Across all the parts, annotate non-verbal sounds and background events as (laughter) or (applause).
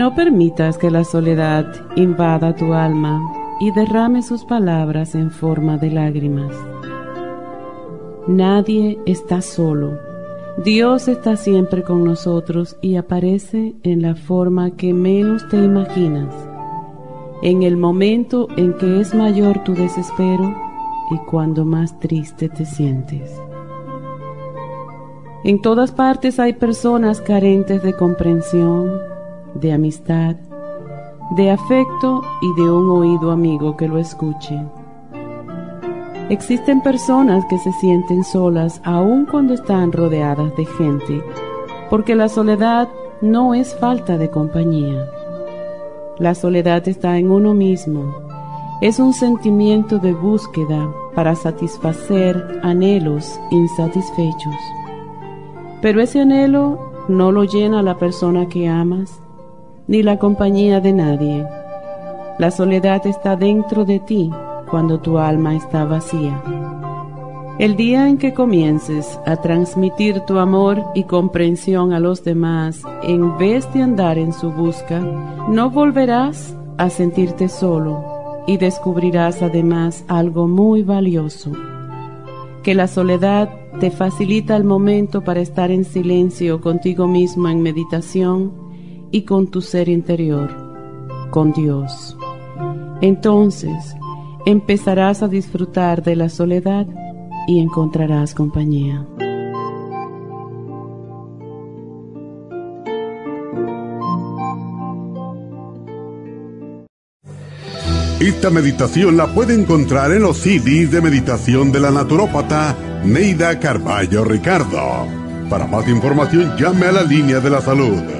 No permitas que la soledad invada tu alma y derrame sus palabras en forma de lágrimas. Nadie está solo. Dios está siempre con nosotros y aparece en la forma que menos te imaginas, en el momento en que es mayor tu desespero y cuando más triste te sientes. En todas partes hay personas carentes de comprensión, de amistad, de afecto y de un oído amigo que lo escuche. Existen personas que se sienten solas aun cuando están rodeadas de gente, porque la soledad no es falta de compañía. La soledad está en uno mismo. Es un sentimiento de búsqueda para satisfacer anhelos insatisfechos. Pero ese anhelo no lo llena la persona que amas, ni la compañía de nadie. La soledad está dentro de ti cuando tu alma está vacía. El día en que comiences a transmitir tu amor y comprensión a los demás en vez de andar en su busca, no volverás a sentirte solo y descubrirás además algo muy valioso, que la soledad te facilita el momento para estar en silencio contigo mismo en meditación y con tu ser interior, con Dios. Entonces empezarás a disfrutar de la soledad y encontrarás compañía. Esta meditación la puede encontrar en los CDs de meditación de la naturópata Neida Carballo Ricardo. Para más información llame a la línea de la salud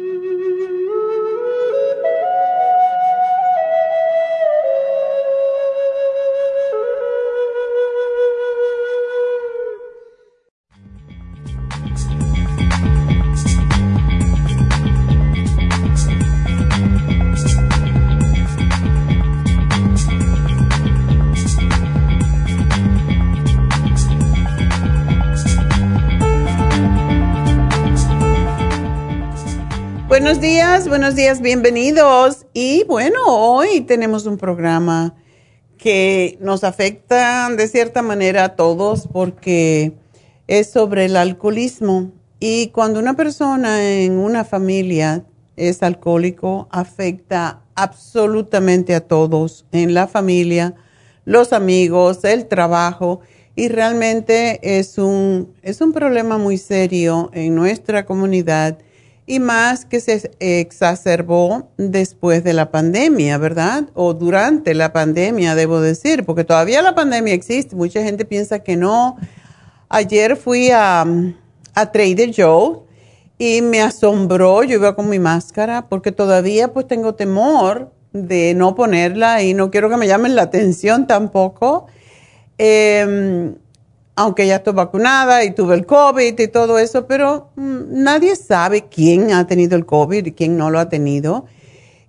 buenos días, bienvenidos. Y bueno, hoy tenemos un programa que nos afecta de cierta manera a todos porque es sobre el alcoholismo. Y cuando una persona en una familia es alcohólico, afecta absolutamente a todos en la familia, los amigos, el trabajo. Y realmente es un, es un problema muy serio en nuestra comunidad y más que se exacerbó después de la pandemia, ¿verdad? O durante la pandemia, debo decir, porque todavía la pandemia existe, mucha gente piensa que no. Ayer fui a, a Trader Joe y me asombró, yo iba con mi máscara, porque todavía pues tengo temor de no ponerla y no quiero que me llamen la atención tampoco. Em, aunque ya estoy vacunada y tuve el COVID y todo eso, pero mm, nadie sabe quién ha tenido el COVID y quién no lo ha tenido.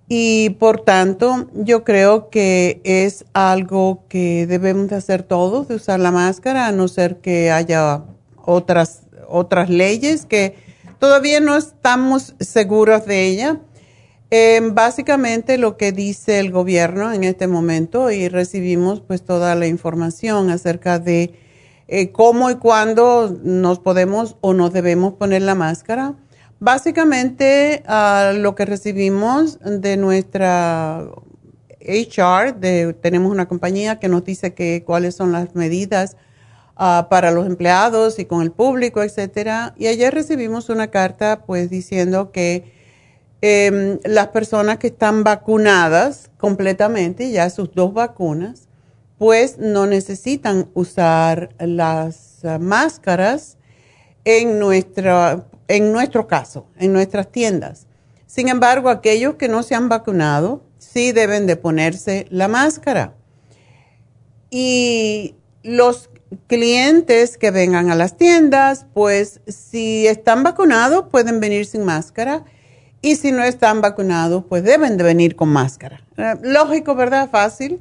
Y por tanto, yo creo que es algo que debemos de hacer todos, de usar la máscara, a no ser que haya otras, otras leyes que todavía no estamos seguros de ella. Em, básicamente lo que dice el gobierno en este momento y recibimos pues toda la información acerca de eh, cómo y cuándo nos podemos o nos debemos poner la máscara. Básicamente, uh, lo que recibimos de nuestra HR, de, tenemos una compañía que nos dice que cuáles son las medidas uh, para los empleados y con el público, etcétera. Y ayer recibimos una carta, pues, diciendo que eh, las personas que están vacunadas completamente, ya sus dos vacunas, pues no necesitan usar las máscaras en, nuestra, en nuestro caso, en nuestras tiendas. Sin embargo, aquellos que no se han vacunado sí deben de ponerse la máscara. Y los clientes que vengan a las tiendas, pues si están vacunados pueden venir sin máscara y si no están vacunados, pues deben de venir con máscara. Eh, lógico, ¿verdad? Fácil.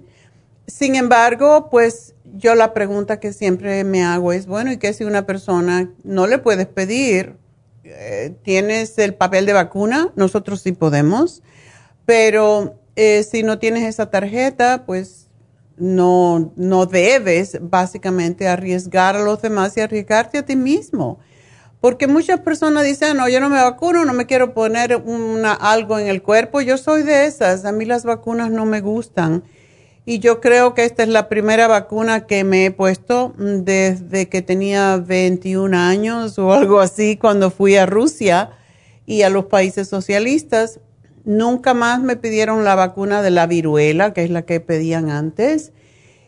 Sin embargo, pues yo la pregunta que siempre me hago es, bueno, ¿y qué si una persona no le puedes pedir? Eh, ¿Tienes el papel de vacuna? Nosotros sí podemos, pero eh, si no tienes esa tarjeta, pues no, no debes básicamente arriesgar a los demás y arriesgarte a ti mismo. Porque muchas personas dicen, no, yo no me vacuno, no me quiero poner una, algo en el cuerpo. Yo soy de esas, a mí las vacunas no me gustan y yo creo que esta es la primera vacuna que me he puesto desde que tenía 21 años o algo así cuando fui a Rusia y a los países socialistas. Nunca más me pidieron la vacuna de la viruela, que es la que pedían antes.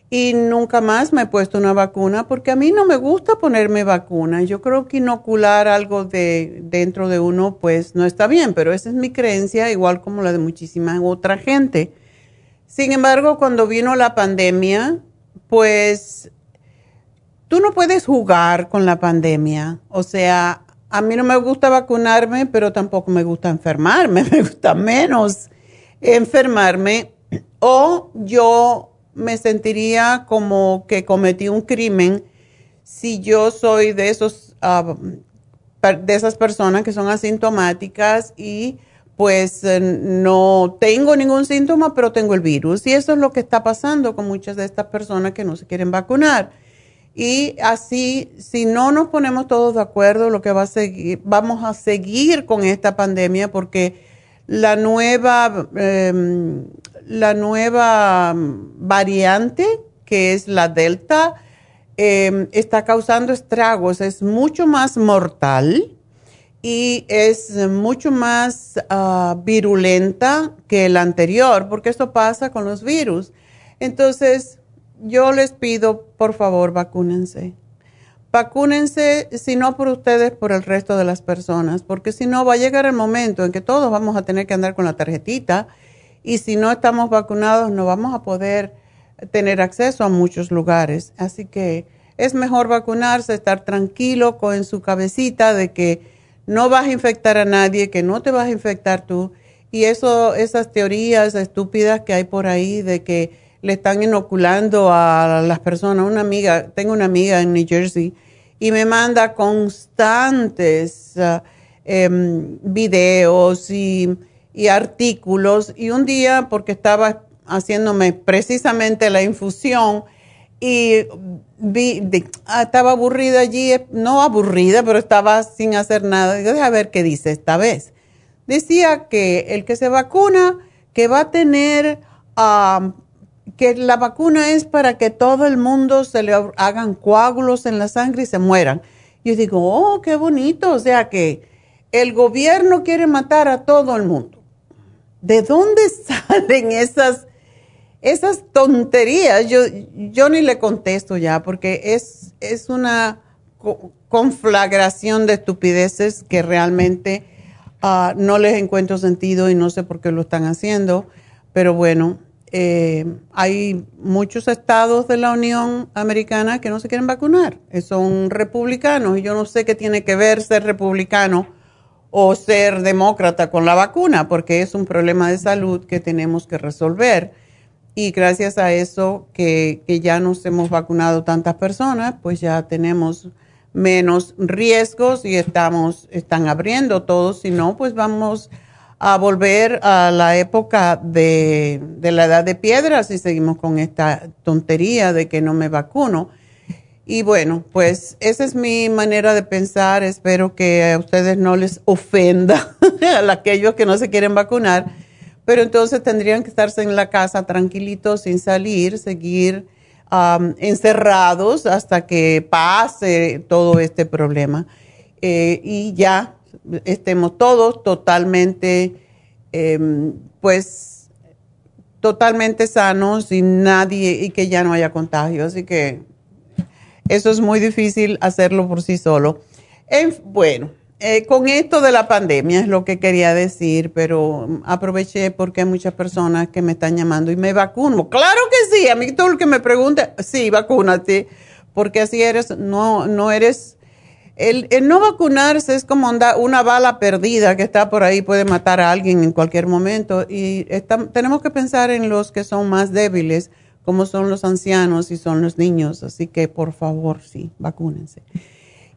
Y nunca más me he puesto una vacuna porque a mí no me gusta ponerme vacuna. Yo creo que inocular algo de dentro de uno pues no está bien, pero esa es mi creencia, igual como la de muchísima otra gente. Sin embargo, cuando vino la pandemia, pues tú no puedes jugar con la pandemia. O sea, a mí no me gusta vacunarme, pero tampoco me gusta enfermarme, (laughs) me gusta menos enfermarme. O yo me sentiría como que cometí un crimen si yo soy de esos ah, de esas personas que son asintomáticas y pues eh, no tengo ningún síntoma, pero tengo el virus. Y eso es lo que está pasando con muchas de estas personas que no se quieren vacunar. Y así, si no nos ponemos todos de acuerdo, lo que va a seguir, vamos a seguir con esta pandemia porque la nueva, em, la nueva variante, que es la Delta, em, está causando estragos, es mucho más mortal y es mucho más ah, virulenta que la anterior, porque esto pasa con los virus. Entonces, yo les pido, por favor, vacúnense. Vacúnense, si no por ustedes, por el resto de las personas, porque si no va a llegar el momento en que todos vamos a tener que andar con la tarjetita y si no estamos vacunados no vamos a poder tener acceso a muchos lugares. Así que es mejor vacunarse, estar tranquilo con su cabecita de que no vas a infectar a nadie, que no te vas a infectar tú. Y eso, esas teorías estúpidas que hay por ahí de que le están inoculando a las personas. Una amiga, tengo una amiga en New Jersey y me manda constantes uh, em, videos y artículos. Y un día, porque estaba haciéndome precisamente la infusión, y vi, ah, estaba aburrida allí, no aburrida, pero estaba sin hacer nada. Digo, a ver qué dice esta vez. Decía que el que se vacuna, que va a tener, que la vacuna es para que todo el mundo se le hagan coágulos en la sangre y se mueran. Yo digo, oh, qué bonito, o sea que el gobierno quiere matar a todo el mundo. ¿De dónde (laughs) salen esas, esas tonterías? Yo, yo ni le contesto ya, porque es, es una conflagración de estupideces que realmente ah, no les encuentro sentido y no sé por qué lo están haciendo. Pero bueno, eh, hay muchos estados de la Unión Americana que no se quieren vacunar. Son republicanos y yo no sé qué tiene que ver ser republicano o ser demócrata con la vacuna, porque es un problema de salud que tenemos que resolver. Y gracias a eso que, ya nos hemos vacunado tantas personas, pues ya tenemos menos riesgos y estamos, están abriendo todos. Si no, pues vamos a volver a la época de, de la edad de piedra si seguimos con esta tontería de que no me vacuno. Y bueno, pues esa es mi manera de pensar. Espero que a ustedes no les ofenda (laughs) a aquellos que no se quieren vacunar. Pero entonces tendrían que estarse en la casa tranquilitos, sin salir, seguir encerrados hasta que pase todo este problema. Eh, y ya estemos todos totalmente, em, pues, totalmente sanos y nadie, y que ya no haya contagio. Así que eso es muy difícil hacerlo por sí solo. bueno, eh, con esto de la pandemia es lo que quería decir, pero aproveché porque hay muchas personas que me están llamando y me vacuno. Claro que sí, a mí todo el que me pregunte, sí, vacúnate, porque así eres, no, no eres, el, no vacunarse es como una bala perdida que está por ahí, puede matar a alguien en cualquier momento y tenemos que pensar en los que son más débiles como son los ancianos y son los niños. Así que por favor, sí, vacúnense.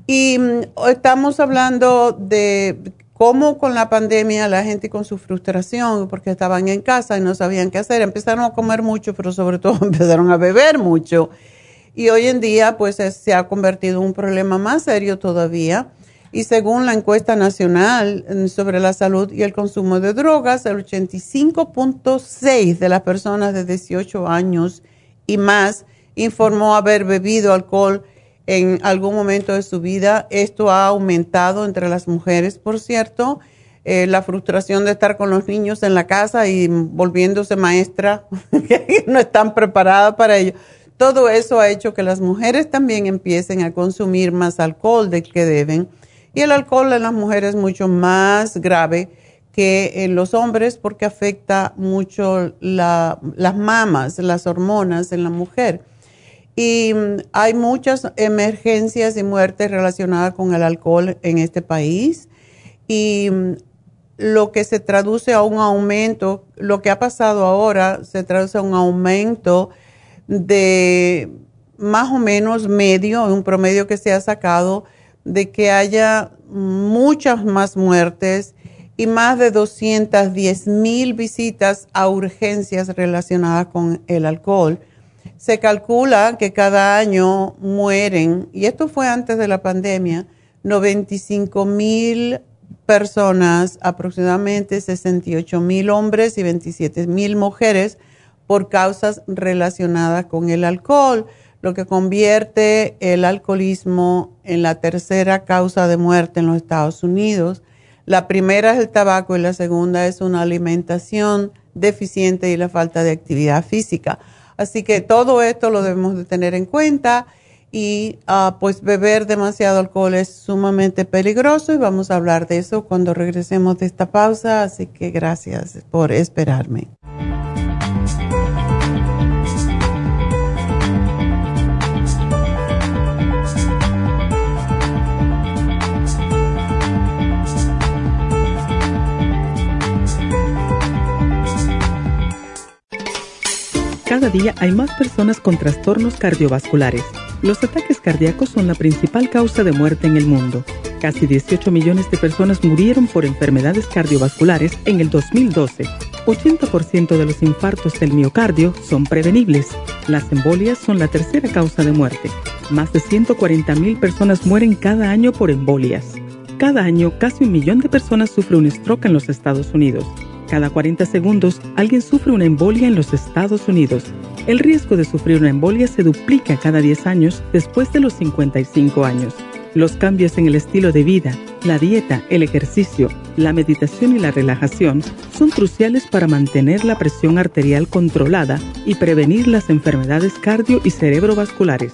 Y mm, estamos hablando de cómo con la pandemia la gente con su frustración, porque estaban en casa y no sabían qué hacer, empezaron a comer mucho, pero sobre todo (laughs) empezaron a beber mucho. Y hoy en día, pues se ha convertido en un problema más serio todavía. Y según la encuesta nacional mm, sobre la salud y el consumo de drogas, el 85.6 de las personas de 18 años y más informó haber bebido alcohol en algún momento de su vida. Esto ha aumentado entre las mujeres, por cierto. Eh, la frustración de estar con los niños en la casa y volviéndose maestra, (laughs) que no están preparadas para ello. Todo eso ha hecho que las mujeres también empiecen a consumir más alcohol del que deben y el alcohol en las mujeres es mucho más grave que en los hombres porque afecta mucho las mamas, las hormonas en la mujer. Y mm, hay muchas emergencias y muertes relacionadas con el alcohol en este país. Y mm, lo que se traduce a un aumento, lo que ha pasado ahora, se traduce a un aumento de más o menos medio, un promedio que se ha sacado de que haya muchas más muertes y más de 210 mil visitas a urgencias relacionadas con el alcohol. Se calcula que cada año mueren, y esto fue antes de la pandemia, 95 mil personas, aproximadamente 68 mil hombres y 27 mil mujeres por causas relacionadas con el alcohol lo que convierte el alcoholismo en la tercera causa de muerte en los Estados Unidos. La primera es el tabaco y la segunda es una alimentación deficiente y la falta de actividad física. Así que todo esto lo debemos de tener en cuenta y ah, pues beber demasiado alcohol es sumamente peligroso y vamos a hablar de eso cuando regresemos de esta pausa. Así que gracias por esperarme. Cada día hay más personas con trastornos cardiovasculares. Los ataques cardíacos son la principal causa de muerte en el mundo. Casi 18 millones de personas murieron por enfermedades cardiovasculares en el 2012. 80% de los infartos del miocardio son prevenibles. Las embolias son la tercera causa de muerte. Más de 140 mil personas mueren cada año por embolias. Cada año, casi un millón de personas sufren un stroke en los Estados Unidos. Cada 40 segundos alguien sufre una embolia en los Estados Unidos. El riesgo de sufrir una embolia se duplica cada 10 años después de los 55 años. Los cambios en el estilo de vida La dieta, el ejercicio, la meditación y la relajación son cruciales para mantener la presión arterial controlada y prevenir las enfermedades cardio y cerebrovasculares.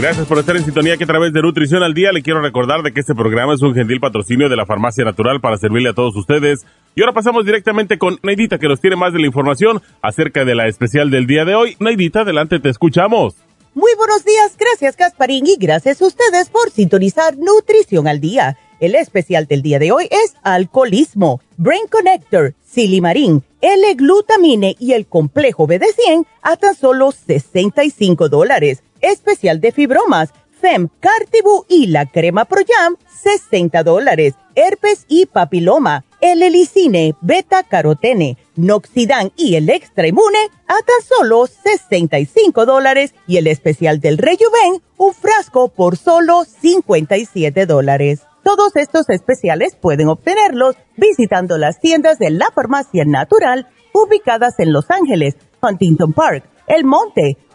Gracias por estar en sintonía que a través de Nutrición al Día le quiero recordar de que este programa es un gentil patrocinio de la Farmacia Natural para servirle a todos ustedes. Y ahora pasamos directamente con Neidita que nos tiene más de la información acerca de la especial del día de hoy. Neidita, adelante, te escuchamos. Muy buenos días, gracias Gasparín y gracias a ustedes por sintonizar Nutrición al Día. El especial del día de hoy es alcoholismo, Brain Connector, Silimarín, L-Glutamine y el complejo BD100 a tan solo 65 dólares especial de fibromas, FEM, Cartibu y la crema Pro Jam, 60 dólares. Herpes y papiloma, el helicine, beta carotene, noxidan y el extra inmune a tan solo 65 dólares y el especial del Rejuven, un frasco por solo 57 dólares. Todos estos especiales pueden obtenerlos visitando las tiendas de la farmacia natural ubicadas en Los Ángeles, Huntington Park, El Monte,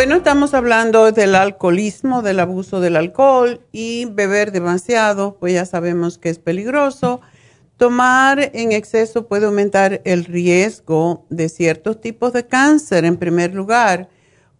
Bueno, estamos hablando del alcoholismo, del abuso del alcohol y beber demasiado, pues ya sabemos que es peligroso. Tomar en exceso puede aumentar el riesgo de ciertos tipos de cáncer. En primer lugar,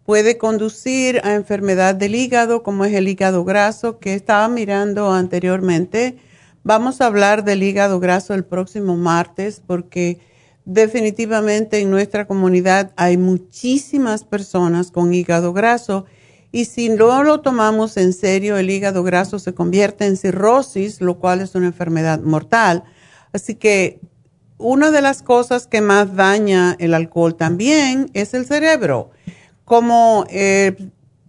puede conducir a enfermedad del hígado, como es el hígado graso que estaba mirando anteriormente. Vamos a hablar del hígado graso el próximo martes porque definitivamente en nuestra comunidad hay muchísimas personas con hígado graso y si no lo tomamos en serio, el hígado graso se convierte en cirrosis, lo cual es una enfermedad mortal. Así que una de las cosas que más daña el alcohol también es el cerebro. Como eh,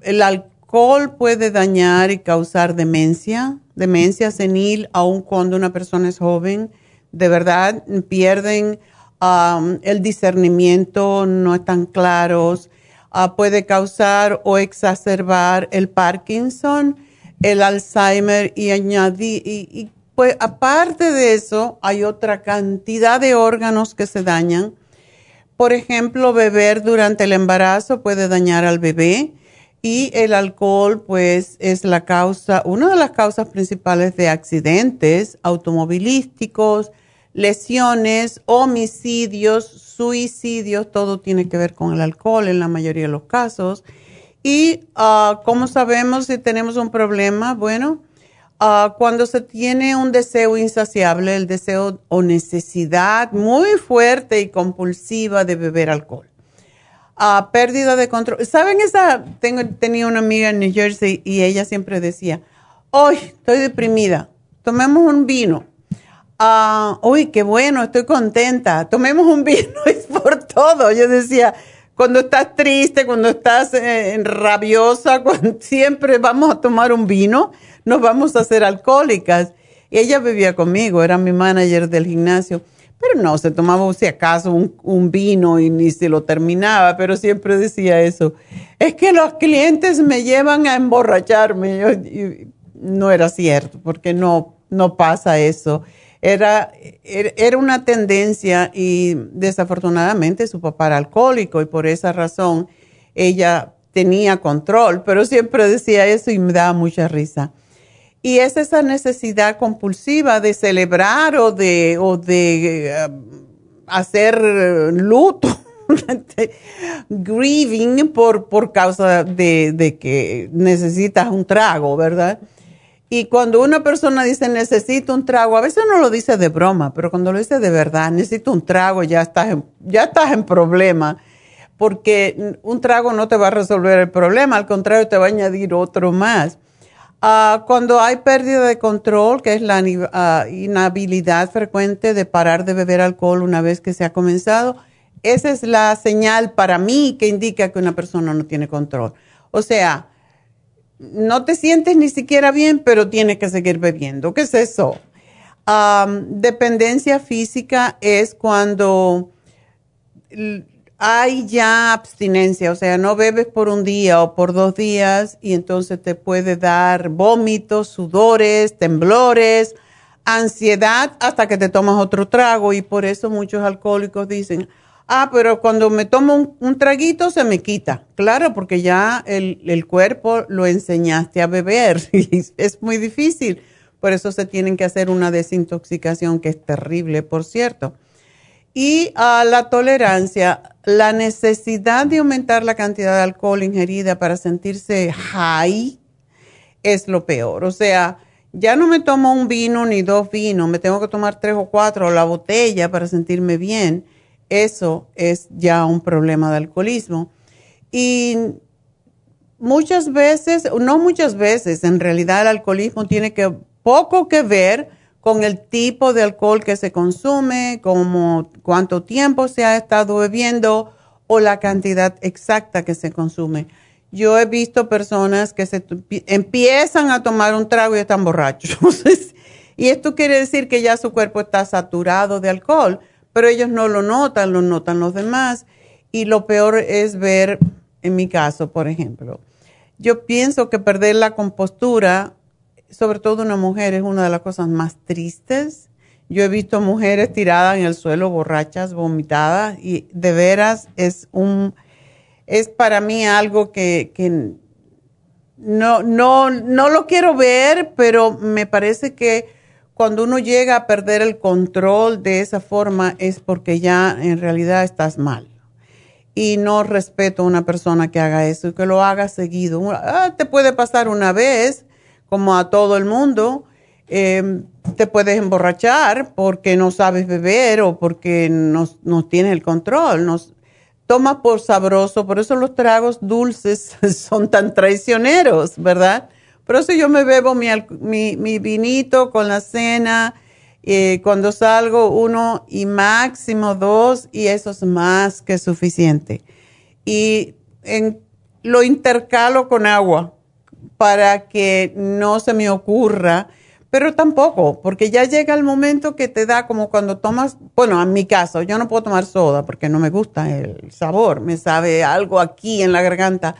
el alcohol puede dañar y causar demencia, demencia senil, aun cuando una persona es joven, de verdad pierden el discernimiento no es tan claro, ah, puede causar o exacerbar el Parkinson, el Alzheimer y añadir, y, pues aparte de eso hay otra cantidad de órganos que se dañan. Por ejemplo, beber durante el embarazo puede dañar al bebé y el alcohol pues es la causa, una de las causas principales de accidentes automovilísticos, lesiones, homicidios, suicidios, todo tiene que ver con el alcohol en la mayoría de los casos. Y uh, ¿cómo sabemos si tenemos un problema? Bueno, ah, cuando se tiene un deseo insaciable, el deseo o necesidad muy fuerte y compulsiva de beber alcohol. Uh, pérdida de control. ¿Saben esa? Tengo, tenía una amiga en New Jersey y ella siempre decía, hoy estoy deprimida, tomemos un vino Ah, uy, qué bueno, estoy contenta, tomemos un vino, (laughs) es por todo. Yo decía, cuando estás triste, cuando estás eh, rabiosa, (laughs) siempre vamos a tomar un vino, nos vamos a hacer alcohólicas. Y ella vivía conmigo, era mi manager del gimnasio, pero no, se tomaba si acaso un, vino y ni se lo terminaba, pero siempre decía eso. Es que los clientes me llevan a emborracharme. no era cierto, porque no, no pasa eso era, era una tendencia y desafortunadamente su papá era alcohólico y por esa razón ella tenía control, pero siempre decía eso y me daba mucha risa. Y es esa necesidad compulsiva de celebrar o de, o de eh, hacer luto, (laughs) grieving por, por causa de, de que necesitas un trago, ¿verdad? Y cuando una persona dice necesito un trago, a veces no lo dice de broma, pero cuando lo dice de verdad, necesito un trago, ya estás en, ya estás en problema, porque un trago no te va a resolver el problema, al contrario, te va a añadir otro más. Ah, cuando hay pérdida de control, que es la uh, inhabilidad frecuente de parar de beber alcohol una vez que se ha comenzado, esa es la señal para mí que indica que una persona no tiene control. O sea, no te sientes ni siquiera bien, pero tienes que seguir bebiendo. ¿Qué es eso? dependencia física es cuando hay ya abstinencia, o sea, no bebes por un día o por dos días y entonces te puede dar vómitos, sudores, temblores, ansiedad hasta que te tomas otro trago y por eso muchos alcohólicos dicen, Ah, pero cuando me tomo un, traguito se me quita. Claro, porque ya el, cuerpo lo enseñaste a beber (laughs) y es muy difícil. Por eso se tienen que hacer una desintoxicación que es terrible, por cierto. Y a la tolerancia, la necesidad de aumentar la cantidad de alcohol ingerida para sentirse high es lo peor. O sea, ya no me tomo un vino ni dos vinos, me tengo que tomar tres o cuatro o la botella para sentirme bien eso es ya un problema de alcoholismo. Y muchas veces, no muchas veces, en realidad el alcoholismo tiene que poco que ver con el tipo de alcohol que se consume, como cuánto tiempo se ha estado bebiendo o la cantidad exacta que se consume. Yo he visto personas que se empiezan a tomar un trago y están borrachos. (laughs) y esto quiere decir que ya su cuerpo está saturado de alcohol pero ellos no lo notan, lo notan los demás. Y lo peor es ver, en mi caso, por ejemplo, yo pienso que perder la compostura, sobre todo una mujer, es una de las cosas más tristes. Yo he visto mujeres tiradas en el suelo, borrachas, vomitadas, y de veras es un, es para mí algo que, no, no, no lo quiero ver, pero me parece que cuando uno llega a perder el control de esa forma es porque ya en realidad estás mal. Y no respeto a una persona que haga eso y que lo haga seguido. Ah, te puede pasar una vez, como a todo el mundo. Em, te puedes emborrachar porque no sabes beber o porque no, no tienes el control. Nos, tomas por sabroso, por eso los tragos dulces (laughs) son tan traicioneros, ¿verdad? Por eso yo me bebo mi, mi, vinito con la cena, eh, cuando salgo uno y máximo dos, y eso es más que suficiente. Y en, lo intercalo con agua para que no se me ocurra, pero tampoco, porque ya llega el momento que te da como cuando tomas, bueno, en mi caso, yo no puedo tomar soda porque no me gusta el sabor, me sabe algo aquí en la garganta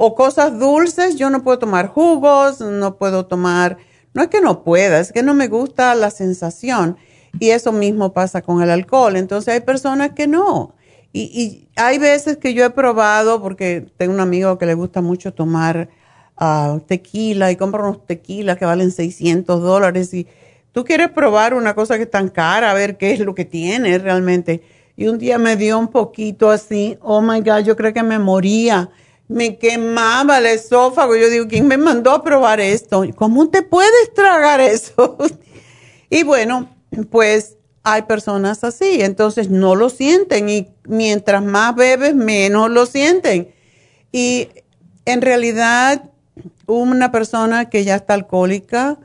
o cosas dulces, yo no puedo tomar jugos, no puedo tomar, no es que no pueda, es que no me gusta la sensación. Y eso mismo pasa con el alcohol. Entonces hay personas que no. Y, hay veces que yo he probado, porque tengo un amigo que le gusta mucho tomar ah, tequila y compra unos tequilas que valen 600 dólares. Y tú quieres probar una cosa que es tan cara, a ver qué es lo que tiene realmente. Y un día me dio un poquito así, oh my God, yo creo que me moría me quemaba el esófago. Yo digo, ¿quién me mandó a probar esto? ¿Cómo te puedes tragar eso? (laughs) y bueno, pues hay personas así, entonces no lo sienten y mientras más bebes, menos lo sienten. Y en realidad, una persona que ya está alcohólica,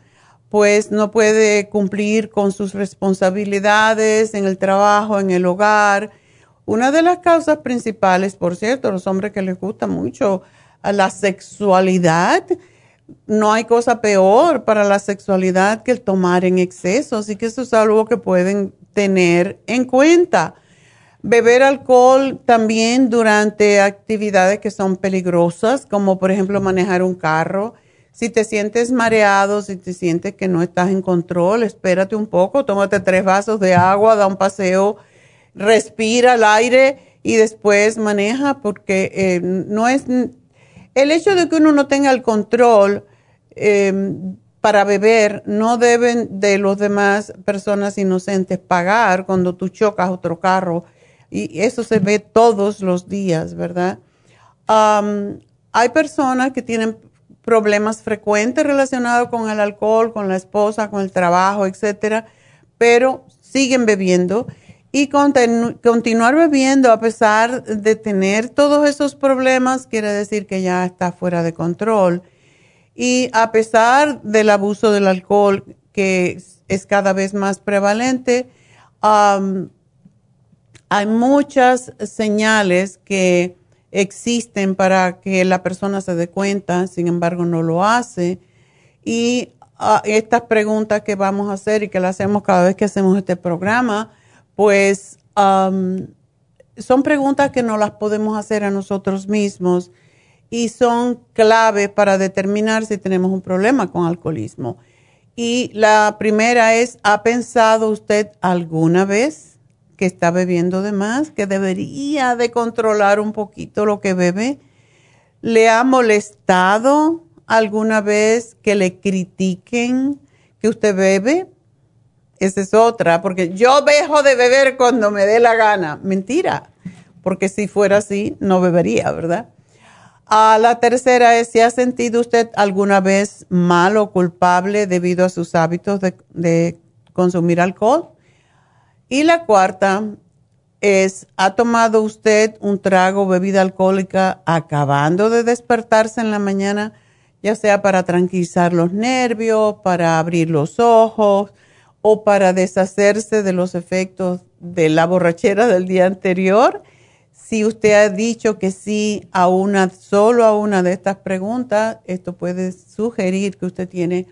pues no puede cumplir con sus responsabilidades en el trabajo, en el hogar, una de las causas principales, por cierto, los hombres que les gusta mucho la sexualidad, no hay cosa peor para la sexualidad que el tomar en exceso, así que eso es algo que pueden tener en cuenta. Beber alcohol también durante actividades que son peligrosas, como por ejemplo manejar un carro. Si te sientes mareado, si te sientes que no estás en control, espérate un poco, tómate tres vasos de agua, da un paseo respira el aire y después maneja, porque eh, no es el hecho de que uno no tenga el control, em, para beber no deben de los demás personas inocentes pagar cuando tú chocas otro carro y eso se ve todos los días, ¿verdad? hay personas que tienen problemas frecuentes relacionados con el alcohol, con la esposa, con el trabajo, etcétera, pero siguen bebiendo y continuar bebiendo a pesar de tener todos esos problemas quiere decir que ya está fuera de control. Y a pesar del abuso del alcohol que es cada vez más prevalente, hay muchas señales que existen para que la persona se dé cuenta, sin embargo no lo hace. Y ah, estas preguntas que vamos a hacer y que las hacemos cada vez que hacemos este programa, pues son preguntas que no las podemos hacer a nosotros mismos y son clave para determinar si tenemos un problema con alcoholismo. Y la primera es, ¿ha pensado usted alguna vez que está bebiendo de más, que debería de controlar un poquito lo que bebe? ¿Le ha molestado alguna vez que le critiquen que usted bebe? Esa es otra, porque yo dejo de beber cuando me dé la gana. Mentira, porque si fuera así, no bebería, ¿verdad? A la tercera es, si ha sentido usted alguna vez mal o culpable debido a sus hábitos de, de consumir alcohol? Y la cuarta es, ¿ha tomado usted un trago bebida alcohólica acabando de despertarse en la mañana, ya sea para tranquilizar los nervios, para abrir los ojos o para deshacerse de los efectos de la borrachera del día anterior? Si usted ha dicho que sí a una, solo a una de estas preguntas, esto puede sugerir que usted tiene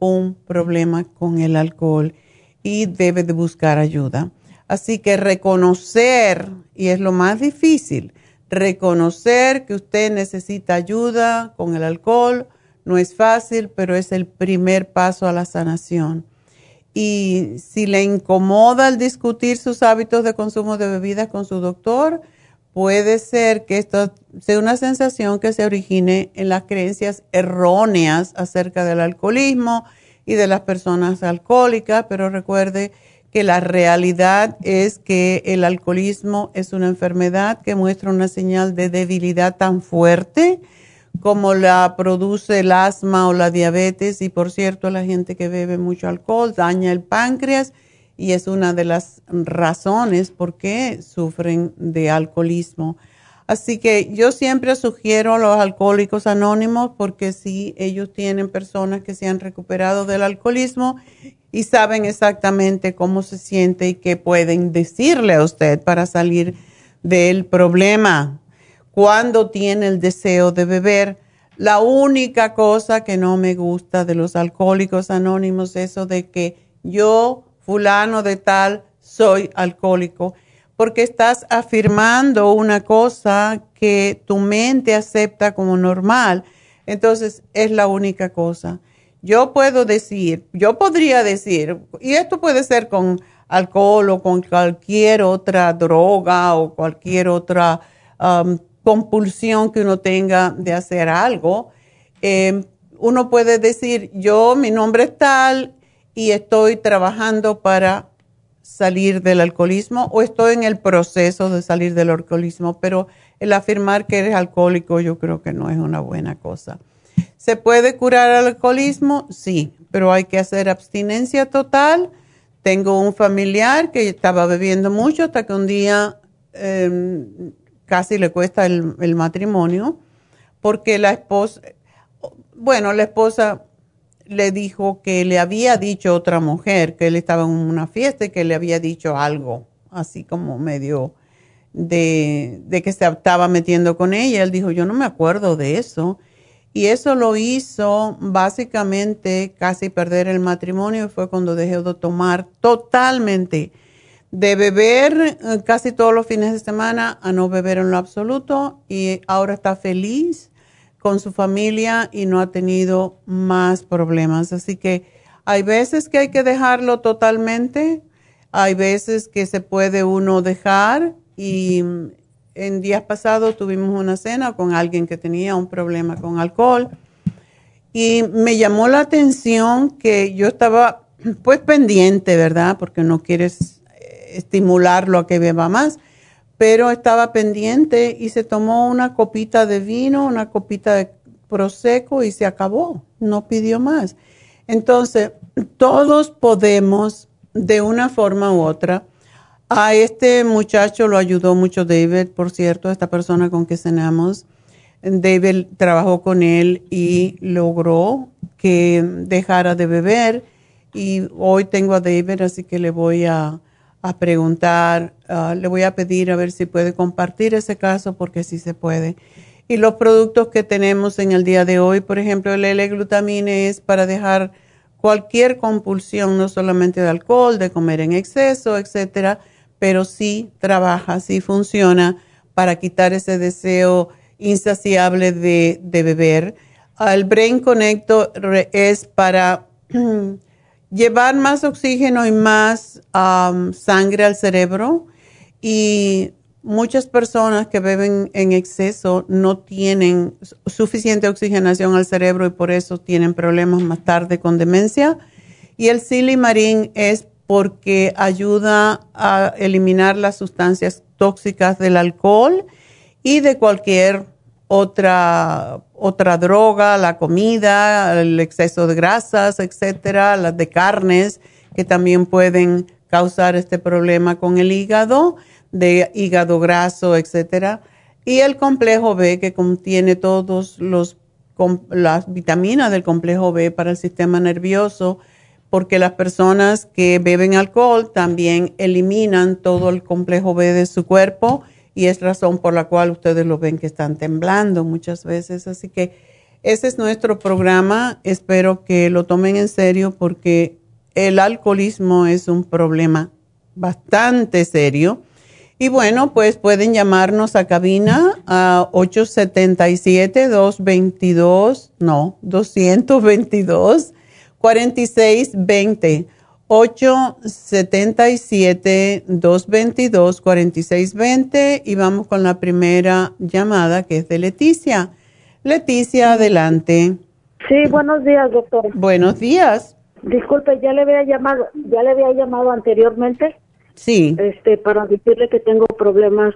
un problema con el alcohol y debe de buscar ayuda. Así que reconocer, y es lo más difícil, reconocer que usted necesita ayuda con el alcohol, no es fácil, pero es el primer paso a la sanación. Y si le incomoda el discutir sus hábitos de consumo de bebidas con su doctor, puede ser que esto sea una sensación que se origine en las creencias erróneas acerca del alcoholismo y de las personas alcohólicas, pero recuerde que la realidad es que el alcoholismo es una enfermedad que muestra una señal de debilidad tan fuerte como la produce el asma o la diabetes y por cierto la gente que bebe mucho alcohol daña el páncreas y es una de las razones por qué sufren de alcoholismo. Así que yo siempre sugiero a los alcohólicos anónimos porque si ellos tienen personas que se han recuperado del alcoholismo y saben exactamente cómo se siente y qué pueden decirle a usted para salir del problema. Cuando tiene el deseo de beber, la única cosa que no me gusta de los alcohólicos anónimos es eso de que yo, fulano de tal, soy alcohólico porque estás afirmando una cosa que tu mente acepta como normal. Entonces, es la única cosa. Yo puedo decir, yo podría decir, y esto puede ser con alcohol o con cualquier otra droga o cualquier otra um, compulsión que uno tenga de hacer algo, em, uno puede decir, yo, mi nombre es tal y estoy trabajando para salir del alcoholismo o estoy en el proceso de salir del alcoholismo, pero el afirmar que eres alcohólico yo creo que no es una buena cosa. ¿Se puede curar el alcoholismo? Sí, pero hay que hacer abstinencia total. Tengo un familiar que estaba bebiendo mucho hasta que un día em, casi le cuesta el, matrimonio porque la esposa, bueno, la esposa le dijo que le había dicho otra mujer que él estaba en una fiesta y que le había dicho algo, así como medio de, que se estaba metiendo con ella. Él dijo, yo no me acuerdo de eso. Y eso lo hizo básicamente casi perder el matrimonio. Fue cuando dejó de tomar totalmente, de beber eh, casi todos los fines de semana a no beber en lo absoluto. Y ahora está feliz con su familia y no ha tenido más problemas. Así que hay veces que hay que dejarlo totalmente, hay veces que se puede uno dejar y en días pasados tuvimos una cena con alguien que tenía un problema con alcohol y me llamó la atención que yo estaba pues pendiente, ¿verdad? Porque no quieres estimularlo a que beba más, pero estaba pendiente y se tomó una copita de vino, una copita de prosecco y se acabó, no pidió más. Entonces, todos podemos de una forma u otra. A este muchacho lo ayudó mucho David, por cierto, esta persona con que cenamos David trabajó con él y logró que dejara de beber. Y hoy tengo a David, así que le voy a, preguntar, ah, le voy a pedir a ver si puede compartir ese caso, porque sí se puede. Y los productos que tenemos en el día de hoy, por ejemplo, el L-glutamine es para dejar cualquier compulsión, no solamente de alcohol, de comer en exceso, etcétera, pero sí trabaja, sí funciona para quitar ese deseo insaciable de, beber. El Brain Connector es para (clears throat) llevar más oxígeno y más um, sangre al cerebro y muchas personas que beben en exceso no tienen suficiente oxigenación al cerebro y por eso tienen problemas más tarde con demencia. Y el silimarín es porque ayuda a eliminar las sustancias tóxicas del alcohol y de cualquier otra, otra droga, la comida, el exceso de grasas, etcétera, las de carnes, que también pueden causar este problema con el hígado, de hígado graso, etcétera. Y el complejo B, que contiene todos los las vitaminas del complejo B para el sistema nervioso, porque las personas que beben alcohol también eliminan todo el complejo B de su cuerpo y es razón por la cual ustedes lo ven que están temblando muchas veces. Así que ese es nuestro programa. Espero que lo tomen en serio porque el alcoholismo es un problema bastante serio. Y bueno, pues pueden llamarnos a cabina a 877-222, no, 222 4620. 877-222-4620 y vamos con la primera llamada que es de Leticia. Leticia, adelante. Sí, buenos días, doctor. Buenos días. Disculpe, ya le había llamado, ya le había llamado anteriormente. Sí. Este, para decirle que tengo problemas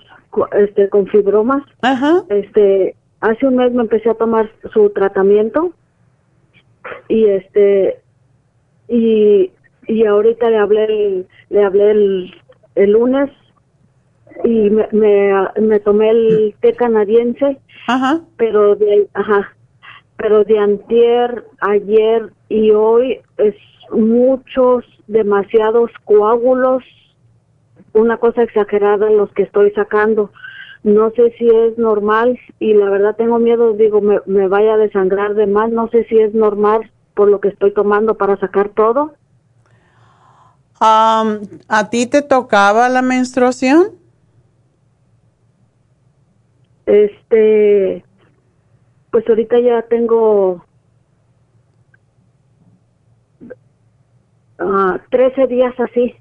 este con fibromas. Ajá. Este, hace un mes me empecé a tomar su tratamiento y este y y ahorita le hablé le hablé el, el lunes y me, me, tomé el té canadiense ajá. pero de ajá pero de antier ayer y hoy es muchos demasiados coágulos una cosa exagerada los que estoy sacando no sé si es normal y la verdad tengo miedo digo me, me vaya a desangrar de más no sé si es normal por lo que estoy tomando para sacar todo ¿A ti te tocaba la menstruación? Este, pues ahorita ya tengo uh, 13 días así.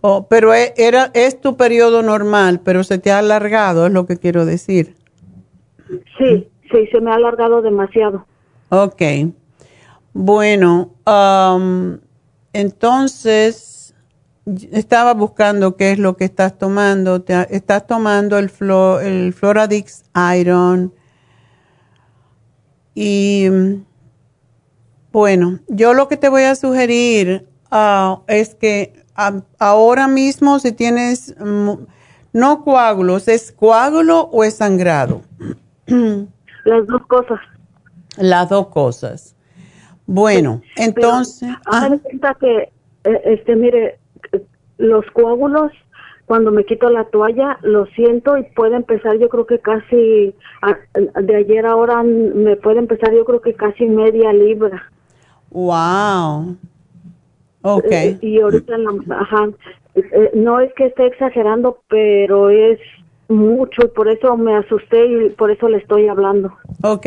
Oh, pero e, era, es tu periodo normal, pero se te ha alargado, es lo que quiero decir. Sí, sí, se me ha alargado demasiado. Ok. Bueno, um, entonces, estaba buscando qué es lo que estás tomando. estás tomando el, el Floradix Iron. Y bueno, yo lo que te voy a sugerir ah, es que ahora mismo si tienes, no coágulos, ¿es coágulo o es sangrado? (clears throat) Las dos cosas. Las dos cosas. Bueno, entonces... Pero, que, eh, este, mire, los coágulos, cuando me quito la toalla, lo siento y puede empezar, yo creo que casi, de ayer a ahora me puede empezar, yo creo que casi media libra. Wow. Ok. Eh, y ahorita, ajá, eh, no es que esté exagerando, pero es mucho y por eso me asusté y por eso le estoy hablando. Ok.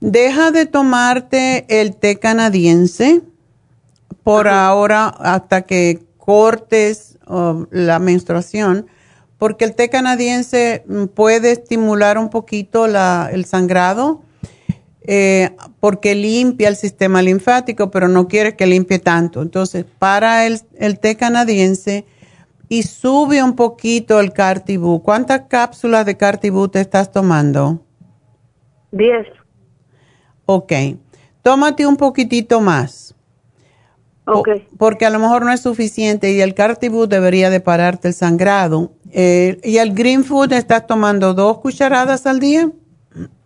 Deja de tomarte el té canadiense por ahora hasta que cortes la menstruación, porque el té canadiense mm, puede estimular un poquito la, el sangrado. eh, porque limpia el sistema linfático, pero no quiere que limpie tanto. Entonces, para el, el té canadiense y sube un poquito el Cartibú. ¿Cuántas cápsulas de Cartibú te estás tomando? Diez. Ok. Tómate un poquitito más. Ok. porque a lo mejor no es suficiente y el Cartibú debería de pararte el sangrado. Eh, ¿Y el Green Food estás tomando dos cucharadas al día?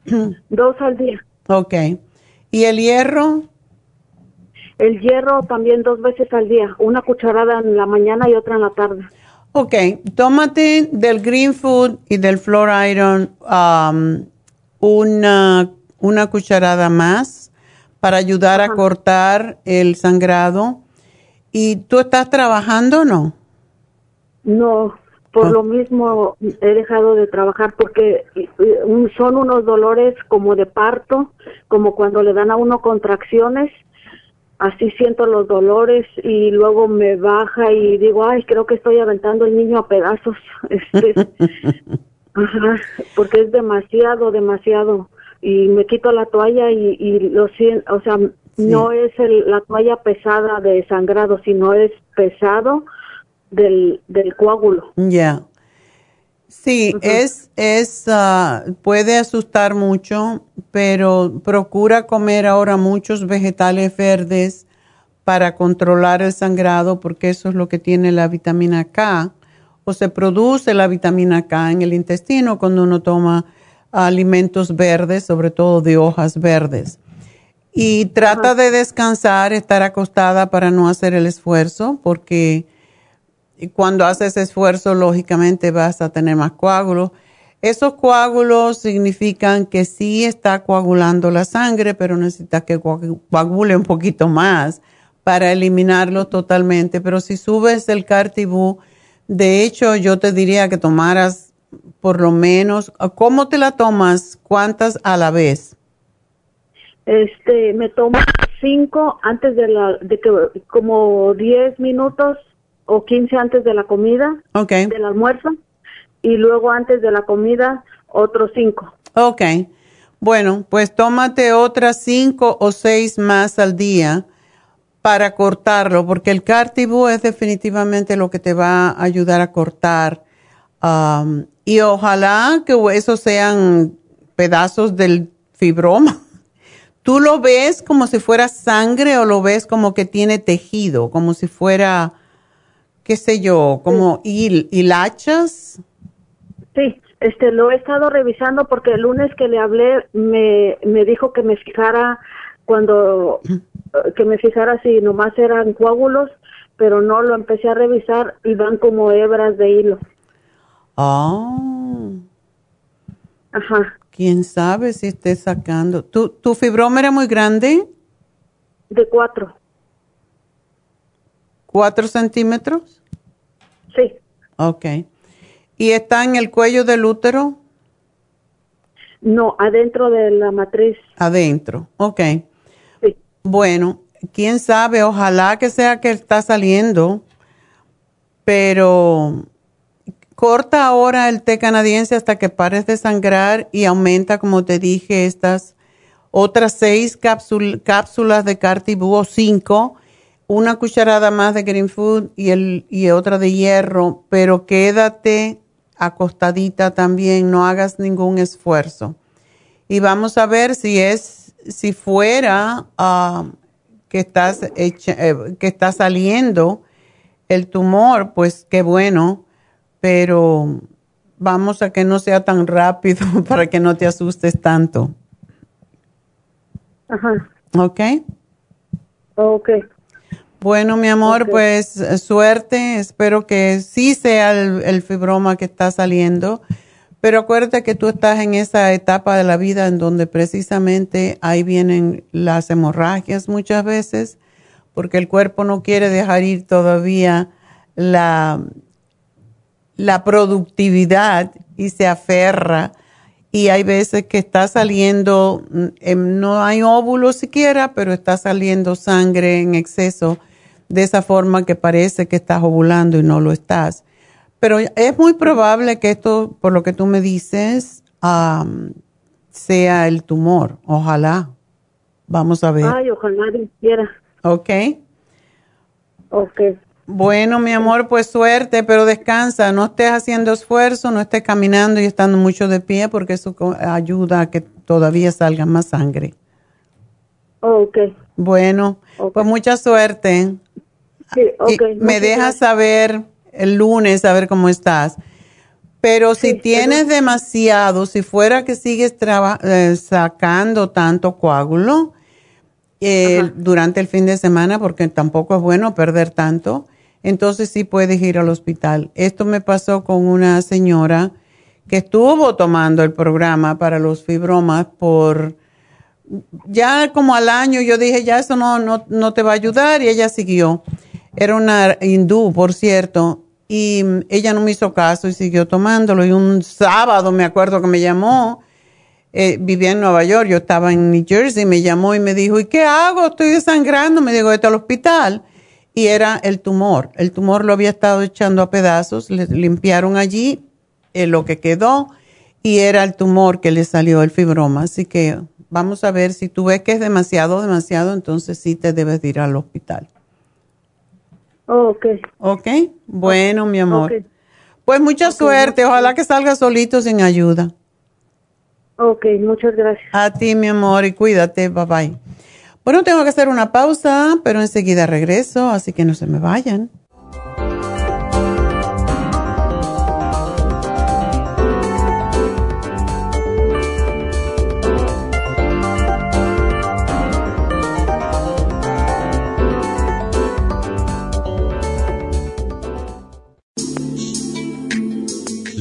(clears throat) Dos al día. Ok. ¿Y el hierro? El hierro también dos veces al día, una cucharada en la mañana y otra en la tarde. Ok, tómate del Green Food y del Floor Iron um, una, una cucharada más para ayudar a cortar el sangrado. ¿Y tú estás trabajando o no? No, por Ah. lo mismo he dejado de trabajar porque eh, son unos dolores como de parto, como cuando le dan a uno contracciones. Así siento los dolores y luego me baja y digo, ay, creo que estoy aventando el niño a pedazos. (laughs) Este, (laughs) ajá, porque es demasiado, demasiado. Y me quito la toalla y, y lo siento, o sea, no es el- la toalla pesada de sangrado, sino es pesado del, del coágulo. Ya. Sí, es, es, ah, puede asustar mucho, pero procura comer ahora muchos vegetales verdes para controlar el sangrado, porque eso es lo que tiene la vitamina K, o se produce la vitamina K en el intestino cuando uno toma alimentos verdes, sobre todo de hojas verdes. Y trata de descansar, estar acostada para no hacer el esfuerzo, porque cuando haces esfuerzo, lógicamente vas a tener más coágulos. Esos coágulos significan que sí está coagulando la sangre, pero necesitas que coagu- coagule un poquito más para eliminarlos totalmente. Pero si subes el cartibú, de hecho, yo te diría que tomaras por lo menos, ¿cómo te la tomas? ¿Cuántas a la vez? Este, me tomo cinco antes de la, de que, como diez minutos o quince antes de la comida, Ok, del almuerzo, y luego antes de la comida otros cinco. ok. Bueno, pues tómate otras cinco o seis más al día para cortarlo, porque el cartibú es definitivamente lo que te va a ayudar a cortar. Y ojalá que esos sean pedazos del fibroma. (laughs) ¿Tú lo ves como si fuera sangre o lo ves como que tiene tejido, como si fuera, qué sé yo, como hil- hilachas? Sí, este, lo he estado revisando porque el lunes que le hablé me, me dijo que me fijara cuando, que me fijara si nomás eran coágulos, pero no, lo empecé a revisar y van como hebras de hilo. Oh, Ajá, quién sabe si esté sacando. ¿Tu, tu fibroma era muy grande? de cuatro, ¿Cuatro centímetros? sí, Ok. ¿Y está en el cuello del útero? no, adentro de la matriz, Adentro. Ok. sí. Bueno, quién sabe, ojalá que sea que está saliendo, pero corta ahora el té canadiense hasta que pares de sangrar y aumenta, como te dije, estas otras seis cápsul- cápsulas de Cartibú o cinco, una cucharada más de Green Food y, el, y otra de hierro, pero quédate acostadita también, no hagas ningún esfuerzo. Y vamos a ver si es, si fuera ah, que, estás eh, que está saliendo el tumor, pues qué bueno, pero vamos a que no sea tan rápido (laughs) para que no te asustes tanto. Ajá, ¿Ok? ok, Bueno, mi amor, pues eh, suerte. Espero que sí sea el, el fibroma que está saliendo. Pero acuérdate que tú estás en esa etapa de la vida en donde precisamente ahí vienen las hemorragias muchas veces, porque el cuerpo no quiere dejar ir todavía la, la productividad y se aferra. Y hay veces que está saliendo, mm, em, no hay óvulos siquiera, pero está saliendo sangre en exceso, de esa forma que parece que estás ovulando y no lo estás. Pero es muy probable que esto, por lo que tú me dices, am, sea el tumor. Ojalá. Vamos a ver. Ay, ojalá quiera. Ok. Ok. Bueno, mi amor, pues suerte, pero descansa. No estés haciendo esfuerzo, no estés caminando y estando mucho de pie porque eso ayuda a que todavía salga más sangre. Ok. Bueno, pues mucha suerte. Sí, ok. me dejas saber el lunes, a ver cómo estás. Pero si tienes demasiado, si fuera que sigues eh, sacando tanto coágulo eh, durante el fin de semana, porque tampoco es bueno perder tanto, entonces sí puedes ir al hospital. Esto me pasó con una señora que estuvo tomando el programa para los fibromas por ya como al año yo dije, ya eso no, no, no te va a ayudar y ella siguió. Era una hindú, por cierto, y ella no me hizo caso y siguió tomándolo. Y un sábado me acuerdo que me llamó, eh, vivía en Nueva York, yo estaba en New Jersey, me llamó y me dijo, ¿y qué hago? Estoy desangrando, me dijo, vete al hospital. Y era el tumor. El tumor lo había estado echando a pedazos, le limpiaron allí eh, lo que quedó y era el tumor que le salió el fibroma. Así que vamos a ver si tú ves que es demasiado, demasiado, entonces sí te debes ir al hospital. Ok. Ok, bueno, mi amor. Pues mucha suerte, ojalá que salga solito sin ayuda. Ok, muchas gracias. A ti, mi amor, y cuídate, bye bye. Bueno, tengo que hacer una pausa, pero enseguida regreso, así que no se me vayan.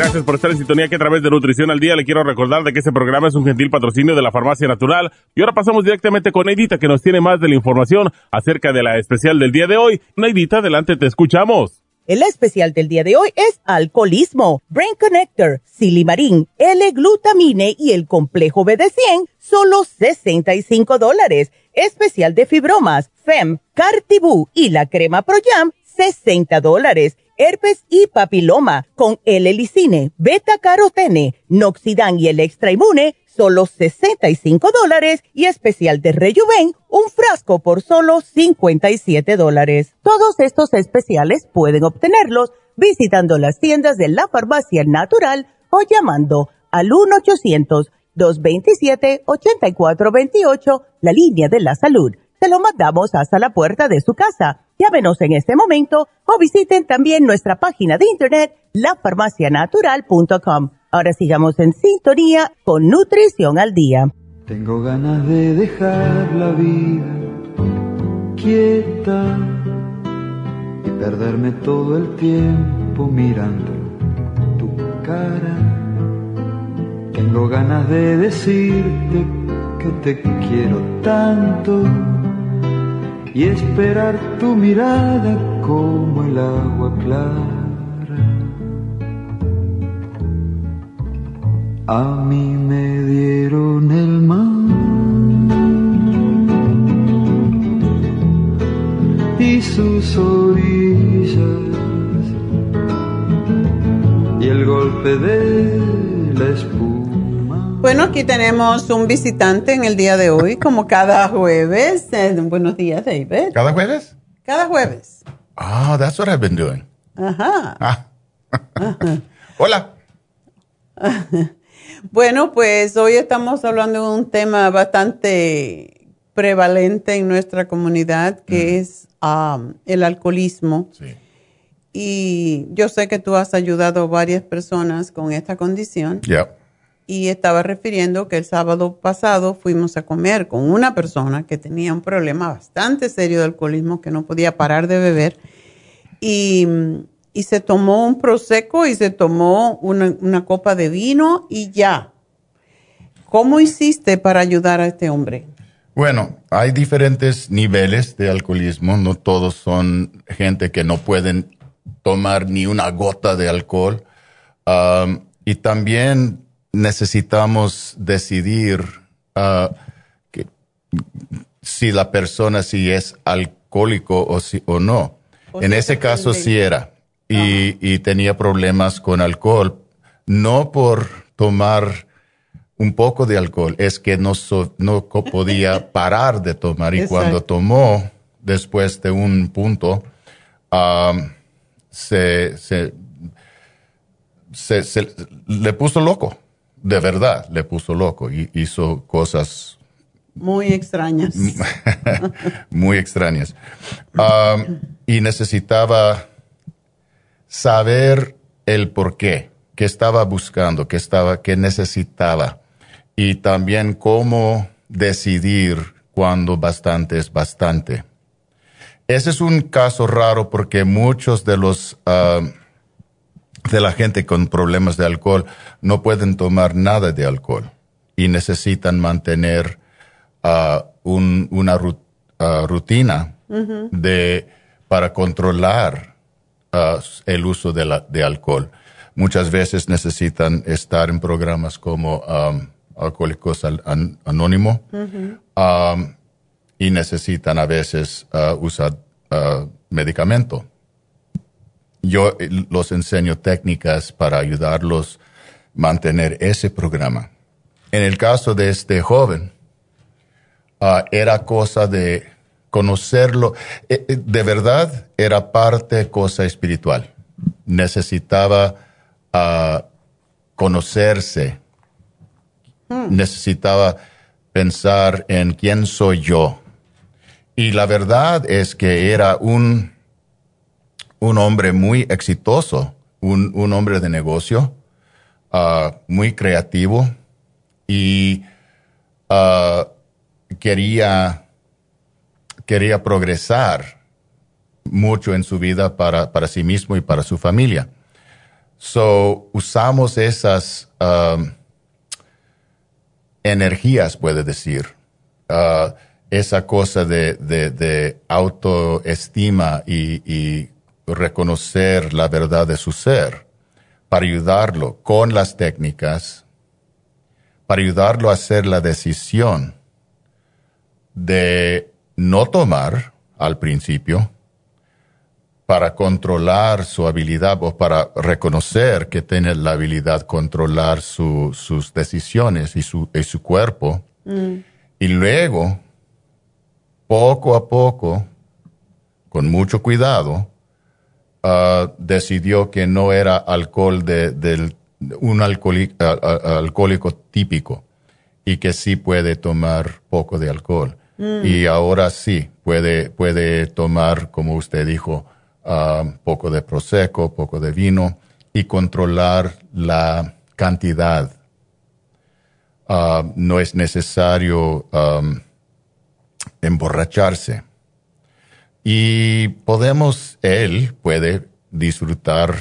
Gracias por estar en sintonía que a través de Nutrición al Día le quiero recordar de que este programa es un gentil patrocinio de la Farmacia Natural. Y ahora pasamos directamente con Neidita que nos tiene más de la información acerca de la especial del día de hoy. Neidita, adelante, te escuchamos. El especial del día de hoy es alcoholismo, Brain Connector, Silimarín, L-Glutamine y el complejo BD100, solo 65 dólares. Especial de fibromas, FEM, Cartibú y la crema Pro 60 dólares herpes y papiloma con el helicine, beta carotene, noxidan y el extra inmune, solo 65 dólares y especial de Rejuven, un frasco por solo 57 dólares. Todos estos especiales pueden obtenerlos visitando las tiendas de la farmacia natural o llamando al 1-800-227-8428, la línea de la salud. Se lo mandamos hasta la puerta de su casa Llámenos en este momento o visiten también nuestra página de internet lafarmacianatural.com. Ahora sigamos en sintonía con Nutrición al Día. Tengo ganas de dejar la vida quieta y perderme todo el tiempo mirando tu cara. Tengo ganas de decirte que te quiero tanto y esperar tu mirada como el agua clara. A mí me dieron el mar y sus orillas y el golpe de la espuma Bueno, aquí tenemos un visitante en el día de hoy, como cada jueves. Eh, buenos días, David. ¿Cada jueves? Cada jueves. Oh, that's what I've been doing. Ajá. Ah. (laughs) Hola. (laughs) bueno, pues hoy estamos hablando de un tema bastante prevalente en nuestra comunidad, que es um, el alcoholismo. Sí. Y yo sé que tú has ayudado a varias personas con esta condición. Yeah. Y estaba refiriendo que el sábado pasado fuimos a comer con una persona que tenía un problema bastante serio de alcoholismo, que no podía parar de beber, y, y se tomó un prosecco y se tomó una, copa de vino y ya. ¿Cómo hiciste para ayudar a este hombre? Bueno, hay diferentes niveles de alcoholismo. No todos son gente que no pueden tomar ni una gota de alcohol. Um, y también necesitamos decidir uh, que, si la persona si es alcohólico o, si, o no. O en ese es caso sí era. Y, y tenía problemas con alcohol. No por tomar un poco de alcohol, es que no, so- no podía (laughs) parar de tomar. Y cuando tomó, después de un punto, um, se, se, se- se- le puso loco. De verdad, le puso loco. Y hizo cosas Muy extrañas. (laughs) muy extrañas. Um, y necesitaba saber el por qué, qué estaba buscando, qué estaba, qué necesitaba. Y también cómo decidir cuando bastante es bastante. Ese es un caso raro porque muchos de los de la gente con problemas de alcohol no pueden tomar nada de alcohol y necesitan mantener uh, un- una uh, rutina de, para controlar uh, el uso de, la- de alcohol. Muchas veces necesitan estar en programas como um, Alcohólicos Al- An- Anónimo um, y necesitan a veces uh, usar uh, medicamento. Yo eh, los enseño técnicas para ayudarlos a mantener ese programa. En el caso de este joven, ah, era cosa de conocerlo. Eh, eh, de verdad, era parte cosa espiritual. Necesitaba ah, conocerse. Necesitaba pensar en quién soy yo. Y la verdad es que era un, un hombre muy exitoso, un, un hombre de negocio, ah, muy creativo y ah, quería, quería progresar mucho en su vida para, para sí mismo y para su familia. So, usamos esas um, energías, puede decir, ah, esa cosa de, de, autoestima y reconocer la verdad de su ser para ayudarlo con las técnicas, para ayudarlo a hacer la decisión de no tomar al principio, para controlar su habilidad o para reconocer que tiene la habilidad de controlar su- sus decisiones y su, y su cuerpo. Y luego, poco a poco, con mucho cuidado, ah, decidió que no era alcohol de, un alcohólico, alcohólico típico y que sí puede tomar poco de alcohol. Y ahora sí, puede, puede tomar, como usted dijo, ah, poco de prosecco, poco de vino y controlar la cantidad. Ah, no es necesario emborracharse. Y podemos, él puede disfrutar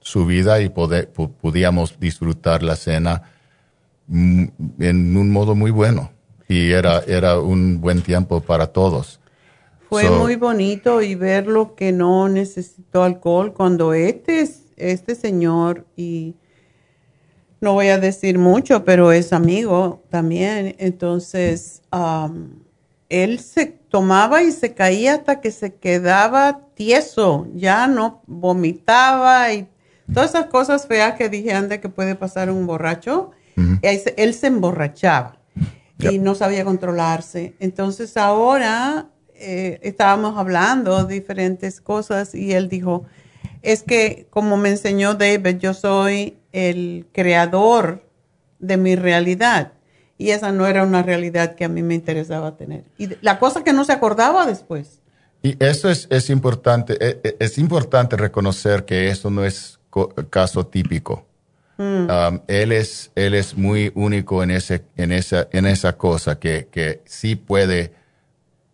su vida y pode- pu- podíamos disfrutar la cena mm, en un modo muy bueno. Y era, era un buen tiempo para todos. Fue So- muy bonito y verlo que no necesitó alcohol cuando este, este señor, y no voy a decir mucho, pero es amigo también, entonces él se tomaba y se caía hasta que se quedaba tieso, ya no vomitaba y todas esas cosas feas que dije antes que puede pasar un borracho. él, se emborrachaba y no sabía controlarse. Entonces ahora eh, estábamos hablando de diferentes cosas y él dijo, es que como me enseñó David, yo soy el creador de mi realidad. Y esa no era una realidad que a mí me interesaba tener. Y la cosa que no se acordaba después. Y eso es, es importante, es, e, es, importante reconocer que eso no es caso típico. Mm. Um, él, es, él es muy único en, ese, en, esa, en esa cosa, que, que sí puede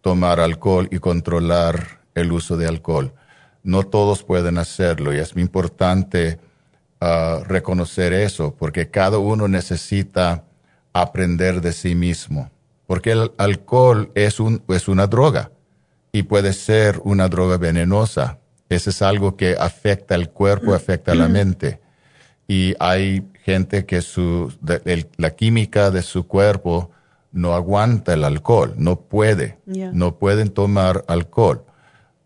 tomar alcohol y controlar el uso de alcohol. No todos pueden hacerlo y es muy importante uh, reconocer eso, porque cada uno necesita aprender de sí mismo, porque el alcohol es, un, es una droga y puede ser una droga venenosa. Eso es algo que afecta el cuerpo, afecta la mente. Y hay gente que su, la química de su cuerpo no aguanta el alcohol, no puede, no pueden tomar alcohol.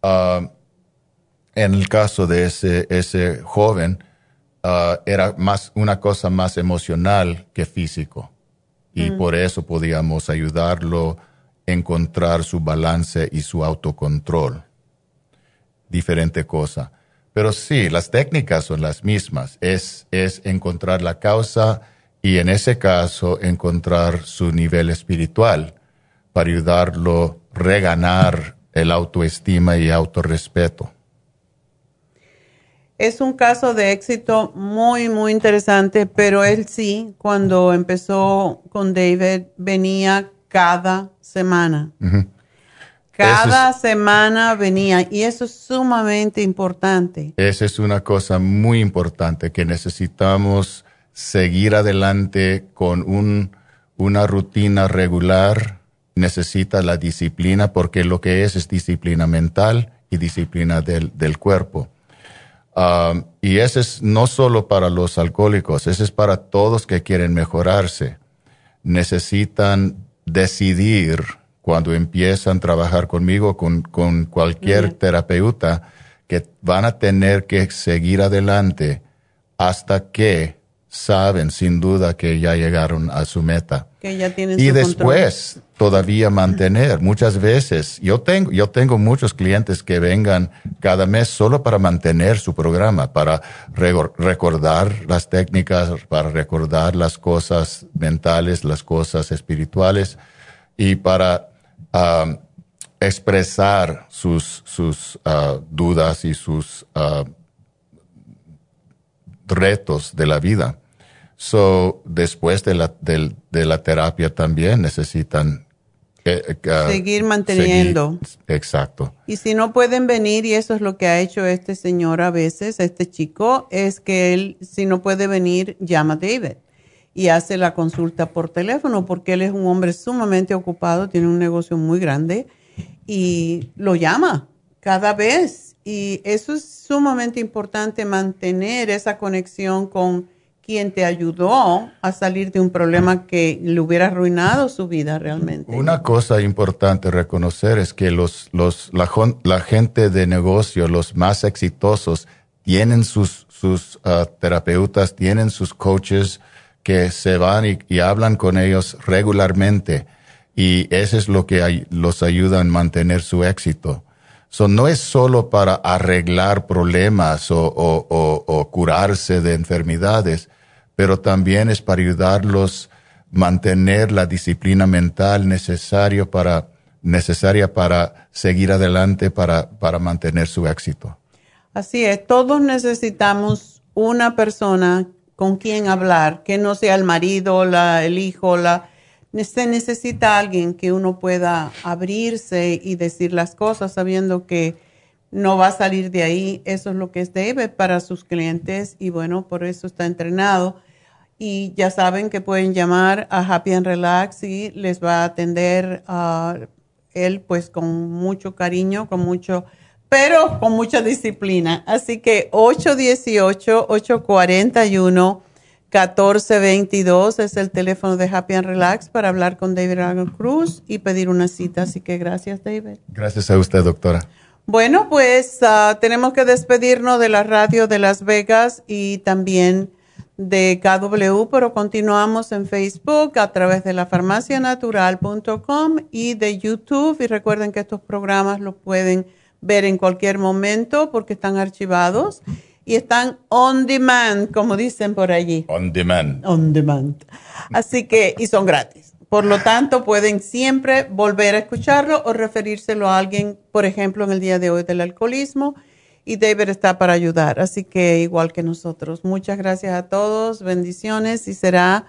Uh, en el caso de ese, ese joven, uh, era más una cosa más emocional que físico. Y mm. por eso podíamos ayudarlo a encontrar su balance y su autocontrol. Diferente cosa. Pero sí, las técnicas son las mismas. Es, es encontrar la causa y en ese caso encontrar su nivel espiritual para ayudarlo a reganar el autoestima y autorrespeto. Es un caso de éxito muy, muy interesante, pero él sí, cuando empezó con David, venía cada semana. Cada semana venía y eso es sumamente importante. Esa es una cosa muy importante que necesitamos seguir adelante con un, una rutina regular. Necesita la disciplina porque lo que es es disciplina mental y disciplina del, del cuerpo. Um, y ese es no solo para los alcohólicos, ese es para todos que quieren mejorarse. Necesitan decidir cuando empiezan a trabajar conmigo, con, con cualquier terapeuta, que van a tener que seguir adelante hasta que saben sin duda que ya llegaron a su meta. Que ya tienen y después todavía mantener. Muchas veces yo tengo, yo tengo muchos clientes que vengan cada mes solo para mantener su programa, para recordar las técnicas, para recordar las cosas mentales, las cosas espirituales y para expresar sus, sus uh, dudas y sus uh, retos de la vida. So, después de la, de, la terapia también necesitan eh, seguir manteniendo. exacto. Y si no pueden venir, y eso es lo que ha hecho este señor a veces, este chico, es que él, si no puede venir, llama a David y hace la consulta por teléfono, porque él es un hombre sumamente ocupado, tiene un negocio muy grande y lo llama cada vez. Y eso es sumamente importante, mantener esa conexión con quien te ayudó a salir de un problema que le hubiera arruinado su vida realmente. Una cosa importante reconocer es que los, los, la, gente de negocio, los más exitosos, tienen sus, sus uh, terapeutas, tienen sus coaches que se van y, hablan con ellos regularmente. Y eso es lo que los ayuda a mantener su éxito. No es solo para arreglar problemas o, curarse de enfermedades, pero también es para ayudarlos a mantener la disciplina mental para, necesaria para seguir adelante, para, para mantener su éxito. Así es, todos necesitamos una persona con quien hablar, que no sea el marido, la, el hijo, la, se necesita alguien que uno pueda abrirse y decir las cosas sabiendo que no va a salir de ahí. Eso es lo que es David para sus clientes y bueno, por eso está entrenado y ya saben que pueden llamar a Happy and Relax y les va a atender a él pues con mucho cariño, con mucho, pero con mucha disciplina. Así que 818-841-1422 es el teléfono de Happy and Relax para hablar con David Arnold Cruz y pedir una cita. Así que gracias David. Gracias a usted doctora. Bueno, pues ah, tenemos que despedirnos de la radio de Las Vegas y también de KW, pero continuamos en Facebook a través de la farmacianatural.com y de YouTube. Y recuerden que estos programas los pueden ver en cualquier momento porque están archivados y están on demand, como dicen por allí. On demand. On demand. Así que, y son gratis. Por lo tanto, pueden siempre volver a escucharlo o referírselo a alguien, por ejemplo, en el día de hoy del alcoholismo. Y David está para ayudar. Así que, igual que nosotros. Muchas gracias a todos. Bendiciones. Y será,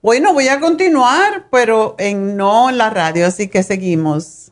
bueno, voy a continuar, pero en no en la radio. Así que seguimos.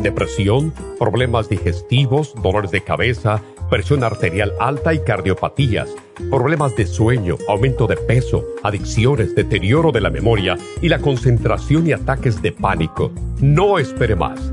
depresión, problemas digestivos, dolores de cabeza, presión arterial alta y cardiopatías, problemas de sueño, aumento de peso, adicciones, deterioro de la memoria y la concentración y ataques de pánico. No espere más.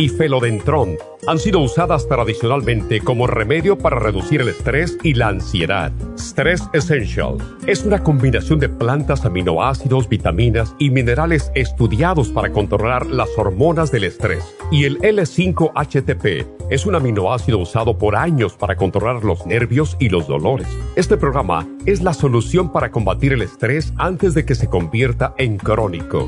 y Felodentron. Han sido usadas tradicionalmente como remedio para reducir el estrés y la ansiedad. Stress Essential es una combinación de plantas, aminoácidos, vitaminas y minerales estudiados para controlar las hormonas del estrés. Y el L5-HTP es un aminoácido usado por años para controlar los nervios y los dolores. Este programa es la solución para combatir el estrés antes de que se convierta en crónico.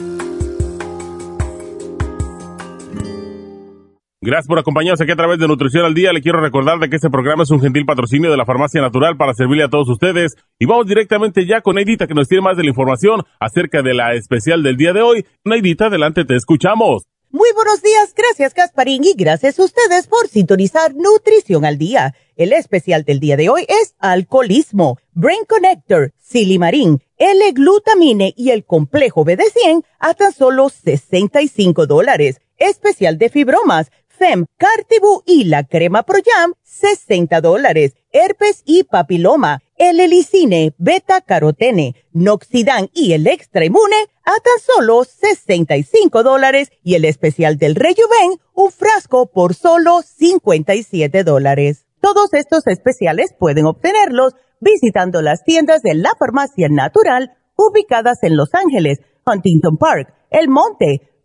Gracias por acompañarnos aquí a través de Nutrición al Día. Le quiero recordar de que este programa es un gentil patrocinio de la Farmacia Natural para servirle a todos ustedes. Y vamos directamente ya con Neidita que nos tiene más de la información acerca de la especial del día de hoy. Neidita, adelante, te escuchamos. Muy buenos días, gracias Gasparín y gracias a ustedes por sintonizar Nutrición al Día. El especial del día de hoy es alcoholismo, Brain Connector, Silimarín, L-Glutamine y el complejo BD100 a tan solo 65 dólares. Especial de fibromas, FEM, Cartibu y la crema Pro Jam, 60 dólares. Herpes y papiloma, el helicine, beta carotene, noxidan y el extra inmune a tan solo 65 dólares y el especial del Rejuven, un frasco por solo 57 dólares. Todos estos especiales pueden obtenerlos visitando las tiendas de la farmacia natural ubicadas en Los Ángeles, Huntington Park, El Monte,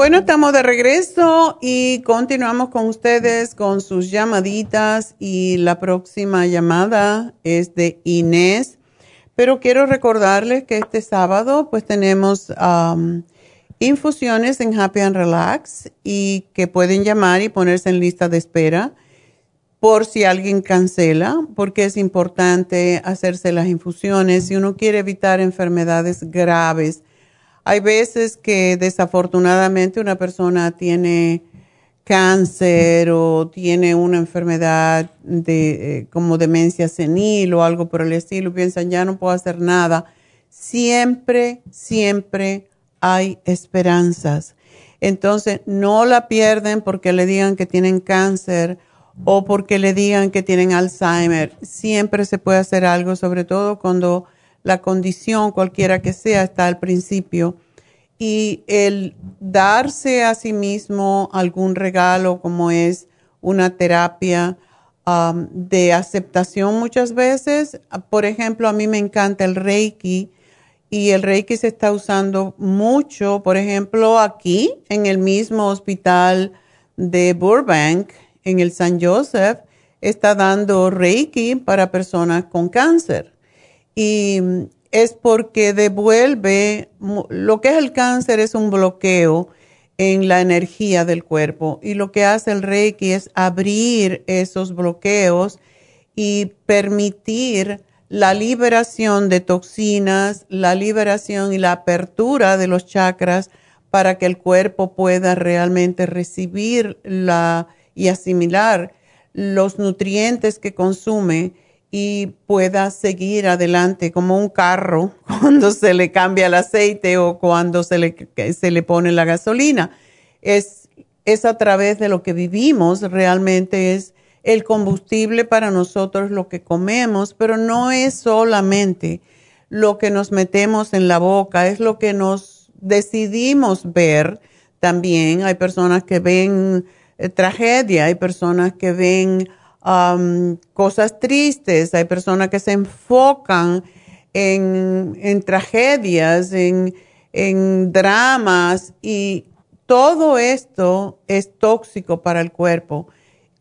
Bueno, estamos de regreso y continuamos con ustedes con sus llamaditas y la próxima llamada es de Inés. Pero quiero recordarles que este sábado pues tenemos infusiones en Happy and Relax y que pueden llamar y ponerse en lista de espera. por si alguien cancela, porque es importante hacerse las infusiones si uno quiere evitar enfermedades graves. Hay veces que desafortunadamente una persona tiene cáncer o tiene una enfermedad de, eh, como demencia senil o algo por el estilo, piensan ya no puedo hacer nada. Siempre, siempre hay esperanzas. Entonces, no la pierden porque le digan que tienen cáncer o porque le digan que tienen Alzheimer. Siempre se puede hacer algo, sobre todo cuando la condición, cualquiera que sea, está al principio. Y el darse a sí mismo algún regalo como es una terapia um, de aceptación muchas veces, por ejemplo, a mí me encanta el Reiki y el Reiki se está usando mucho, por ejemplo, aquí en el mismo hospital de Burbank, en el San Joseph, está dando Reiki para personas con cáncer. Y es porque devuelve, lo que es el cáncer es un bloqueo en la energía del cuerpo y lo que hace el Reiki es abrir esos bloqueos y permitir la liberación de toxinas, la liberación y la apertura de los chakras para que el cuerpo pueda realmente recibir la, y asimilar los nutrientes que consume y pueda seguir adelante como un carro (laughs) cuando se le cambia el aceite o cuando se le, se le pone la gasolina. Es, es a través de lo que vivimos, realmente es el combustible para nosotros lo que comemos, pero no es solamente lo que nos metemos en la boca, es lo que nos decidimos ver también. Hay personas que ven eh, tragedia, hay personas que ven cosas tristes, hay personas que se enfocan en, en tragedias, en, en dramas y todo esto es tóxico para el cuerpo.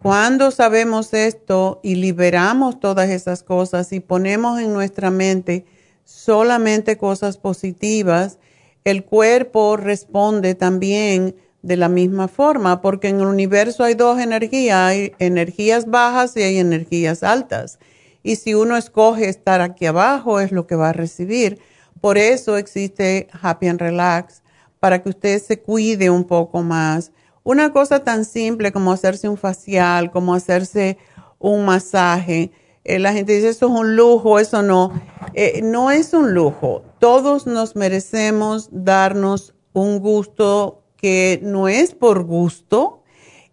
Cuando sabemos esto y liberamos todas esas cosas y ponemos en nuestra mente solamente cosas positivas, el cuerpo responde también de la misma forma, porque en el universo hay dos energías, hay energías bajas y hay energías altas. Y si uno escoge estar aquí abajo, es lo que va a recibir. Por eso existe Happy and Relax, para que usted se cuide un poco más una cosa tan simple como hacerse un facial, como hacerse un masaje. Eh, la gente dice, eso es un lujo, eso no. Eh, no es un lujo. Todos nos merecemos darnos un gusto que no es por gusto,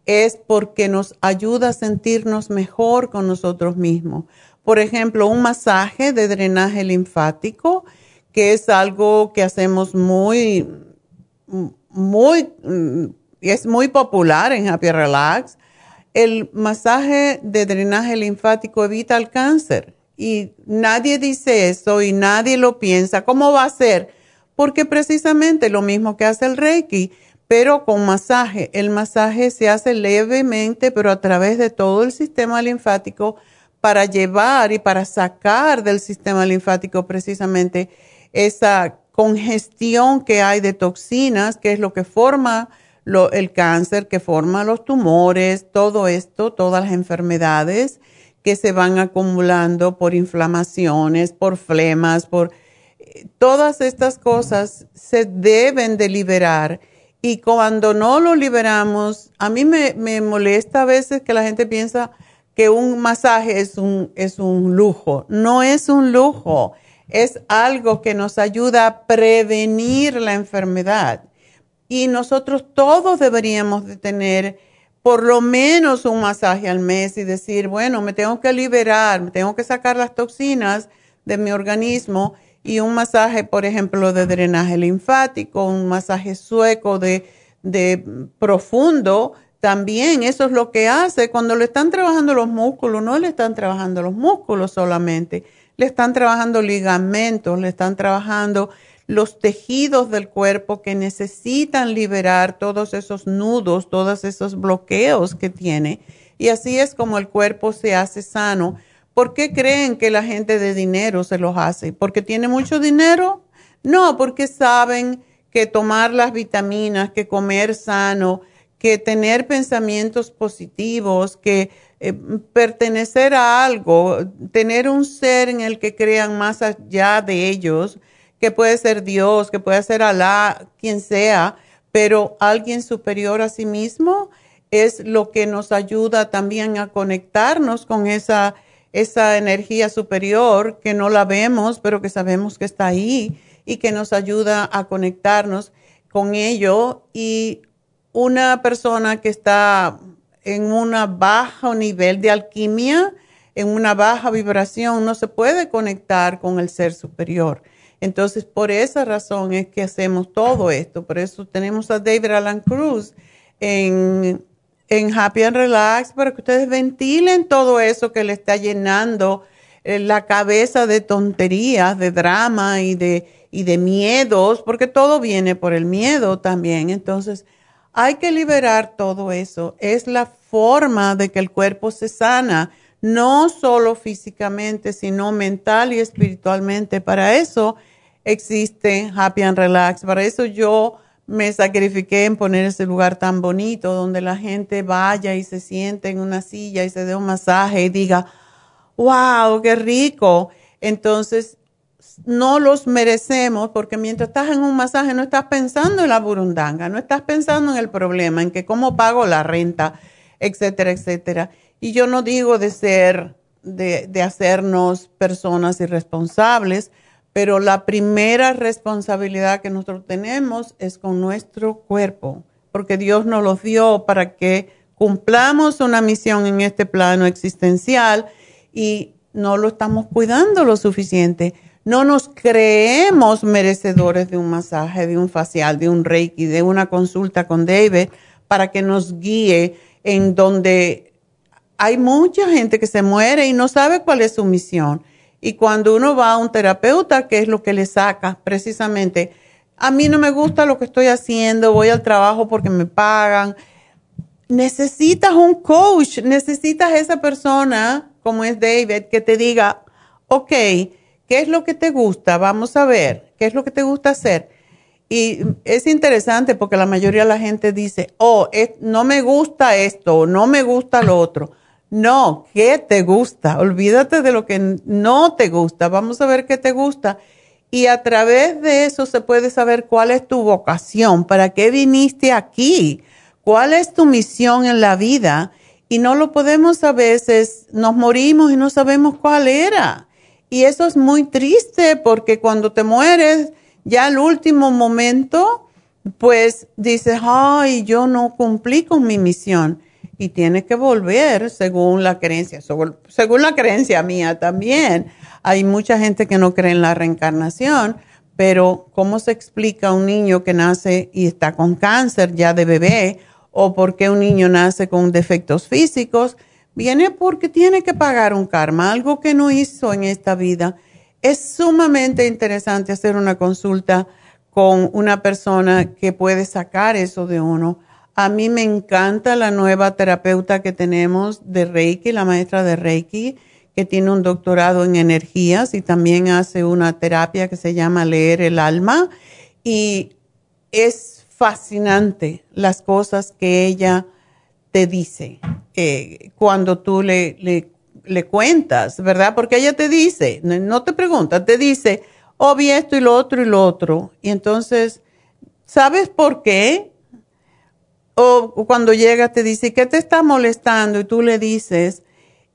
es porque nos ayuda a sentirnos mejor con nosotros mismos. Por ejemplo, un masaje de drenaje linfático, que es algo que hacemos muy, muy es muy popular en Happy Relax. El masaje de drenaje linfático evita el cáncer y nadie dice eso y nadie lo piensa. ¿Cómo va a ser? Porque precisamente lo mismo que hace el Reiki, pero con masaje. El masaje se hace levemente, pero a través de todo el sistema linfático para llevar y para sacar del sistema linfático precisamente esa congestión que hay de toxinas, que es lo que forma el cáncer que forma los tumores, todo esto, todas las enfermedades que se van acumulando por inflamaciones, por flemas, por eh, todas estas cosas se deben de liberar. Y cuando no lo liberamos, a mí me, me molesta a veces que la gente piensa que un masaje es un, es un lujo. No es un lujo, es algo que nos ayuda a prevenir la enfermedad. Y nosotros todos deberíamos de tener por lo menos un masaje al mes y decir, bueno, me tengo que liberar, me tengo que sacar las toxinas de mi organismo y un masaje, por ejemplo, de drenaje linfático, un masaje sueco de, de profundo, también eso es lo que hace cuando le están trabajando los músculos, no le están trabajando los músculos solamente, le están trabajando ligamentos, le están trabajando los tejidos del cuerpo que necesitan liberar todos esos nudos, todos esos bloqueos que tiene. Y así es como el cuerpo se hace sano. ¿Por qué creen que la gente de dinero se los hace? ¿Porque tiene mucho dinero? No, porque saben que tomar las vitaminas, que comer sano, que tener pensamientos positivos, que eh, pertenecer a algo, tener un ser en el que crean más allá de ellos, que puede ser Dios, que puede ser Alá, quien sea, pero alguien superior a sí mismo es lo que nos ayuda también a conectarnos con esa, esa energía superior que no la vemos, pero que sabemos que está ahí y que nos ayuda a conectarnos con ello. Y una persona que está en un bajo nivel de alquimia, en una baja vibración, no se puede conectar con el ser superior. Entonces, por esa razón es que hacemos todo esto. Por eso tenemos a David Alan Cruz en, en Happy and Relax para que ustedes ventilen todo eso que le está llenando eh, la cabeza de tonterías, de drama y de, y de miedos, porque todo viene por el miedo también. Entonces, hay que liberar todo eso. Es la forma de que el cuerpo se sana, no solo físicamente, sino mental y espiritualmente. Para eso existe Happy and Relax. Para eso yo me sacrifiqué en poner ese lugar tan bonito donde la gente vaya y se siente en una silla y se dé un masaje y diga, wow, qué rico. Entonces, no los merecemos porque mientras estás en un masaje no estás pensando en la burundanga, no estás pensando en el problema, en que cómo pago la renta, etcétera, etcétera. Y yo no digo de ser, de, de hacernos personas irresponsables, pero la primera responsabilidad que nosotros tenemos es con nuestro cuerpo, porque Dios nos los dio para que cumplamos una misión en este plano existencial y no lo estamos cuidando lo suficiente no nos creemos merecedores de un masaje, de un facial, de un reiki, de una consulta con David para que nos guíe en donde hay mucha gente que se muere y no sabe cuál es su misión. Y cuando uno va a un terapeuta, ¿qué es lo que le saca? Precisamente, a mí no me gusta lo que estoy haciendo, voy al trabajo porque me pagan. Necesitas un coach, necesitas esa persona, como es David, que te diga, ok, ¿Qué es lo que te gusta? Vamos a ver, ¿qué es lo que te gusta hacer? Y es interesante porque la mayoría de la gente dice, oh, no me gusta esto, no me gusta lo otro. No, ¿qué te gusta? Olvídate de lo que no te gusta. Vamos a ver qué te gusta. Y a través de eso se puede saber cuál es tu vocación, para qué viniste aquí, cuál es tu misión en la vida. Y no lo podemos a veces, nos morimos y no sabemos cuál era. Y eso es muy triste porque cuando te mueres, ya al último momento, pues dices, ay, yo no cumplí con mi misión. Y tienes que volver según la creencia, según la creencia mía también. Hay mucha gente que no cree en la reencarnación, pero ¿cómo se explica un niño que nace y está con cáncer ya de bebé? ¿O por qué un niño nace con defectos físicos? viene porque tiene que pagar un karma, algo que no hizo en esta vida. Es sumamente interesante hacer una consulta con una persona que puede sacar eso de uno. A mí me encanta la nueva terapeuta que tenemos de Reiki, la maestra de Reiki, que tiene un doctorado en energías y también hace una terapia que se llama leer el alma. Y es fascinante las cosas que ella te dice eh, cuando tú le, le, cuentas, ¿verdad? Porque ella te dice, no te pregunta, te dice, oh, esto y lo otro y lo otro. Y entonces, ¿sabes por qué? O cuando llega te dice, ¿qué te está molestando? Y tú le dices,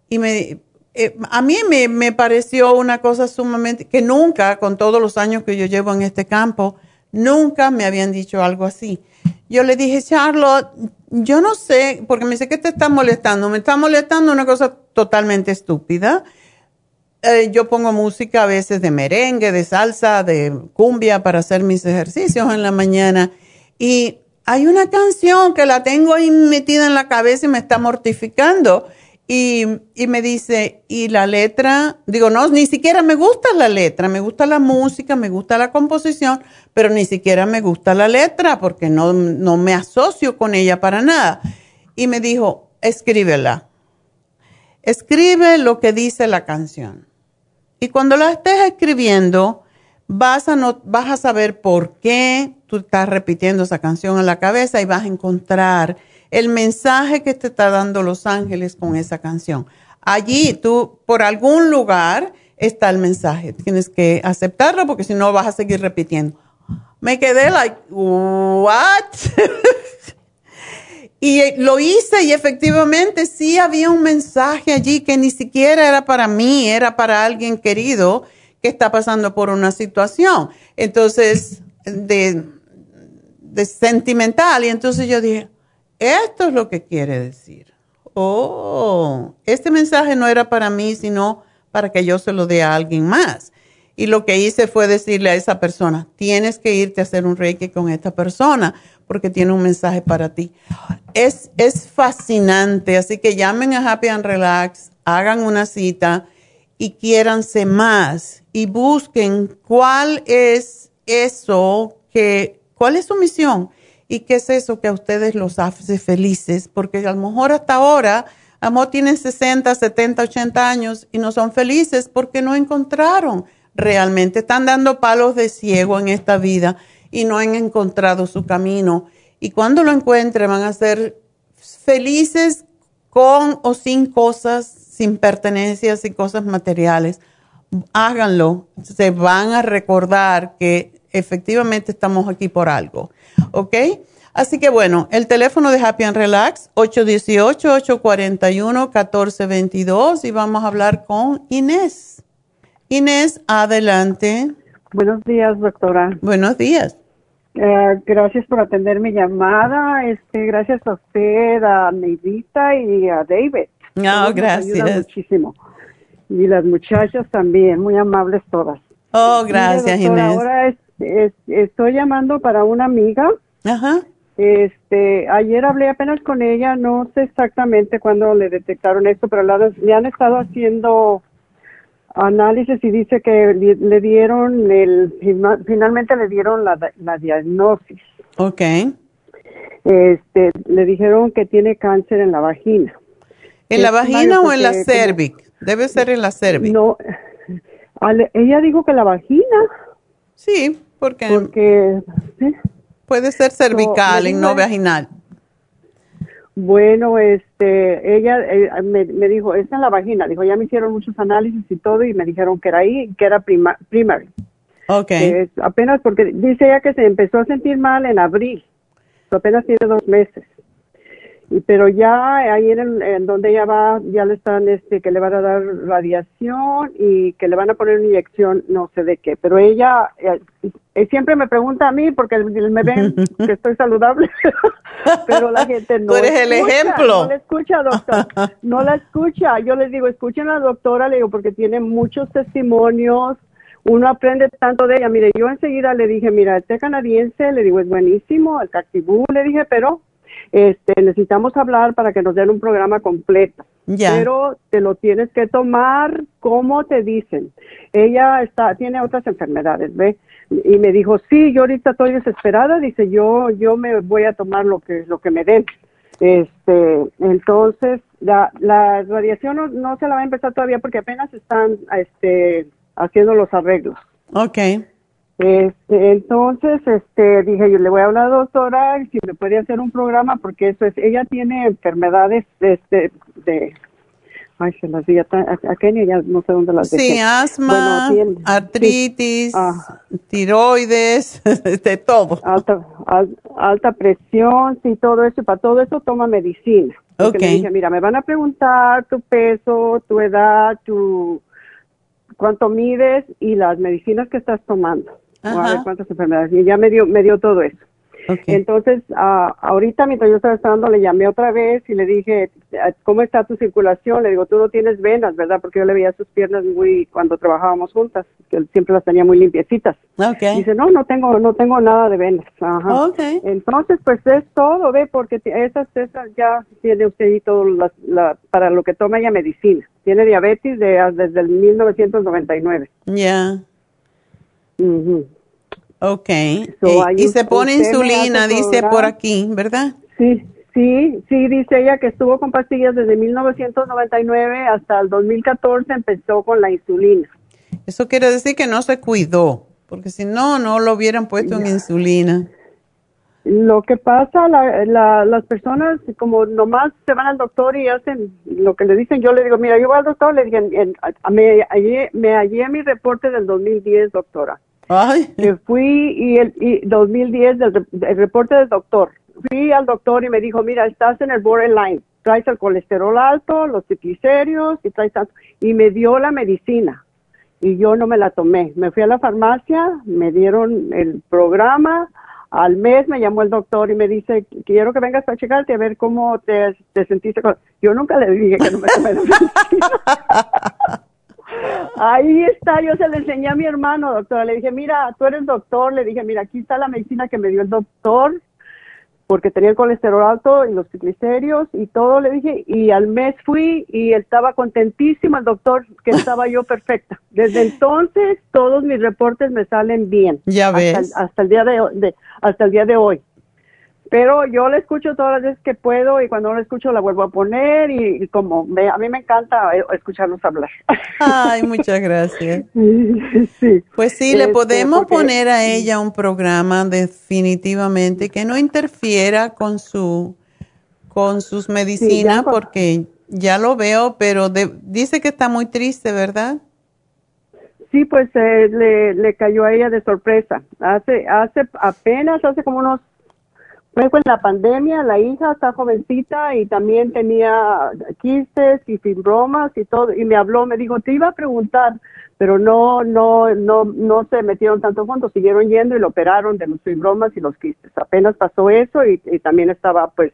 y me, eh, a mí me, me, pareció una cosa sumamente, que nunca, con todos los años que yo llevo en este campo, nunca me habían dicho algo así. Yo le dije, Charlotte, yo no sé, porque me dice que te está molestando. Me está molestando una cosa totalmente estúpida. Eh, yo pongo música a veces de merengue, de salsa, de cumbia para hacer mis ejercicios en la mañana. Y hay una canción que la tengo ahí metida en la cabeza y me está mortificando. Y, y, me dice, y la letra, digo, no, ni siquiera me gusta la letra, me gusta la música, me gusta la composición, pero ni siquiera me gusta la letra porque no, no me asocio con ella para nada. Y me dijo, escríbela. Escribe lo que dice la canción. Y cuando la estés escribiendo, vas a, no, vas a saber por qué tú estás repitiendo esa canción en la cabeza y vas a encontrar el mensaje que te está dando Los Ángeles con esa canción. Allí tú, por algún lugar, está el mensaje. Tienes que aceptarlo porque si no vas a seguir repitiendo. Me quedé like, what? (laughs) y lo hice y efectivamente sí había un mensaje allí que ni siquiera era para mí, era para alguien querido que está pasando por una situación. Entonces, de, de sentimental. Y entonces yo dije, esto es lo que quiere decir. Oh, este mensaje no era para mí, sino para que yo se lo dé a alguien más. Y lo que hice fue decirle a esa persona, tienes que irte a hacer un reiki con esta persona porque tiene un mensaje para ti. Es, es fascinante, así que llamen a Happy and Relax, hagan una cita y quiéranse más y busquen cuál es eso que, cuál es su misión y qué es eso que a ustedes los hace felices, porque a lo mejor hasta ahora Amor tienen 60, 70, 80 años y no son felices porque no encontraron realmente. Están dando palos de ciego en esta vida y no han encontrado su camino. Y cuando lo encuentren van a ser felices con o sin cosas, sin pertenencias y cosas materiales. Háganlo. Se van a recordar que efectivamente estamos aquí por algo. ¿Ok? Así que bueno, el teléfono de Happy and Relax, 818-841-1422 y vamos a hablar con Inés. Inés, adelante. Buenos días, doctora. Buenos días. Eh, gracias por atender mi llamada. Este, gracias a usted, a Neidita y a David. No, gracias. muchísimo. Y las muchachas también, muy amables todas. Oh, gracias, Inés. Ahora estoy llamando para una amiga. Ajá. Este, ayer hablé apenas con ella, no sé exactamente cuándo le detectaron esto, pero le han estado haciendo análisis y dice que le, dieron el, finalmente le dieron la, la diagnosis. Ok. Este, le dijeron que tiene cáncer en la vagina. ¿En la vagina o en la cervix? Debe ser en la cervix. No, ella dijo que la vagina. Sí, porque. Porque. Puede ser cervical y no vaginal. Bueno, este, ella eh, me, dijo, esta es la vagina. Dijo, ya me hicieron muchos análisis y todo y me dijeron que era ahí, que era prima, primary. Ok. apenas porque dice ella que se empezó a sentir mal en abril. Apenas tiene dos meses pero ya ahí en, donde ella va, ya le están, este, que le van a dar radiación y que le van a poner una inyección, no sé de qué, pero ella eh, siempre me pregunta a mí porque me ven (laughs) que estoy saludable, (laughs) pero la gente no. Tú eres el ejemplo. No la escucha, doctor. No la escucha. Yo les digo, escuchen a la doctora, le digo, porque tiene muchos testimonios uno aprende tanto de ella. Mire, yo enseguida le dije, mira, este canadiense, le digo, es buenísimo, el Cactibú, le dije, pero este, necesitamos hablar para que nos den un programa completo. Pero te lo tienes que tomar como te dicen. Ella está, tiene otras enfermedades, ¿ve? Y me dijo, sí, yo ahorita estoy desesperada, dice, yo, yo me voy a tomar lo que, lo que me den. Este, entonces, la, la radiación no, no se la va a empezar todavía porque apenas están, este, haciendo los arreglos. Okay. Este, entonces, este, dije, yo le voy a hablar a la doctora si me puede hacer un programa porque eso es, ella tiene enfermedades, este, de, ay, se las di a, a Kenia, ya no sé dónde las dejé. Sí, asma, artritis, ah. tiroides, (laughs) de todo. Alta, alta presión, sí, todo eso, para todo eso toma medicina. Porque okay. dije, mira, me van a preguntar tu peso, tu edad, tu cuánto mides y las medicinas que estás tomando a ver cuántas enfermedades. Y ya me dio, me dio todo eso. Entonces, ahorita mientras yo estaba estando, le llamé otra vez y le dije, ¿cómo está tu circulación? Le digo, tú no tienes venas, ¿verdad? Porque yo le veía sus piernas muy, cuando trabajábamos juntas, que siempre las tenía muy limpiecitas. Dice, no, no tengo, no tengo nada de venas. Ajá. Entonces, pues es todo, ¿ve? Porque esas, esas ya tiene usted y todo, para lo que toma ella medicina. Tiene diabetes de, desde el 1999. Ya. Ok. y, se pone insulina, dice por aquí, ¿verdad? Sí, sí, sí, dice ella que estuvo con pastillas desde 1999 hasta el 2014 empezó con la insulina. Eso quiere decir que no se cuidó, porque si no, no lo hubieran puesto en insulina. Lo que pasa, la, las personas como nomás se van al doctor y hacen lo que le dicen, yo le digo, mira, yo voy al doctor, le dije, me, hallé, me hallé mi reporte del 2010, doctora. Ay. Fui y el y 2010 del el reporte del doctor. Fui al doctor y me dijo, mira, estás en el borderline, traes el colesterol alto, los triglicéridos y traes tanto. Y me dio la medicina y yo no me la tomé. Me fui a la farmacia, me dieron el programa, al mes me llamó el doctor y me dice, quiero que vengas a checarte a ver cómo te, sentiste. Yo nunca le dije que no me tomé la (laughs) Ahí está, yo se le enseñé a mi hermano, doctora. Le dije, mira, tú eres doctor. Le dije, mira, aquí está la medicina que me dio el doctor porque tenía el colesterol alto y los triglicéridos y todo, le dije, y al mes fui y estaba contentísimo el doctor que estaba yo perfecta. Desde entonces todos mis reportes me salen bien. Ya ves. Hasta, el día de, hasta el día de hoy. Pero yo la escucho todas las veces que puedo y cuando no la escucho la vuelvo a poner y, como a mí me encanta eh, escucharlos hablar. Ay, (laughs) muchas gracias. sí. Pues sí, le este, podemos poner a ella un programa definitivamente que no interfiera con su con sus medicinas porque ya lo veo, pero dice que está muy triste, ¿verdad? Sí, pues eh, le, le cayó a ella de sorpresa. Hace hace apenas hace como unos Luego en la pandemia la hija está jovencita y también tenía quistes y fibromas y todo y me habló, me dijo, te iba a preguntar, pero no, no, no, no se metieron tanto fondo, siguieron yendo y lo operaron de los fibromas y los quistes. Apenas pasó eso y, y también estaba pues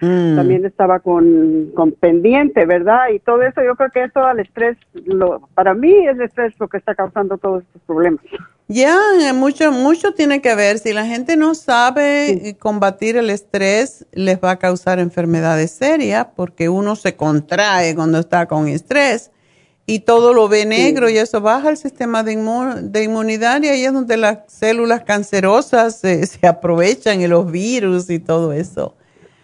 Mm. También estaba con, con, pendiente, ¿verdad? Y todo eso, yo creo que eso al estrés, lo, para mí es el estrés lo que está causando todos estos problemas. Ya, mucho, mucho tiene que ver. Si la gente no sabe combatir el estrés, les va a causar enfermedades serias porque uno se contrae cuando está con estrés y todo lo ve negro y eso baja el sistema de, de inmunidad y ahí es donde las células cancerosas se, se aprovechan y los virus y todo eso.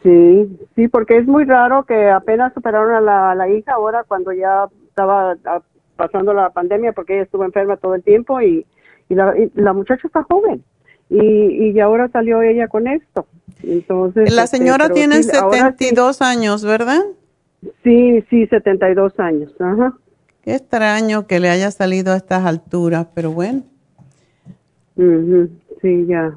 Sí, sí, porque es muy raro que apenas superaron a la, la hija ahora cuando ya estaba ah, pasando la pandemia porque ella estuvo enferma todo el tiempo y, y, la, la muchacha está joven y, y ahora salió ella con esto. Entonces, la este, señora tiene 72 años, ¿verdad? Sí, sí, 72 años. Ajá. Qué extraño que le haya salido a estas alturas, pero bueno. Sí, ya.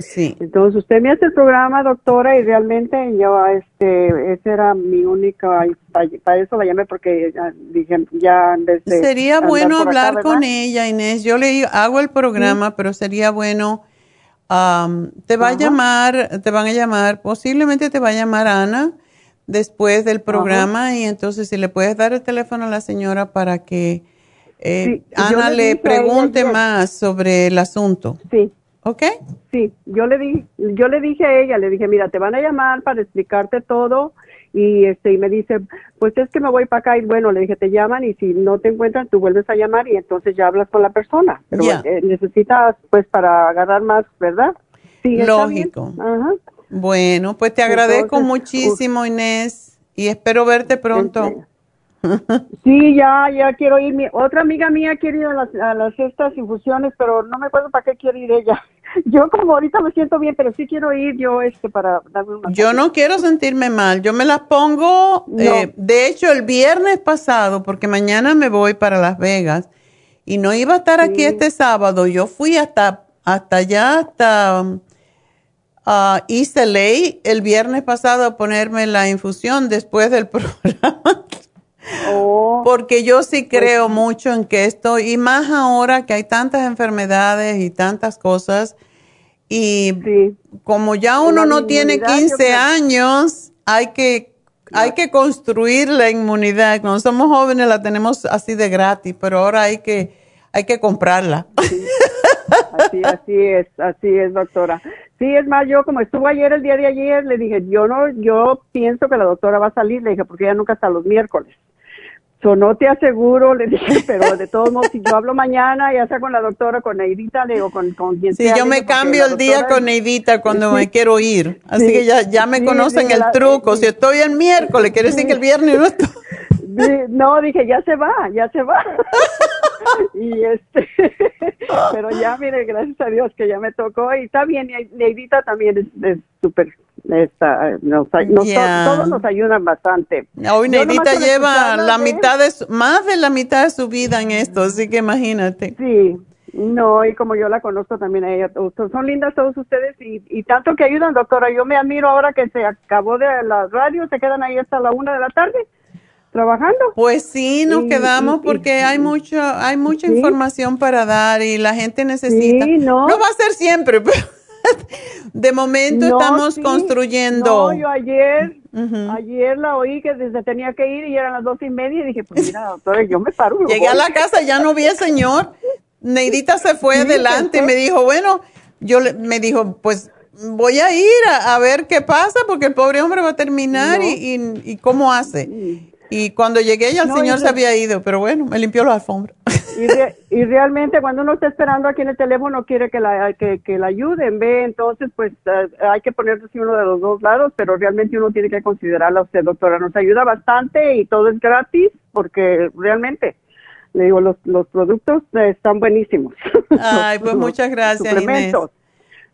Sí. Entonces usted me hace el programa, doctora, y realmente yo, este, esa era mi única, para, eso la llamé porque ya, dije, ya desde... Sería bueno hablar con ella, Inés. Yo le hago el programa, pero sería bueno, te va a llamar, te van a llamar, posiblemente te va a llamar Ana después del programa y entonces si le puedes dar el teléfono a la señora para que eh, Ana le pregunte más sobre el asunto. Sí. ¿Ok? Sí, yo le, di, yo le dije a ella, le dije, mira, te van a llamar para explicarte todo y este y me dice, pues es que me voy para acá y bueno, le dije, te llaman y si no te encuentran, tú vuelves a llamar y entonces ya hablas con la persona. Pero eh, necesitas, pues, para agarrar más, ¿verdad? Sí, Lógico. Ajá. Bueno, pues te agradezco muchísimo, Inés, y espero verte pronto. Este, Sí, ya, ya quiero ir. Mi, otra amiga mía quiere ir a las, a las estas infusiones, pero no me acuerdo para qué quiere ir ella. (laughs) Yo como ahorita me siento bien, pero sí quiero ir yo este para darme una... Yo no quiero sentirme mal, yo me las pongo, eh, de hecho el viernes pasado, porque mañana me voy para Las Vegas y no iba a estar aquí este sábado, yo fui hasta, hasta allá, hasta uh, East el viernes pasado a ponerme la infusión después del (laughs) programa. Oh. Porque yo sí pues creo mucho en que esto, y más ahora que hay tantas enfermedades y tantas cosas, y como ya uno no tiene 15 años, hay que, hay que construir la inmunidad. Cuando somos jóvenes la tenemos así de gratis, pero ahora hay que, hay que comprarla. Así, así es, así es, doctora. Sí, es más, yo como estuvo ayer, el día de ayer, le dije, yo no, yo pienso que la doctora va a salir, le dije, porque ella nunca está los miércoles. So, no te aseguro, le dije, (laughs) pero de todos modos, si yo hablo mañana, ya sea con la doctora, con Neidita, le digo, con, con quien sea. Sí, yo me cambio el día con Neidita cuando me quiero ir. Así que ya, ya me conocen el truco. Si estoy el miércoles, quiere decir que el viernes no estoy. No, dije, ya se va, ya se va. (laughs) y este, (laughs) pero ya, mire, gracias a Dios que ya me tocó y está bien, Neidita también es súper esta, nos, todos nos ayudan bastante. Hoy Neidita lleva la mitad de más de la mitad de su vida en esto, así que imagínate. Sí, no, y como yo la conozco también a ella, son lindas todos ustedes y, y, tanto que ayudan, doctora. Yo me admiro ahora que se acabó de la radio, se quedan ahí hasta la una de la tarde trabajando. Pues sí, nos quedamos porque hay mucho, hay mucha información para dar y la gente necesita. no. no. va a ser siempre, (laughs) pero (laughs) de momento estamos construyendo. No, yo ayer, ayer la oí que desde tenía que ir y eran las dos y media y dije, pues mira, doctora, yo me paro. Llegué a la casa, ya no vi al señor. Neidita se fue adelante y me dijo, bueno, yo le, me dijo, pues voy a ir a, ver qué pasa porque el pobre hombre va a terminar y, y, cómo hace. Y cuando llegué ya el señor se había ido, pero bueno, me limpió la alfombra. Y, y, realmente cuando uno está esperando aquí en el teléfono quiere que la, que, que la ayuden, ve, entonces pues eh, hay que ponerse uno de los dos lados, pero realmente uno tiene que considerarla usted, doctora. Nos ayuda bastante y todo es gratis porque realmente le digo, los, los productos están buenísimos. Ay, (laughs) pues muchas gracias. Suplementos.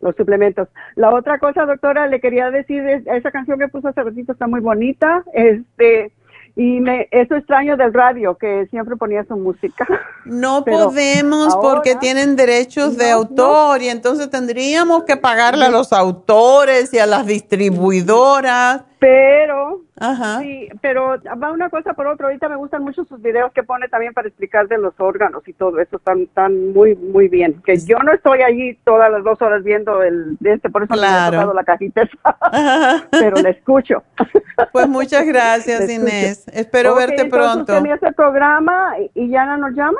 Los suplementos. La otra cosa, doctora, le quería decir, esa canción que puso hace ratito está muy bonita. Este, y me, eso extraño del radio, que siempre ponía su música. No (laughs) podemos porque tienen derechos de autor y entonces tendríamos que pagarle a los autores y a las distribuidoras. Pero, Ajá. sí, pero va una cosa por otra. Ahorita me gustan mucho sus videos que pone también para explicar de los órganos y todo eso. Están, están muy, muy bien. Que yo no estoy allí todas las dos horas viendo el de este, por eso claro. me he tocado la cajita, (laughs) pero le escucho. Pues muchas (laughs) gracias, Inés. Espero verte pronto. ¿Usted me hace el programa y Ana nos llama?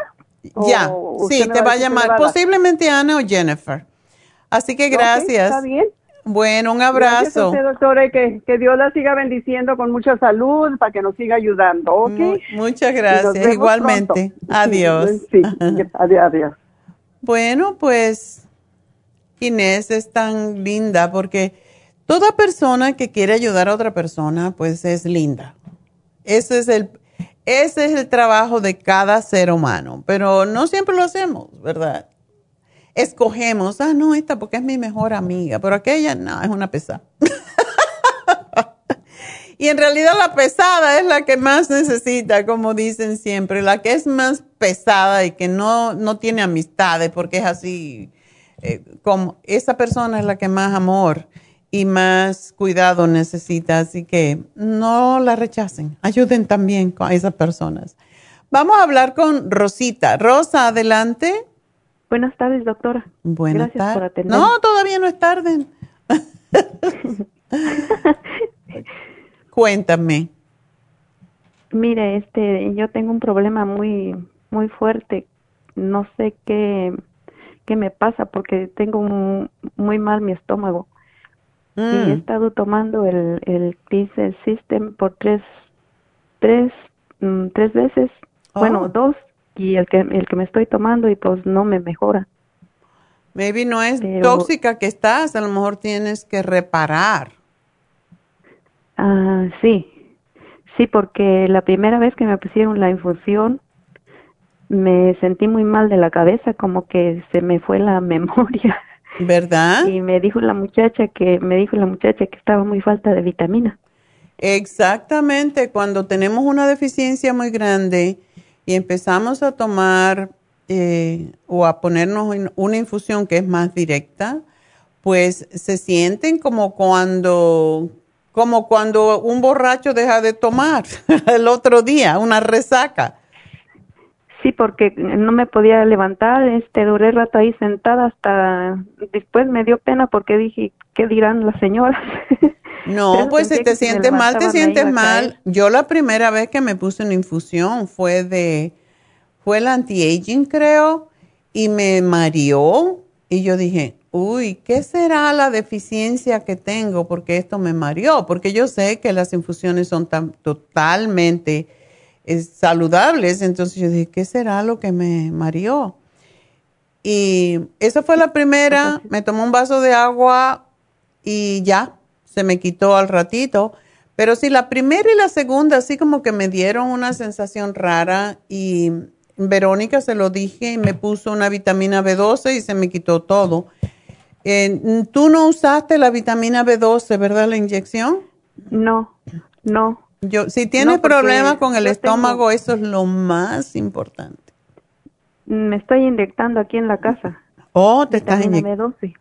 Ya, sí, te va a llamar. Posiblemente Ana o Jennifer. Así que gracias. está bien. Bueno, un abrazo. Gracias doctora, y que, Dios la siga bendiciendo con mucha salud para que nos siga ayudando, ¿ok? muchas gracias, igualmente. (laughs) Adiós. Sí, (laughs) adiós, adiós. Bueno, pues Inés es tan linda porque toda persona que quiere ayudar a otra persona, pues es linda. Ese es el, ese es el trabajo de cada ser humano, pero no siempre lo hacemos, ¿verdad? Escogemos, ah, no, esta porque es mi mejor amiga, pero aquella no, es una pesada. (laughs) y en realidad la pesada es la que más necesita, como dicen siempre, la que es más pesada y que no, no tiene amistades porque es así, eh, como esa persona es la que más amor y más cuidado necesita, así que no la rechacen, ayuden también a esas personas. Vamos a hablar con Rosita. Rosa, adelante. Buenas tardes, doctora. Buenas Gracias por atender. No, todavía no es tarde. (laughs) Cuéntame. Mire, este, yo tengo un problema muy, muy fuerte. No sé qué, qué me pasa porque tengo muy mal mi estómago. Y he mm. estado tomando el, el System por tres, tres, mm, tres veces. Bueno, oh. dos y el que, el que me estoy tomando y pues no me mejora. Maybe no es tóxica que estás, a lo mejor tienes que reparar. Ah, sí, sí, porque la primera vez que me pusieron la infusión me sentí muy mal de la cabeza, como que se me fue la (laughs) memoria. ¿Verdad? Y me dijo la muchacha que me dijo la muchacha que estaba muy falta de vitamina. Exactamente, cuando tenemos una deficiencia muy grande, y empezamos a tomar eh, o a ponernos en una infusión que es más directa, pues se sienten como cuando, como cuando un borracho deja de tomar (laughs) el otro día, una resaca. Sí, porque no me podía levantar, este, duré rato ahí sentada hasta después me dio pena porque dije, ¿qué dirán las señoras? (laughs) No, pues si te sientes mal, te sientes mal. Yo la primera vez que me puse una infusión fue de, fue el anti-aging creo, y me mareó. Y yo dije, uy, ¿qué será la deficiencia que tengo? Porque esto me mareó. Porque yo sé que las infusiones son tan, totalmente eh, saludables. Entonces yo dije, ¿qué será lo que me mareó? Y esa fue la primera. Me tomó un vaso de agua y ya, se me quitó al ratito. Pero sí, la primera y la segunda, así como que me dieron una sensación rara y Verónica se lo dije y me puso una vitamina B12 y se me quitó todo. Eh, Tú no usaste la vitamina B12, ¿verdad? La inyección. No, no. Yo, si tienes No, problemas con el estómago, eso es lo más importante. Me estoy inyectando aquí en la casa. Oh, te estás inyectando. B12.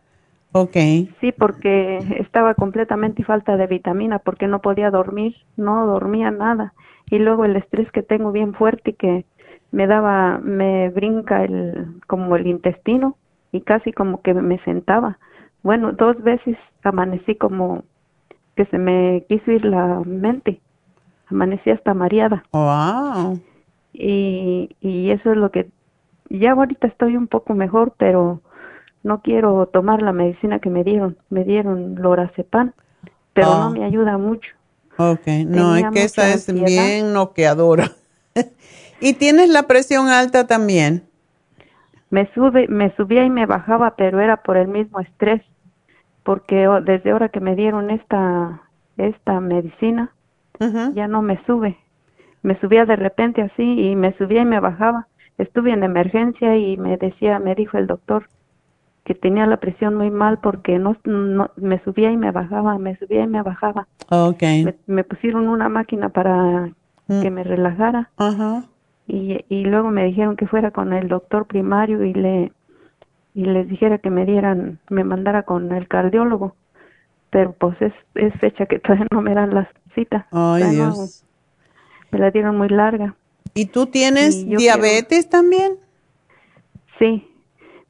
Ok. Sí, porque estaba completamente falta de vitamina, porque no podía dormir, no dormía nada. Y luego el estrés que tengo bien fuerte y que me daba, me brinca el, como el intestino y casi como que me sentaba. Bueno, dos veces amanecí como que se me quiso ir la mente. Amanecí hasta mareada. Wow. Y, y eso es lo que, ya ahorita estoy un poco mejor, pero no quiero tomar la medicina que me dieron. Me dieron lorazepam, pero Ah. no me ayuda mucho. Ok, no, es que esa es ansiedad. bien noqueadora. (laughs) ¿Y tienes la presión alta también? Me sube, me subía y me bajaba, pero era por el mismo estrés, porque desde ahora que me dieron esta esta medicina ya no me sube. Me subía de repente así y me subía y me bajaba. Estuve en emergencia y me decía, me dijo el doctor que tenía la presión muy mal porque no, no me subía y me bajaba, me subía y me bajaba. Ok. Me, me pusieron una máquina para que me relajara Ajá. y, y luego me dijeron que fuera con el doctor primario y le y les dijera que me dieran me mandara con el cardiólogo pero pues es, es fecha que todavía no me dan las citas Ay, no- Dios. me la dieron muy larga ¿Y tú tienes Y diabetes también? sí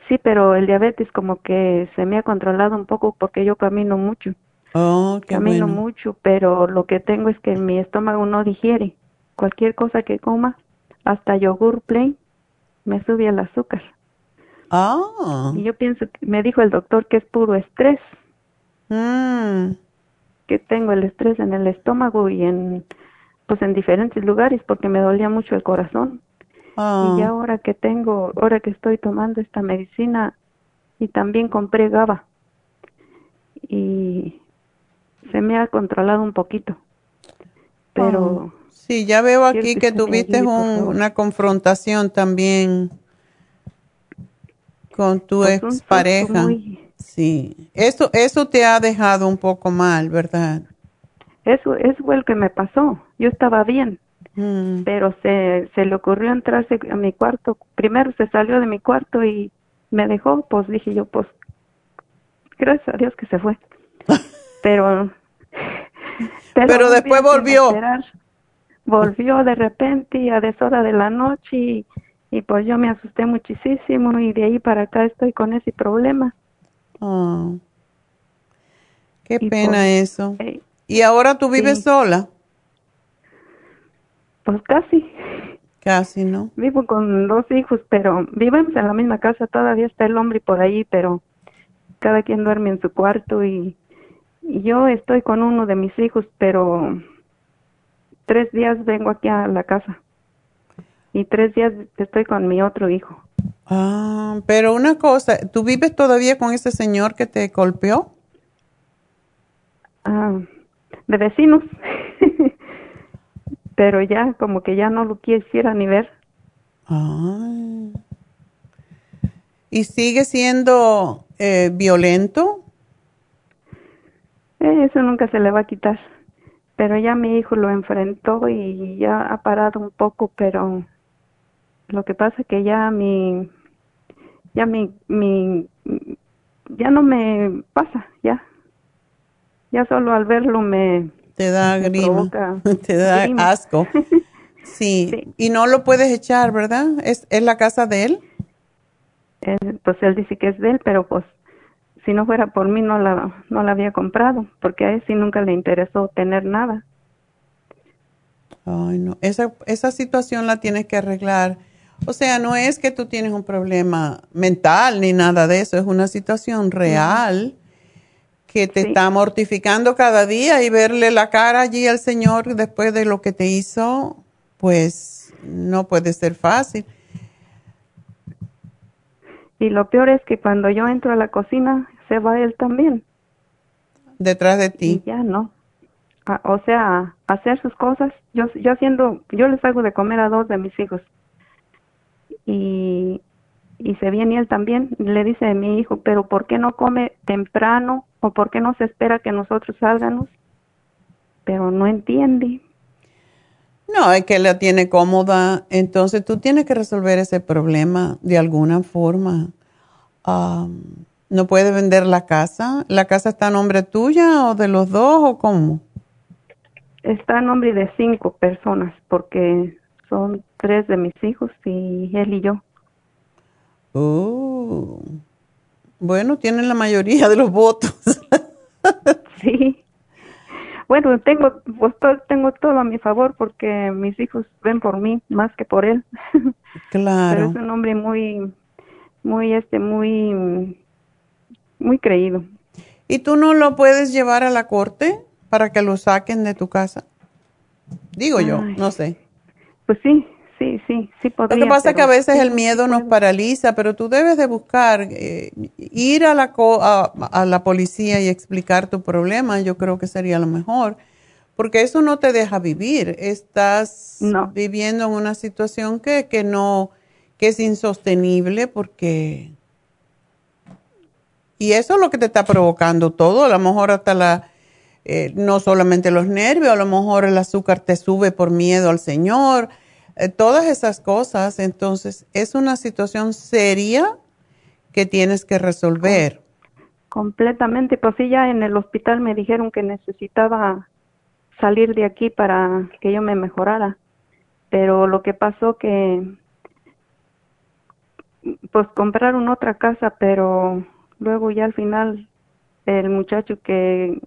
sí pero el diabetes como que se me ha controlado un poco porque yo camino mucho Oh, qué camino bueno. mucho pero lo que tengo es que mi estómago no digiere cualquier cosa que coma hasta yogur plain me sube el azúcar Ah. Y yo pienso, que- me dijo el doctor que es puro estrés, Mm. que tengo el estrés en el estómago y en, pues en diferentes lugares porque me dolía mucho el corazón. Ah. Y ya ahora que tengo, ahora que estoy tomando esta medicina y también compré GABA y se me ha controlado un poquito. Pero Ah. Sí, ya veo aquí que tuviste ayude, un- una confrontación también con tu Pues, expareja. muy- Sí, eso, eso te ha dejado un poco mal, ¿verdad? eso, eso fue el que me pasó. Yo estaba bien. Mm. pero se, se le ocurrió entrarse a mi cuarto. Primero se salió de mi cuarto y me dejó, pues dije yo, pues gracias a Dios que se fue. (laughs) (laughs) Pero, Pero después volvió. volvió de repente y a deshora de la noche y, y pues yo me asusté muchísimo y de ahí para acá estoy con ese problema. Ah. Qué Y pena pues, eso. eh, ¿Y ahora tú vives sí. sola? Pues casi. Casi, ¿no? Vivo con dos hijos, pero vivimos en la misma casa. Todavía está el hombre por ahí, pero cada quien duerme en su cuarto y, y yo estoy con uno de mis hijos, pero tres días vengo aquí a la casa y tres días estoy con mi otro hijo. Ah, pero una cosa, ¿tú vives todavía con ese señor que te golpeó? Ah, de vecinos. Pero ya como que ya no lo quisiera ni ver. Ay. ¿Y sigue siendo eh, violento? Eh, Eso nunca se le va a quitar. Pero ya mi hijo lo enfrentó y ya ha parado un poco, pero lo que pasa que ya mi, ya mi, mi, ya no me pasa, ya. Ya solo al verlo me, Te da me grima, provoca (laughs) te da grima. asco. (laughs) Sí. y no lo puedes echar, ¿verdad? ¿Es, es la casa de él? Eh, pues él dice que es de él, pero pues si no fuera por mí no la, no la había comprado, porque a él sí nunca le interesó tener nada. Ay, no. Esa, esa situación la tienes que arreglar. O sea, no es que tú tienes un problema mental ni nada de eso, es una situación real que te está mortificando cada día y verle la cara allí al Señor después de lo que te hizo, pues no puede ser fácil. Y lo peor es que cuando yo entro a la cocina, se va él también. Detrás de ti. Y ya no. A- o sea, a hacer sus cosas. Yo, yo haciendo, yo les hago de comer a dos de mis hijos. y, y se viene él también. Le dice a mi hijo, pero ¿por qué no come temprano o por qué no se espera que nosotros salgamos? Pero no entiende. No, es que la tiene cómoda, entonces tú tienes que resolver ese problema de alguna forma. ¿No puede vender la casa? ¿La casa está a nombre tuya o de los dos o cómo? Está a nombre de cinco personas porque son tres de mis hijos y él y yo. Oh. Bueno, tienen la mayoría de los votos. (laughs) sí. Bueno, tengo pues todo, tengo todo a mi favor porque mis hijos ven por mí más que por él. (laughs) Claro. Pero es un hombre muy muy este muy muy creído. ¿Y tú no lo puedes llevar a la corte para que lo saquen de tu casa? Digo yo, no sé. Pues sí, sí, sí, sí podría. Lo que pasa es que a veces el miedo nos paraliza, pero tú debes de buscar, eh, ir a la, a, la policía y explicar tu problema, yo creo que sería lo mejor, porque eso no te deja vivir. Estás viviendo en una situación que, que no, que es insostenible porque... Y eso es lo que te está provocando todo, a lo mejor hasta la, eh, no solamente los nervios, a lo mejor el azúcar te sube por miedo al Señor, eh, todas esas cosas. Entonces, es una situación seria que tienes que resolver. Completamente, pues sí, ya en el hospital me dijeron que necesitaba salir de aquí para que yo me mejorara. Pero lo que pasó que, pues compraron otra casa, pero luego ya al final el muchacho que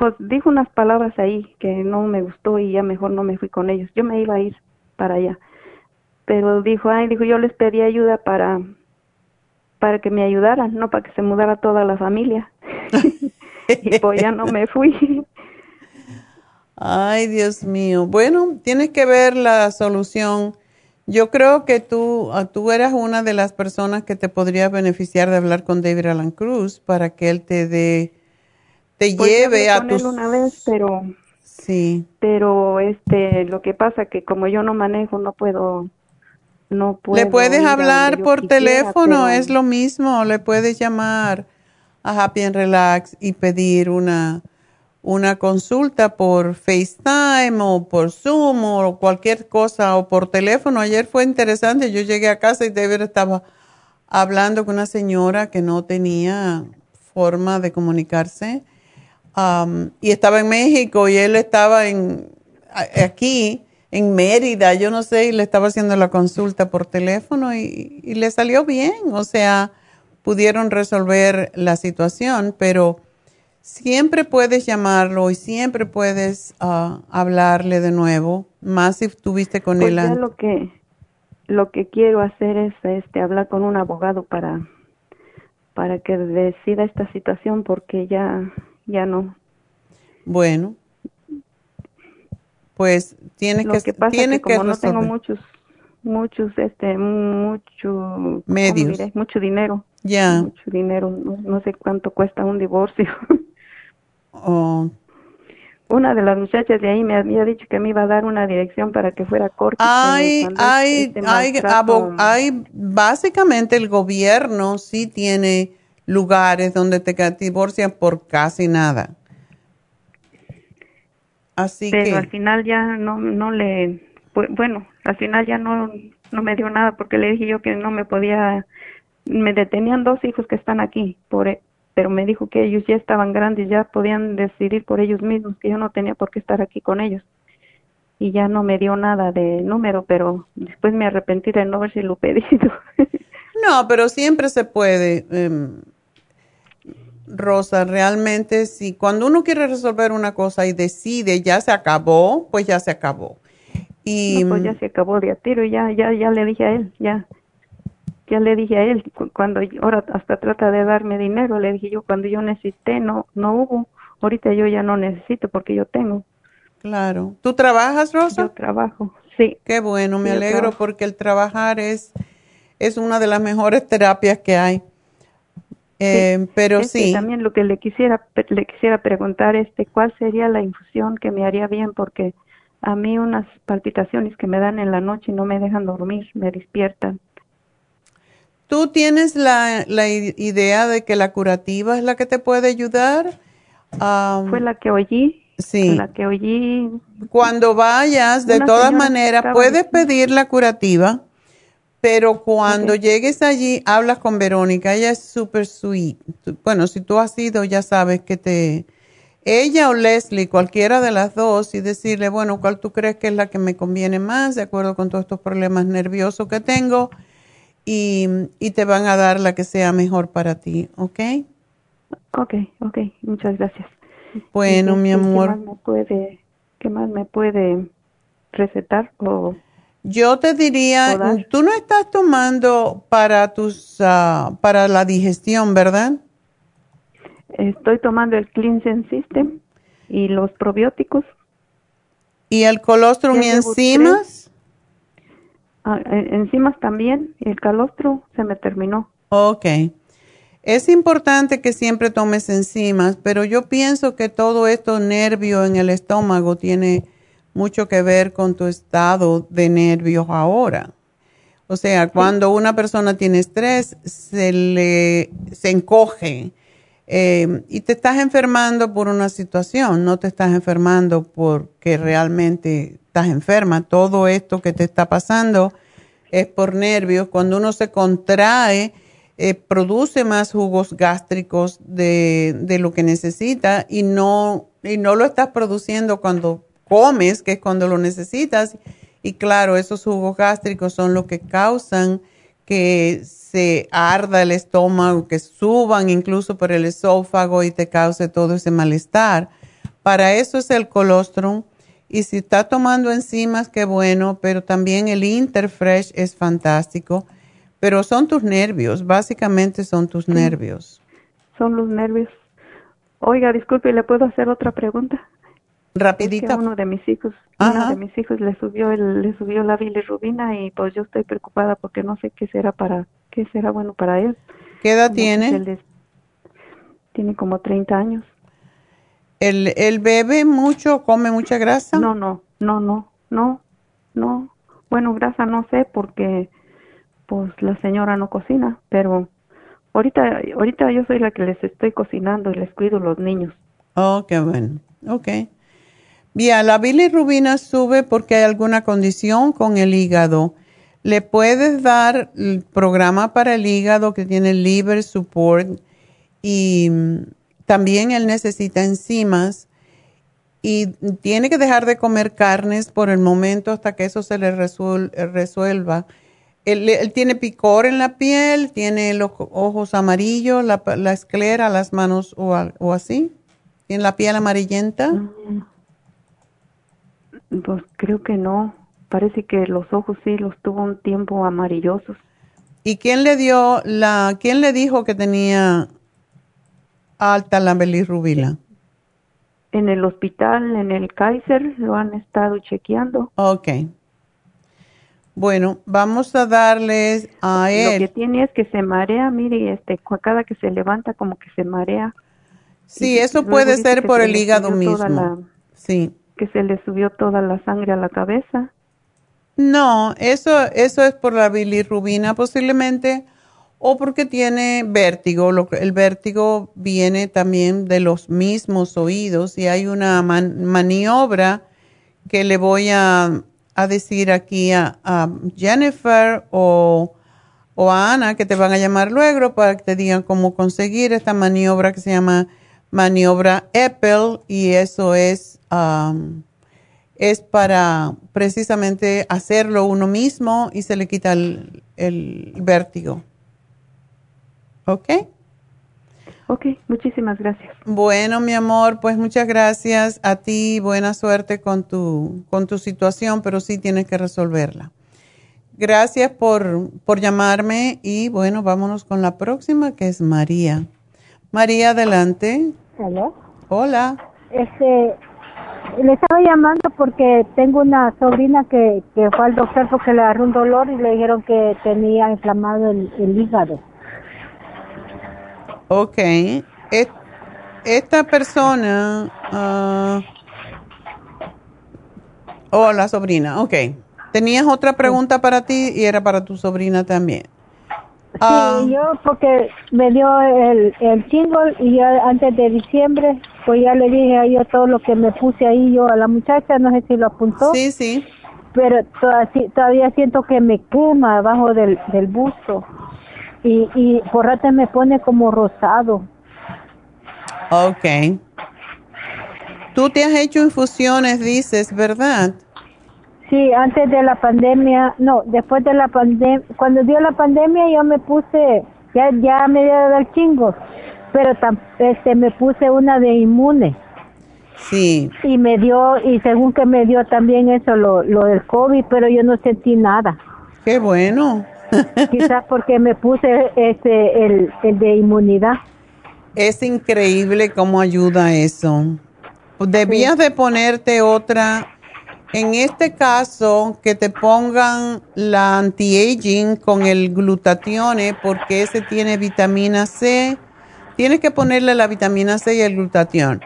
pues dijo unas palabras ahí que no me gustó y ya mejor no me fui con ellos. Yo me iba a ir para allá. Pero dijo, ay, dijo, yo les pedí ayuda para para que me ayudaran, no para que se mudara toda la familia. (laughs) y pues ya no me fui. Ay, Dios mío. Bueno, tienes que ver la solución. Yo creo que tú, ah, tú eras una de las personas que te podría beneficiar de hablar con David Alan Cruz para que él te dé te pues lleve a tus... una vez, pero... Sí. Pero este, lo que pasa que como yo no manejo, no puedo... No puedo le puedes hablar por teléfono, es lo mismo, le puedes llamar a Happy and Relax y pedir una, una consulta por FaceTime o por Zoom o cualquier cosa o por teléfono. Ayer fue interesante, yo llegué a casa y David estaba hablando con una señora que no tenía forma de comunicarse Um, y estaba en México y él estaba en aquí en Mérida, yo no sé, y le estaba haciendo la consulta por teléfono y, le salió bien, o sea, pudieron resolver la situación, pero siempre puedes llamarlo y siempre puedes uh, hablarle de nuevo, más si estuviste con pues él. Ya lo que lo que quiero hacer es este hablar con un abogado para para que decida esta situación porque ya ya no. Bueno, pues tiene Lo que, que pasa tiene que como no tengo muchos muchos este mucho medios. mucho dinero. Ya. Mucho dinero. No, sé cuánto cuesta un divorcio. (laughs) Oh. una de las muchachas de ahí me había dicho que me iba a dar una dirección para que fuera corta hay hay hay, hay básicamente el gobierno sí tiene lugares donde te divorcian por casi nada. Así Pero que... al final ya no, no le, bueno, al final ya no, no me dio nada porque le dije yo que no me podía, me detenían dos hijos que están aquí, por, e, pero me dijo que ellos ya estaban grandes, ya podían decidir por ellos mismos, que yo no tenía por qué estar aquí con ellos. Y ya no me dio nada de número, pero después me arrepentí de no haber si lo pedido. (laughs) no, pero siempre se puede. Em, Rosa, realmente si cuando uno quiere resolver una cosa y decide ya se acabó, pues ya se acabó. Y pues ya se acabó de a tiro, ya, ya, ya le dije a él, ya, ya le dije a él, cuando ahora hasta trata de darme dinero, le dije yo, cuando yo necesité, no, no hubo, ahorita yo ya no necesito porque yo tengo. Claro. ¿Tú trabajas, Rosa? Yo trabajo, sí. Qué bueno, me alegro porque el trabajar es, es una de las mejores terapias que hay. Eh, pero este, sí. También lo que le quisiera le quisiera preguntar este, ¿cuál sería la infusión que me haría bien? Porque a mí unas palpitaciones que me dan en la noche y no me dejan dormir, me despiertan. ¿Tú tienes la, la idea de que la curativa es la que te puede ayudar? Fue la que oí. Sí. La que oí. Cuando vayas, de todas maneras, puedes pedir la curativa, pero cuando llegues allí, hablas con Verónica. Ella es súper sweet. Bueno, si tú has ido, ya sabes que te... Ella o Leslie, cualquiera de las dos, y decirle, bueno, ¿cuál tú crees que es la que me conviene más, de acuerdo con todos estos problemas nerviosos que tengo? Y, y te van a dar la que sea mejor para ti, ¿ok? Ok, ok, muchas gracias. Bueno, mi amor. ¿Qué más me puede, qué más me puede recetar o yo te diría, tú no estás tomando para tus ah, para la digestión, ¿verdad? Estoy tomando el Cleansing System y los probióticos. ¿Y el colostrum y enzimas? Ah, enzimas también, y el calostro se me terminó. Ok. Es importante que siempre tomes enzimas, pero yo pienso que todo esto nervio en el estómago tiene mucho que ver con tu estado de nervios ahora. O sea, cuando una persona tiene estrés, se le se encoge eh, y te estás enfermando por una situación, no te estás enfermando porque realmente estás enferma. Todo esto que te está pasando es por nervios. Cuando uno se contrae, eh, produce más jugos gástricos de, de, lo que necesita y no, y no lo estás produciendo cuando comes, que es cuando lo necesitas. Y claro, esos jugos gástricos son lo que causan que se arda el estómago, que suban incluso por el esófago y te cause todo ese malestar. Para eso es el colostrum. Y si está tomando enzimas, qué bueno, pero también el Interfresh es fantástico. Pero son tus nervios, básicamente son tus nervios. Son los nervios. Oiga, disculpe, ¿le puedo hacer otra pregunta? Rapidita. uno de mis hijos, uno de mis hijos le subió el, le subió la bilirrubina y pues yo estoy preocupada porque no sé qué será para, qué será bueno para él. ¿Qué edad tiene? tiene como 30 años. ¿El, ¿El bebe mucho, come mucha grasa? No, no, no, no, no, no. Bueno, grasa no sé porque pues la señora no cocina, pero ahorita, ahorita yo soy la que les estoy cocinando y les cuido los niños. Oh, qué bueno. Ok. Bien, la bilirrubina sube porque hay alguna condición con el hígado. Le puedes dar el programa para el hígado que tiene liver support y también él necesita enzimas y tiene que dejar de comer carnes por el momento hasta que eso se le resuelva. Él, tiene picor en la piel, tiene los ojos amarillos, la, esclera, las manos o, o así. ¿Tiene la piel amarillenta? Mm. Pues creo que no. Parece que los ojos sí los tuvo un tiempo amarillosos. ¿Y quién le dio la, quién le dijo que tenía alta la bilirrubina? En el hospital, en el Kaiser, lo han estado chequeando. Ok. Bueno, vamos a darles a él. Lo que tiene es que se marea, mire, este, cada que se levanta como que se marea. Sí, eso puede ser por el hígado mismo. sí que se le subió toda la sangre a la cabeza. No, eso, eso es por la bilirrubina posiblemente o porque tiene vértigo. el vértigo viene también de los mismos oídos y hay una maniobra que le voy a, decir aquí a, Jennifer o, o, a Ana que te van a llamar luego para que te digan cómo conseguir esta maniobra que se llama maniobra Apple y eso es es para precisamente hacerlo uno mismo y se le quita el, el vértigo. ¿Ok? Ok, muchísimas gracias. Bueno, mi amor, pues muchas gracias a ti. Buena suerte con tu, con tu situación, pero sí tienes que resolverla. Gracias por, por llamarme y bueno, vámonos con la próxima que es María. María, adelante. Hola. Hola. Este, le estaba llamando porque tengo una sobrina que, que fue al doctor porque le agarró un dolor y le dijeron que tenía inflamado el, hígado. Ok. esta persona, uh, Oh, la sobrina, ok. Tenías otra pregunta para ti y era para tu sobrina también. Sí, ah. yo porque me dio el, el jingle y ya antes de diciembre, pues ya le dije a ella todo lo que me puse ahí yo a la muchacha, no sé si lo apuntó. Sí, sí. Pero todavía, todavía siento que me quema abajo del, del busto y, y por rato me pone como rosado. Ok. Tú te has hecho infusiones, dices, ¿verdad? Sí, antes de la pandemia, no, después de la pandemia, cuando dio la pandemia yo me puse, ya, ya me dio el chingo, pero este, me puse una de inmune. Sí. Y me dio, y según que me dio también eso, lo, lo del COVID, pero yo no sentí nada. Qué bueno. (laughs) Quizás porque me puse este, el, el de inmunidad. Es increíble cómo ayuda eso. Debías de ponerte otra en este caso, que te pongan la anti-aging con el glutatione porque ese tiene vitamina C. Tienes que ponerle la vitamina C y el glutatión.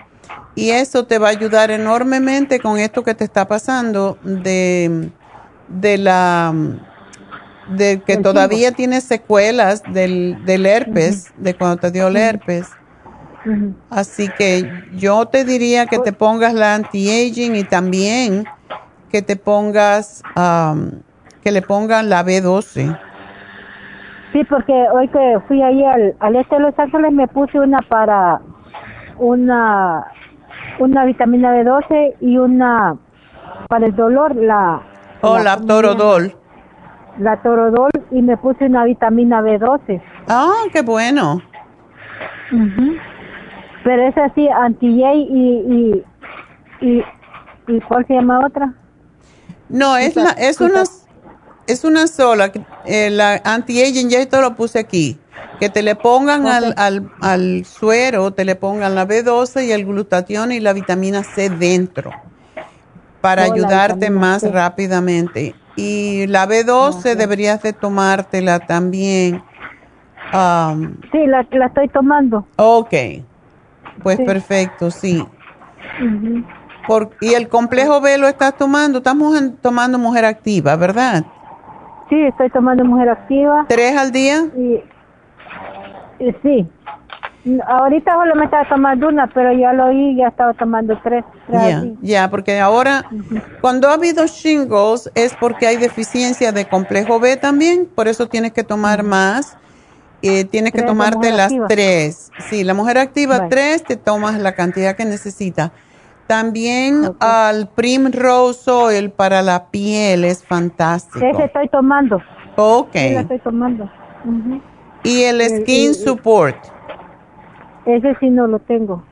Y eso te va a ayudar enormemente con esto que te está pasando de, de la de que todavía tienes secuelas del, del herpes, de cuando te dio el herpes. Así que yo te diría que te pongas la anti-aging y también que te pongas, que le pongan la B12. Sí, porque hoy que fui ahí al, al este de Los Ángeles me puse una para una una vitamina B12 y una para el dolor, la... Oh, la, Torodol. La Torodol y me puse una vitamina B12. Ah, qué bueno. Pero es así, anti y, y, y, y, ¿cuál se llama otra? No, es, la, es, una, es una sola. Eh, la anti-aging, ya esto lo puse aquí. Que te le pongan al, al, al, suero, te le pongan la B12 y el glutatión y la vitamina C dentro para ayudarte más rápidamente. Y la B12 deberías de tomártela también. Um, sí, la, la estoy tomando. Ok, pues perfecto, sí. ¿Y el complejo B lo estás tomando? Estamos tomando mujer activa, ¿verdad? Sí, estoy tomando mujer activa. ¿Tres al día? Y, sí. Ahorita solo me estaba tomando una, pero ya lo oí, ya estaba tomando tres. Ya, porque ahora, cuando ha habido shingles, es porque hay deficiencia de complejo B también, por eso tienes que tomar más. Eh, tienes que tomarte las tres. Sí, la mujer activa tres, te tomas la cantidad que necesitas. También al Primrose Oil para la piel es fantástico. Ese estoy tomando. Ok. Ese estoy tomando. ¿Y el Skin Support? Ese sí no lo tengo.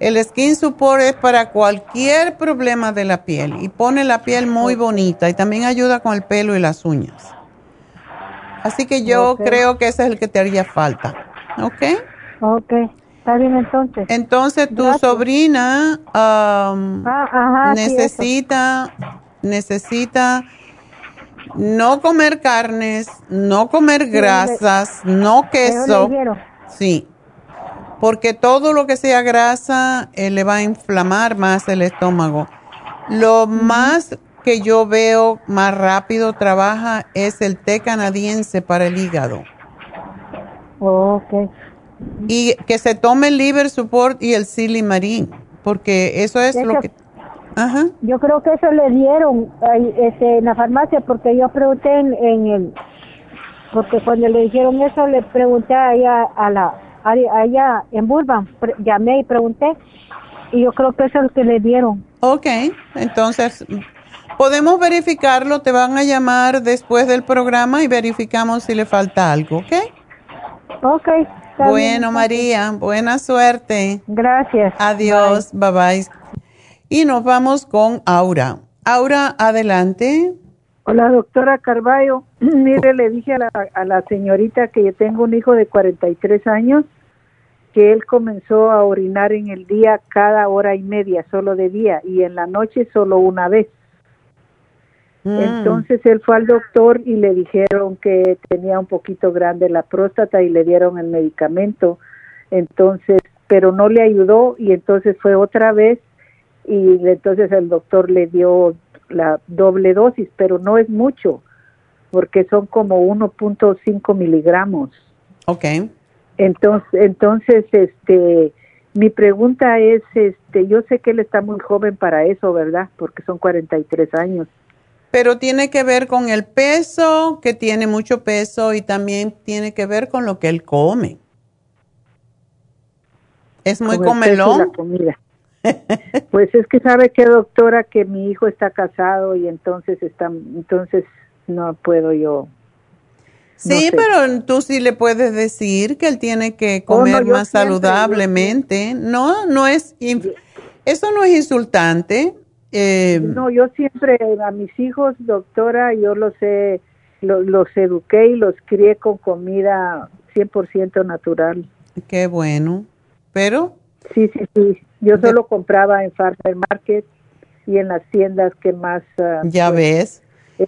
El Skin Support es para cualquier problema de la piel y pone la piel muy bonita y también ayuda con el pelo y las uñas. Así que yo creo que ese es el que te haría falta. ¿Ok? Ok. Está bien entonces. Entonces tu sobrina ah, necesita, necesita no comer carnes, no comer grasas, no queso. Sí, porque todo lo que sea grasa eh, le va a inflamar más el estómago. Lo más que yo veo más rápido trabaja es el té canadiense para el hígado. ok. Y que se tome el liver support y el silimarín, porque eso es lo que... Ajá. Yo creo que eso le dieron este, en la farmacia, porque yo pregunté en, el... Porque cuando le dijeron eso, le pregunté allá a la allá en Burbank, llamé y pregunté, y yo creo que eso es lo que le dieron. Ok, entonces podemos verificarlo, te van a llamar después del programa y verificamos si le falta algo, ¿ok? Ok. Bueno, María, buena suerte. Gracias. Adiós, bye. bye Y nos vamos con Aura. Aura, adelante. Hola, doctora Carballo. (clears throat) Mire, le dije a la, a la señorita que yo tengo un hijo de 43 años que él comenzó a orinar en el día cada hora y media, solo de día, y en la noche solo una vez. Mm. Entonces él fue al doctor y le dijeron que tenía un poquito grande la próstata y le dieron el medicamento. Entonces, pero no le ayudó y entonces fue otra vez y entonces el doctor le dio la doble dosis, pero no es mucho, porque son como 1.5 miligramos. Ok. Entonces, entonces, este, mi pregunta es, este, yo sé que él está muy joven para eso, ¿verdad? Porque son 43 años. Pero tiene que ver con el peso, que tiene mucho peso, y también tiene que ver con lo que él come. Es muy comelón. (laughs) pues es que sabe que doctora que mi hijo está casado y entonces está, entonces no puedo yo. sí, pero tú sí le puedes decir que él tiene que oh, comer más saludablemente. No, no es, eso no es insultante. Eh, no, yo siempre a mis hijos, doctora, yo los he, los, los eduqué y los crié con comida 100% natural. Qué bueno pero... Sí, sí, sí. Yo solo compraba en Farmer Market y en las tiendas que más... Ah, ya pues, ves. Eh,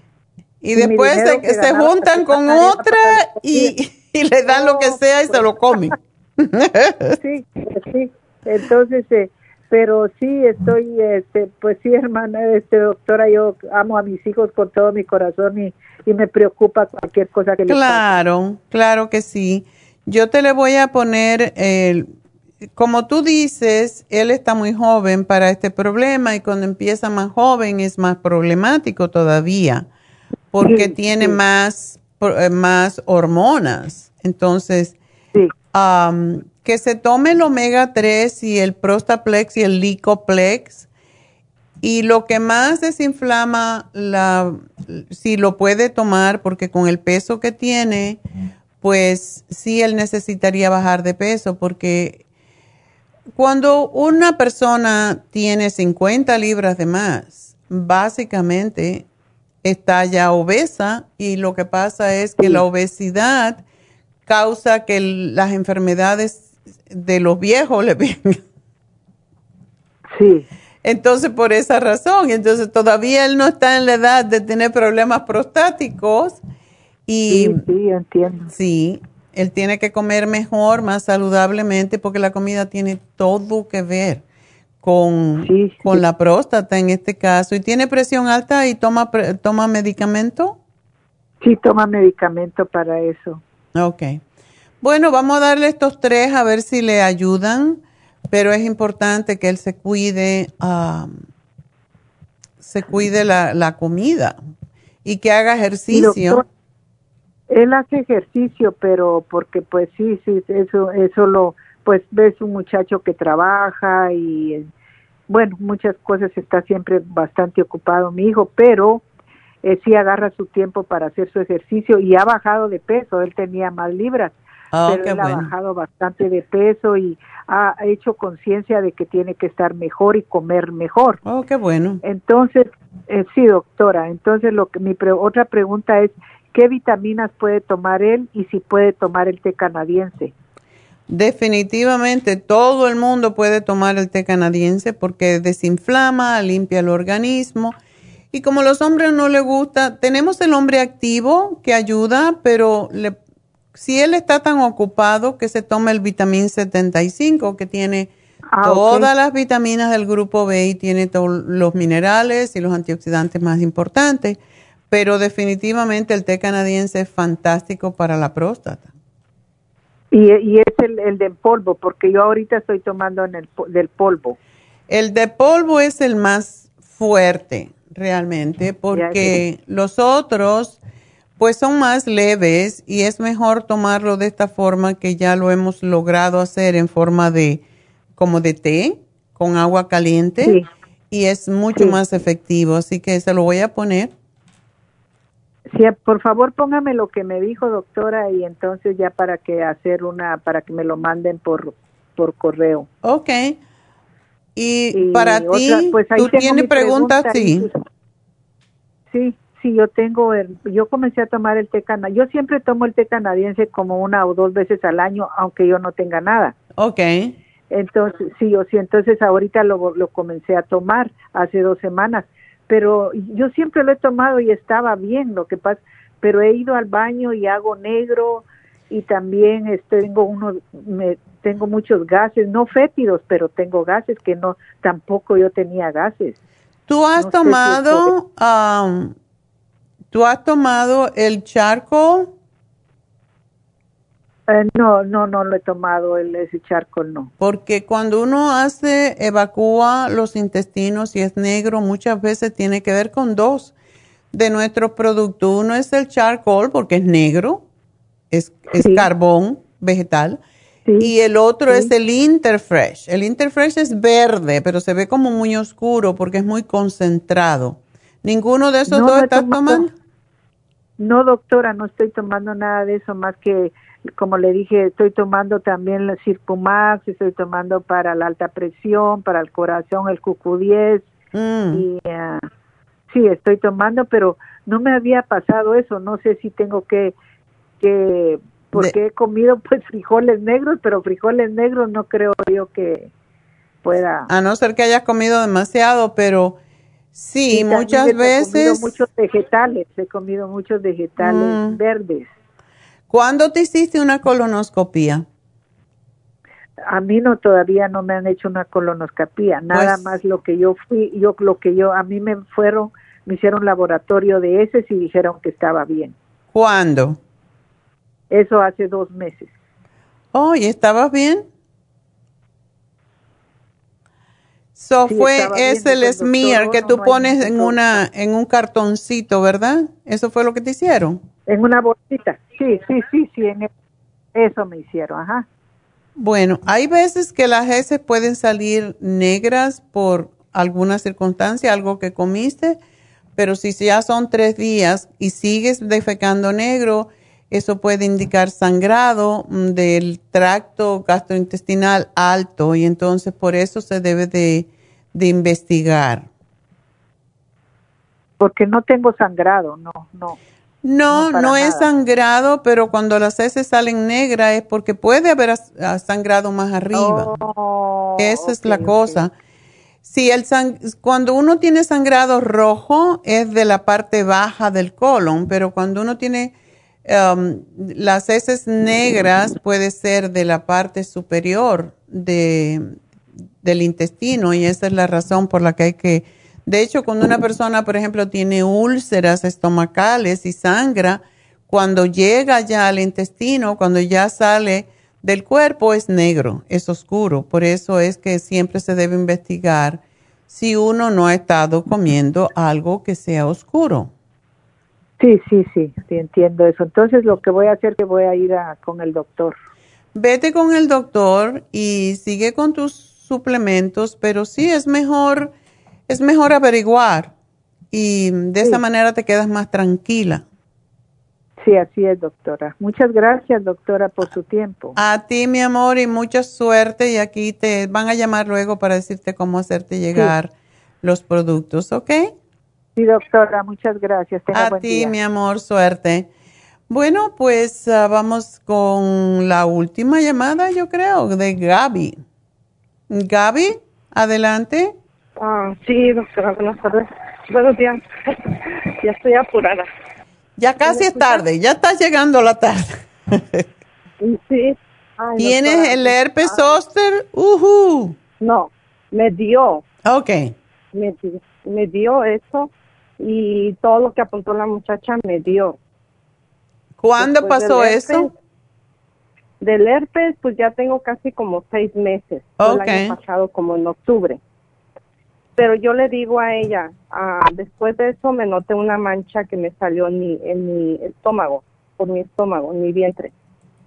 y después se, juntan con otra (laughs) y, le dan lo que sea y se lo comen. (laughs) sí, sí. Entonces, eh, pero sí estoy, este, pues sí, hermana, este, doctora, yo amo a mis hijos con todo mi corazón y, y me preocupa cualquier cosa que les Claro, claro que sí. Yo te le voy a poner el como tú dices, él está muy joven para este problema y cuando empieza más joven es más problemático todavía porque tiene Más, eh, más hormonas. Entonces, que se tome el omega 3 y el Prostaplex y el Licoplex y lo que más desinflama, la, si lo puede tomar, porque con el peso que tiene, pues sí, él necesitaría bajar de peso porque cuando una persona tiene 50 libras de más, básicamente está ya obesa y lo que pasa es que la obesidad causa que las enfermedades de los viejos le vengan. Sí. Entonces, por esa razón, entonces todavía él no está en la edad de tener problemas prostáticos y sí, sí entiendo. Sí, él tiene que comer mejor, más saludablemente, porque la comida tiene todo que ver con, con la próstata en este caso. ¿Y tiene presión alta y toma, toma medicamento? Sí, toma medicamento para eso. Ok. Bueno, vamos a darle estos tres a ver si le ayudan, pero es importante que él se cuide, se cuide la, la comida y que haga ejercicio. Él hace ejercicio, pero porque pues sí, sí, eso, eso lo, pues ves un muchacho que trabaja y bueno, muchas cosas está siempre bastante ocupado mi hijo, pero eh, sí agarra su tiempo para hacer su ejercicio y ha bajado de peso, él tenía más libras, oh, pero él ha bajado bastante de peso y ha hecho conciencia de que tiene que estar mejor y comer mejor. Oh, qué bueno. Entonces, eh, sí, doctora, entonces lo que mi otra pregunta es, qué vitaminas puede tomar él y si puede tomar el té canadiense. Definitivamente todo el mundo puede tomar el té canadiense porque desinflama, limpia el organismo. Y como a los hombres no le gusta, tenemos el hombre activo que ayuda, pero si él está tan ocupado que se toma el vitamín 75 que tiene ah, todas las vitaminas del grupo B y tiene todos los minerales y los antioxidantes más importantes pero definitivamente el té canadiense es fantástico para la próstata. Y, y es el, el de polvo, porque yo ahorita estoy tomando en el, del polvo. El de polvo es el más fuerte, realmente, porque los otros, pues son más leves y es mejor tomarlo de esta forma que ya lo hemos logrado hacer en forma de, como de té, con agua caliente. Y es mucho más efectivo, así que se lo voy a poner Sí, por favor póngame lo que me dijo doctora y entonces ya para que hacer una, para que me lo manden por, por correo. Ok. Y, para ti, pues ¿tú tienes preguntas? sí. Sí, yo tengo, el, yo comencé a tomar el té canadiense. Yo siempre tomo el té canadiense como una o dos veces al año, aunque yo no tenga nada. Ok. Entonces, sí, yo sí, entonces ahorita lo, lo comencé a tomar hace dos semanas pero yo siempre lo he tomado y estaba bien, lo que pasa, pero he ido al baño y hago negro y también este, tengo unos, me, tengo muchos gases, no fétidos, pero tengo gases que no, tampoco yo tenía gases. ¿Tú has tomado, um, tú has tomado el charco? Eh, no, no, no lo he tomado el, ese charco, no. Porque cuando uno hace, evacúa los intestinos y es negro, muchas veces tiene que ver con dos de nuestros productos. Uno es el charcoal porque es negro, es, es carbón vegetal. Y el otro es el Interfresh. El Interfresh es verde, pero se ve como muy oscuro porque es muy concentrado. ¿Ninguno de esos dos estás tomando? No, doctora, no estoy tomando nada de eso, más que, como le dije, estoy tomando también el Circumax, estoy tomando para la alta presión, para el corazón, el QQ10. Mm. Y ah, sí, estoy tomando, pero no me había pasado eso. No sé si tengo que, que porque he comido (laughs) pues frijoles negros, pero frijoles negros no creo yo que pueda. A no ser que hayas comido demasiado, pero sí, muchas veces. He comido muchos vegetales, he comido muchos vegetales mm. verdes. ¿Cuándo te hiciste una colonoscopia? A mí no todavía no me han hecho una colonoscopia, nada pues más lo que yo fui, yo lo que yo a mí me fueron, me hicieron laboratorio de ese y dijeron que estaba bien. ¿Cuándo? Eso hace dos meses. Oh, ¿y estabas bien? So fue ese el smear que tú pones en una en un cartoncito, ¿verdad? Eso fue lo que te hicieron. En una bolsita. Sí, sí, sí, sí, en eso me hicieron, ajá. Bueno, hay veces que las heces pueden salir negras por alguna circunstancia, algo que comiste, pero si ya son tres días y sigues defecando negro, eso puede indicar sangrado mm, del tracto gastrointestinal alto y entonces por eso se debe de, investigar. Porque no tengo sangrado, no, no. No, no, es sangrado, pero cuando las heces salen negras es porque puede haber sangrado más arriba. Oh, Esa es la cosa. Si el cuando uno tiene sangrado rojo es de la parte baja del colon, pero cuando uno tiene Um, las heces negras puede ser de la parte superior de, del intestino y esa es la razón por la que hay que, de hecho, cuando una persona, por ejemplo, tiene úlceras estomacales y sangra, cuando llega ya al intestino, cuando ya sale del cuerpo es negro, es oscuro. Por eso es que siempre se debe investigar si uno no ha estado comiendo algo que sea oscuro. Sí, sí, sí, sí, entiendo eso. Entonces lo que voy a hacer es que voy a ir a, con el doctor. Vete con el doctor y sigue con tus suplementos, pero sí es mejor, es mejor averiguar y de esa manera te quedas más tranquila. Sí, así es, doctora. Muchas gracias, doctora, por su tiempo. A ti, mi amor, y mucha suerte. Y aquí te van a llamar luego para decirte cómo hacerte llegar los productos, ¿ok? Sí, doctora, muchas gracias. a ti, mi amor, suerte. Bueno, pues ah, vamos con la última llamada, yo creo, de Gaby. Gaby, adelante. Ah, sí, doctora, buenas tardes. Buenos días. (laughs) ya estoy apurada. Ya casi es tarde, ya está llegando la tarde. sí. ¿Tienes el herpes zóster? Uh No, me dio. Ok. Me, me dio eso y todo lo que apuntó la muchacha me dio. ¿Cuándo pasó eso? Del herpes, pues ya tengo casi como seis meses. El año pasado, como en octubre. Pero yo le digo a ella, ah, después de eso me noté una mancha que me salió en mi, en mi estómago, por mi estómago, en mi vientre,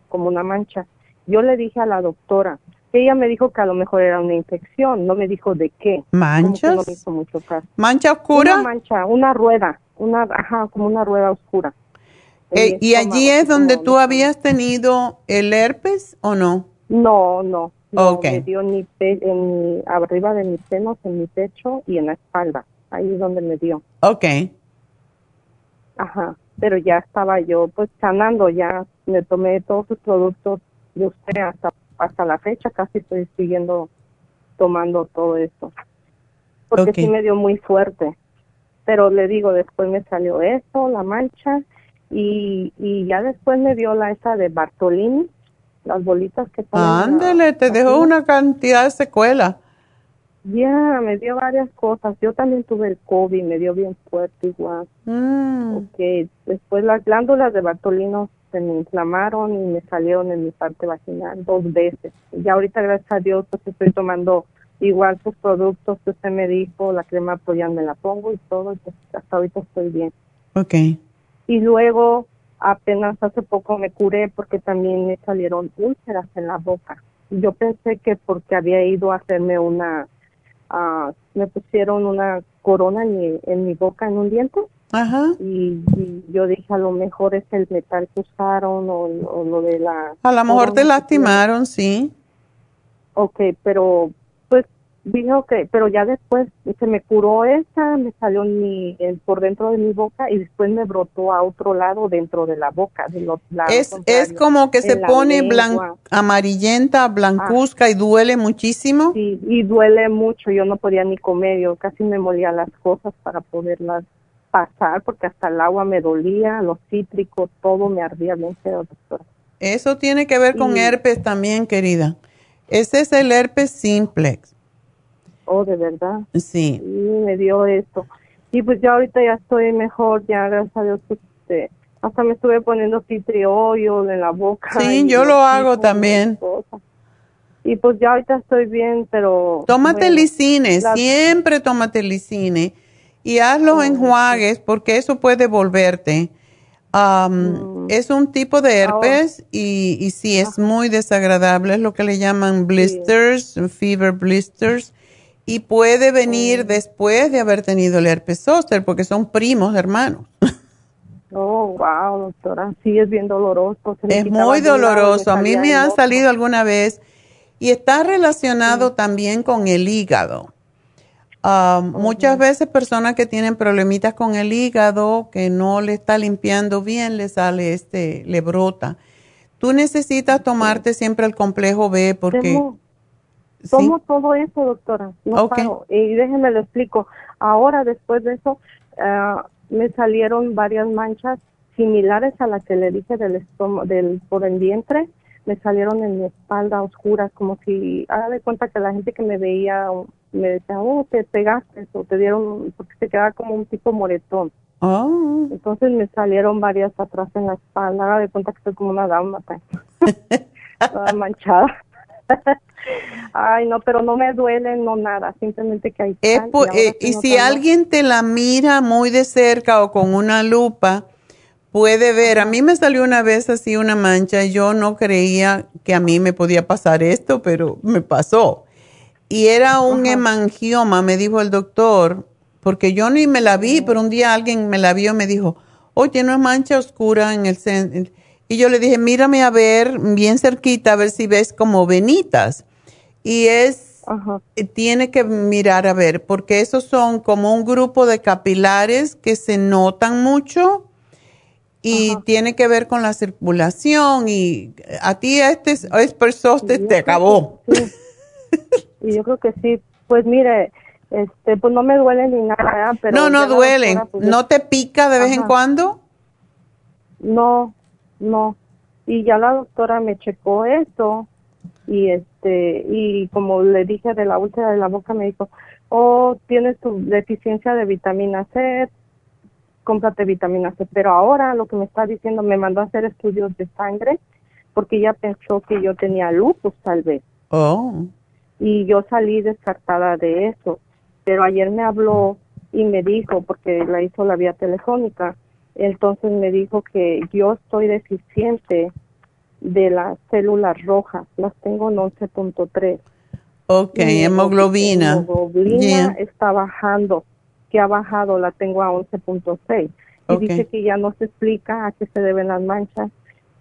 como una mancha. Yo le dije a la doctora, ella me dijo que a lo mejor era una infección, no me dijo de qué. ¿Manchas? No me hizo mucho caso. ¿Mancha oscura? Una mancha, una rueda, una, ajá, como una rueda oscura. Eh, ¿Y allí es donde tú habías tenido el herpes o no? No, no. no Me dio en en arriba de mis senos, en mi pecho y en la espalda. Ahí es donde me dio. Ok. Ajá. Pero ya estaba yo pues sanando, ya me tomé todos sus productos de usted hasta hasta la fecha casi estoy siguiendo tomando todo esto. Porque sí me dio muy fuerte. Pero le digo, después me salió eso, la mancha, y, y ya después me dio la esa de Bartolini, las bolitas que Ándele, te dejó una cantidad de secuela. Ya, me dio varias cosas. Yo también tuve el COVID, me dio bien fuerte igual. Mm. Ok, después las glándulas de Bartolino se me inflamaron y me salieron en mi parte vaginal dos veces. Ya ahorita, gracias a Dios, pues estoy tomando igual sus productos que usted me dijo, la crema pues ya me la pongo y todo, y pues hasta ahorita estoy bien. Ok. Y luego, apenas hace poco me curé porque también me salieron úlceras en la boca. Yo pensé que porque había ido a hacerme una, ah, me pusieron una corona en mi, en mi boca, en un diente. Ajá. Y, y yo dije, a lo mejor es el metal que usaron o, o lo de la... A lo mejor te lastimaron, sí. Ok, pero pues dije, ok, pero ya después se me curó esa, me salió mi, por dentro de mi boca y después me brotó a otro lado dentro de la boca. De lados Es, es como que se pone blan- amarillenta, blancuzca y duele muchísimo. Sí, y duele mucho, yo no podía ni comer, yo casi me molía las cosas para poderlas pasar porque hasta el agua me dolía, los cítricos, todo me ardía bien feo, doctora. Eso tiene que ver con Y- herpes también, querida. Ese es el herpes simplex. Oh, de verdad. Sí. Y me dio esto. Y pues ya ahorita ya estoy mejor, ya gracias a Dios, este, hasta me estuve poniendo citriolio en la boca. Sí, yo lo hago también. Y pues ya ahorita estoy bien, pero... Tómate bueno, licine, la- siempre tómate licine y haz Oh, los enjuagues porque eso puede volverte. Mm. Es un tipo de herpes y, y sí es muy desagradable, es lo que le llaman blisters, fever blisters, y puede venir después de haber tenido el herpes zóster porque son primos hermanos. (laughs) Oh, wow, doctora. Sí, es bien doloroso. se Es muy doloroso. A mí me otro. salido alguna vez y está relacionado también con el hígado. Ah, Muchas veces personas que tienen problemitas con el hígado, que no le está limpiando bien, le sale este, le brota. Tú necesitas tomarte siempre el complejo B porque Tomo, ¿sí? tomo todo eso, doctora. No paro. Y déjeme lo explico. Ahora, después de eso, ah, me salieron varias manchas similares a las que le dije del estómago, del por el vientre. Me salieron en mi espalda oscuras, como si, haga de cuenta que la gente que me veía me decía, oh, te pegaste o te dieron, porque se quedaba como un tipo moretón. Oh. Entonces me salieron varias atrás en la espalda, haga de cuenta que estoy como una dama, (laughs) toda manchada. Ay, no, pero no me duele, no nada, simplemente que hay Es y eh, y si alguien te la mira muy de cerca o con una lupa, puede ver. A mí me salió una vez así una mancha. Yo no creía que a mí me podía pasar esto, pero me pasó. Y era un hemangioma, me dijo el doctor, porque yo ni me la vi, pero un día alguien me la vio y me dijo, oye, no es mancha oscura en el centro. Y yo le dije, mírame a ver bien cerquita, a ver si ves como venitas. Y es, eh, tiene que mirar a ver, porque esos son como un grupo de capilares que se notan mucho y tiene que ver con la circulación y a ti este es, es persoste, te acabó. Y yo creo que sí, pues mire, este, pues no me duele ni nada, pero no, no la duele. doctora, pues, ¿No te pica de vez en cuando? No, no. Y ya la doctora me checó eso y este y como le dije de la úlcera de la boca me dijo, "Oh, tienes tu deficiencia de vitamina C, cómprate vitamina C." Pero ahora lo que me está diciendo me mandó a hacer estudios de sangre porque ella pensó que yo tenía lupus tal vez Oh. y yo salí descartada de eso. Pero ayer me habló y me dijo, porque la hizo la vía telefónica, entonces me dijo que yo estoy deficiente de las células rojas, las tengo en 11.3. Ok, hemoglobina. hemoglobina Yeah. está bajando, que ha bajado, la tengo a 11.6. Y dice que ya no se explica a qué se deben las manchas,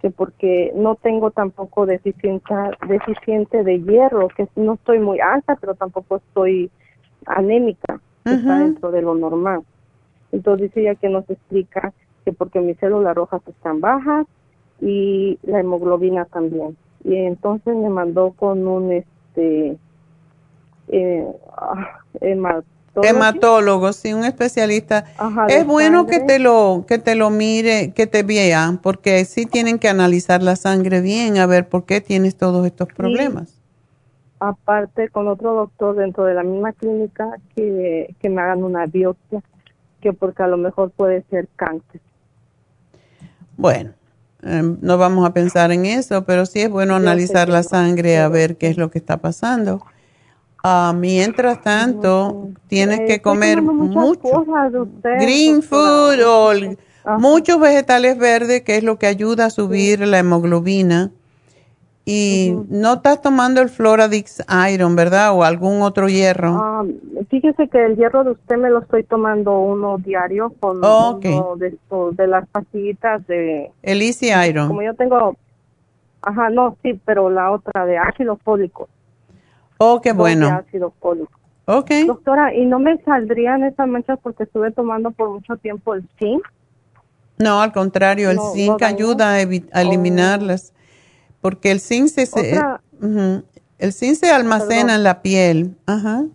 que porque no tengo tampoco deficiencia, deficiente de hierro, que no estoy muy alta, pero tampoco estoy anémica, que está dentro de lo normal. Entonces dice ella que no se explica que porque mis células rojas están bajas y la hemoglobina también. Y entonces me mandó con un este eh, ah, hematólogo. Sí, un especialista. Ajá, es bueno que te lo que te lo mire, que te vean, porque sí tienen que analizar la sangre bien a ver por qué tienes todos estos problemas. aparte con otro doctor dentro de la misma clínica que, que me hagan una biopsia, que porque a lo mejor puede ser cáncer. Bueno, em, no vamos a pensar en eso, pero sí es bueno analizar la sangre a ver qué es lo que está pasando. Ah, mientras tanto, tienes que comer mucho green food o muchos vegetales verdes, que es lo que ayuda a subir la hemoglobina. Y no estás tomando el Floradix Iron, ¿verdad? O algún otro hierro. Ah, fíjese que el hierro de usted me lo estoy tomando uno diario con uno de, de las pastillitas de... El Easy Iron. Como yo tengo... Ajá, no, sí, pero la otra de ácido fólico. Oh, qué bueno. De ácido fólico. Ok. Doctora, ¿y no me saldrían esas manchas porque estuve tomando por mucho tiempo el zinc? No, al contrario, el zinc ayuda a, eliminarlas porque el zinc se, el zinc se almacena en la piel. Ajá.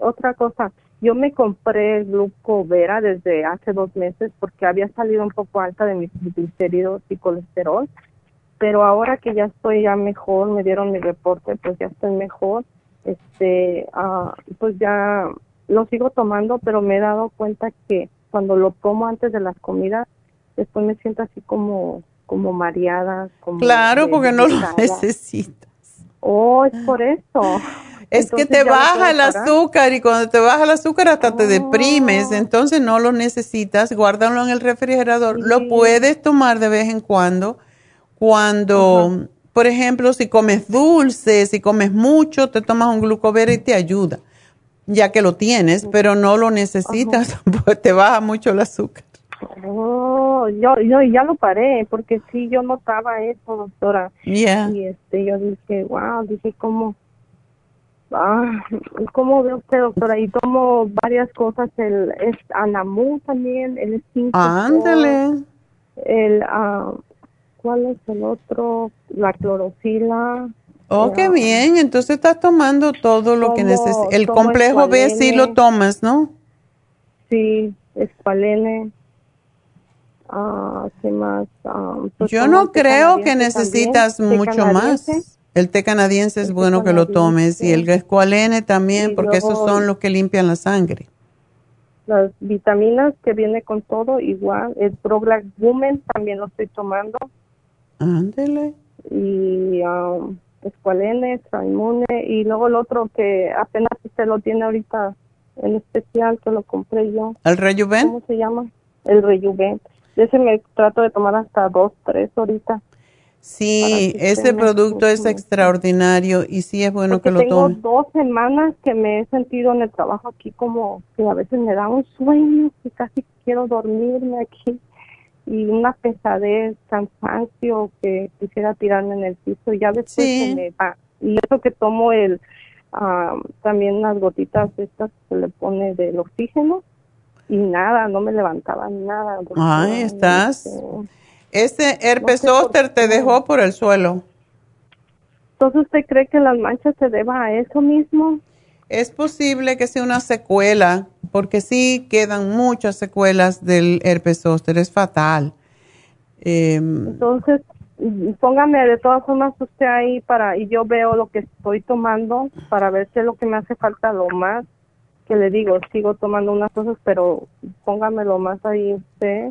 Otra cosa, yo me compré glucovera desde hace dos meses porque había salido un poco alta de mis triglicéridos y colesterol, pero ahora que ya estoy ya mejor, me dieron mi reporte, pues ya estoy mejor, este, ah, pues ya lo sigo tomando, pero me he dado cuenta que cuando lo tomo antes de las comidas, después me siento así como como mareada. Como claro, porque no lo (laughs) necesitas. Oh, es por eso. Es que te baja el azúcar y cuando te baja el azúcar hasta te deprimes, oh. entonces no lo necesitas, guárdalo en el refrigerador. Lo puedes tomar de vez en cuando. Cuando, por ejemplo, si comes dulce, si comes mucho, te tomas un glucovera y te ayuda, ya que lo tienes, pero no lo necesitas, (laughs) porque te baja mucho el azúcar. Oh, yo, yo ya lo paré porque sí, yo notaba eso, doctora. Y este, yo dije, wow, dije, ¿cómo? Ah, ¿Cómo ve usted, doctora? Y tomo varias cosas, el es Anamu también, el Ándale. El, ah, ¿cuál es el otro? La clorofila. Oh, qué bien. Entonces estás tomando todo lo que necesitas. El complejo B sí lo tomas, ¿no? Sí, espalene. Ah, más? Pues Yo no creo que necesitas mucho más. El té canadiense es bueno que lo tomes y el escualene también, porque esos son los que limpian la sangre. Las vitaminas que viene con todo, igual. El Women también lo estoy tomando. Ándele. Y um, escualene, y luego el otro que apenas usted lo tiene ahorita en especial, que lo compré yo. ¿El Rejuven? ¿Cómo se llama? El Rejuven. Ese me trato de tomar hasta dos, tres horitas. Sí, ese producto es extraordinario y sí es bueno que lo tengo Tengo dos semanas que me he sentido en el trabajo aquí como que a veces me da un sueño y casi quiero dormirme aquí y una pesadez, cansancio que quisiera tirarme en el piso y ya después se me va. Y eso que tomo el también las gotitas estas que se le pone del oxígeno y nada, no me levantaba nada. Ahí estás. Este herpes zóster te dejó por el suelo. Entonces, ¿usted cree que las manchas se deban a eso mismo? Es posible que sea una secuela, porque sí quedan muchas secuelas del herpes zóster, es fatal. Em, Entonces, póngame de todas formas usted ahí para, y yo veo lo que estoy tomando para ver si es lo que me hace falta lo más que le digo, sigo tomando unas cosas, pero póngamelo más ahí usted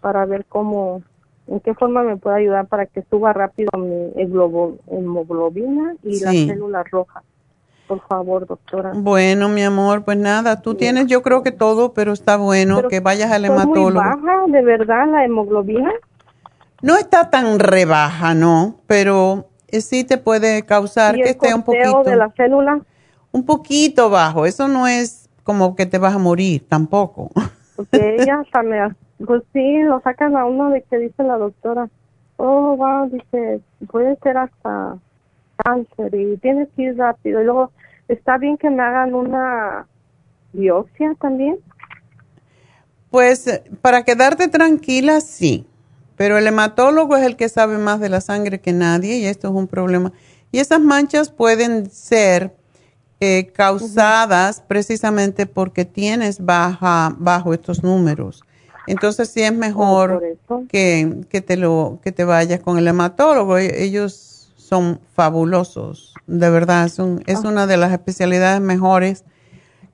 para ver cómo, en qué forma me puede ayudar para que suba rápido mi hemoglobina y las células rojas. Por favor, doctora. Bueno, mi amor, pues nada, tú tienes yo creo que todo, pero está bueno que vayas al hematólogo. Muy baja, de verdad, la hemoglobina? No está tan rebaja, no, pero eh, sí te puede causar que esté un poquito. de las células? un poquito bajo. Eso no es como que te vas a morir tampoco. Porque ella (laughs) hasta me, pues sí, lo sacan a uno de que dice la doctora, oh, wow, dice, puede ser hasta cáncer y tienes que ir rápido. Y luego, ¿está bien que me hagan una biopsia también? Pues para quedarte tranquila, sí. Pero el hematólogo es el que sabe más de la sangre que nadie y esto es un problema. Y esas manchas pueden ser eh, causadas precisamente porque tienes baja, bajo estos números. Entonces sí es mejor que, que, te lo, que te vayas con el hematólogo. E, ellos son fabulosos, de verdad, es, es una de las especialidades mejores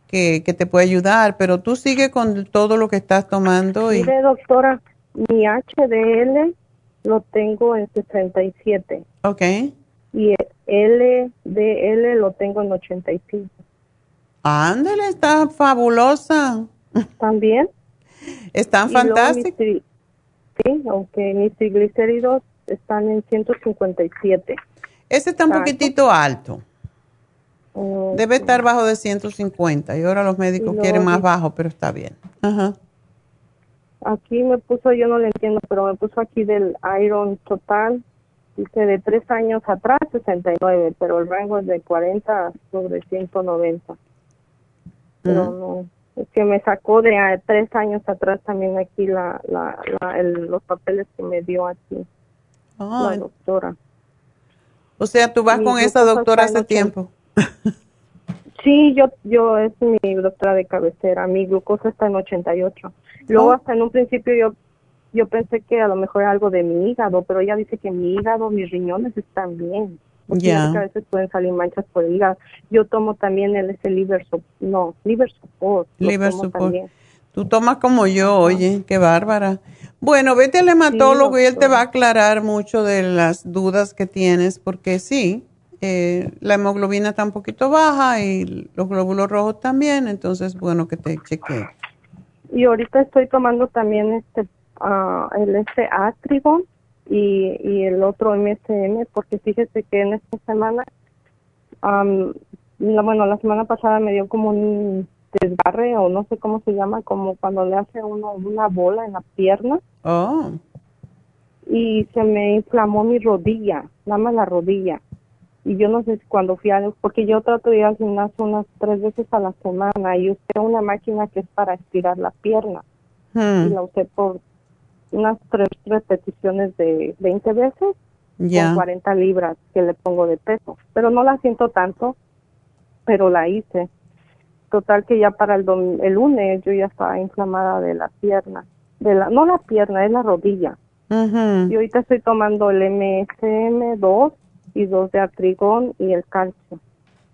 que, te puede ayudar, pero tú sigue con todo lo que estás tomando. Y... Mire, doctora, mi HDL lo tengo en 67. Ok. Y el LDL lo tengo en 85. Ándale, está fabulosa. ¿También? Están fantásticos. Sí, aunque mis triglicéridos están en 157. Ese está un poquitito alto. Debe estar bajo de 150 y ahora los médicos quieren más bajo, pero está bien. Ajá. Aquí me puso, yo no le entiendo, pero me puso aquí del Iron Total, dice de tres años atrás 69, pero el rango es de 40 sobre 190. Pero no, es que me sacó de tres años atrás también aquí la, la, los papeles que me dio aquí la doctora. O sea, tú vas con esa doctora hace tiempo. (laughs) Sí, yo, yo es mi doctora de cabecera. Mi glucosa está en 88. Luego, hasta en un principio, yo yo pensé que a lo mejor era algo de mi hígado, pero ella dice que mi hígado, mis riñones están bien. Ya. a veces pueden salir manchas por el hígado. Yo tomo también el ese liver no, liver support. Liver support. Tú tomas como yo, oye, qué bárbara. Bueno, vete al hematólogo y él te va a aclarar mucho de las dudas que tienes, porque sí, eh, la hemoglobina está un poquito baja y los glóbulos rojos también, entonces bueno que te chequee. Y ahorita estoy tomando también este uh, el este Atrigon y, y el otro MSM, porque fíjese que en esta semana, bueno, la semana pasada me dio como un desgarre o no sé cómo se llama, como cuando le hace uno una bola en la pierna. Oh. Y se me inflamó mi rodilla, nada más la rodilla. Y yo no sé si cuando fui a, porque yo trato de ir al gimnasio unas tres veces a la semana y usé una máquina que es para estirar la pierna. Hmm. Y la usé por unas tres repeticiones de 20 veces ya. con 40 libras que le pongo de peso. Pero no la siento tanto, pero la hice. Total que ya para el, el lunes yo ya estaba inflamada de la pierna. De la, no la pierna, es la rodilla. Y ahorita estoy tomando el MSM2 y dos de artrigón y el calcio.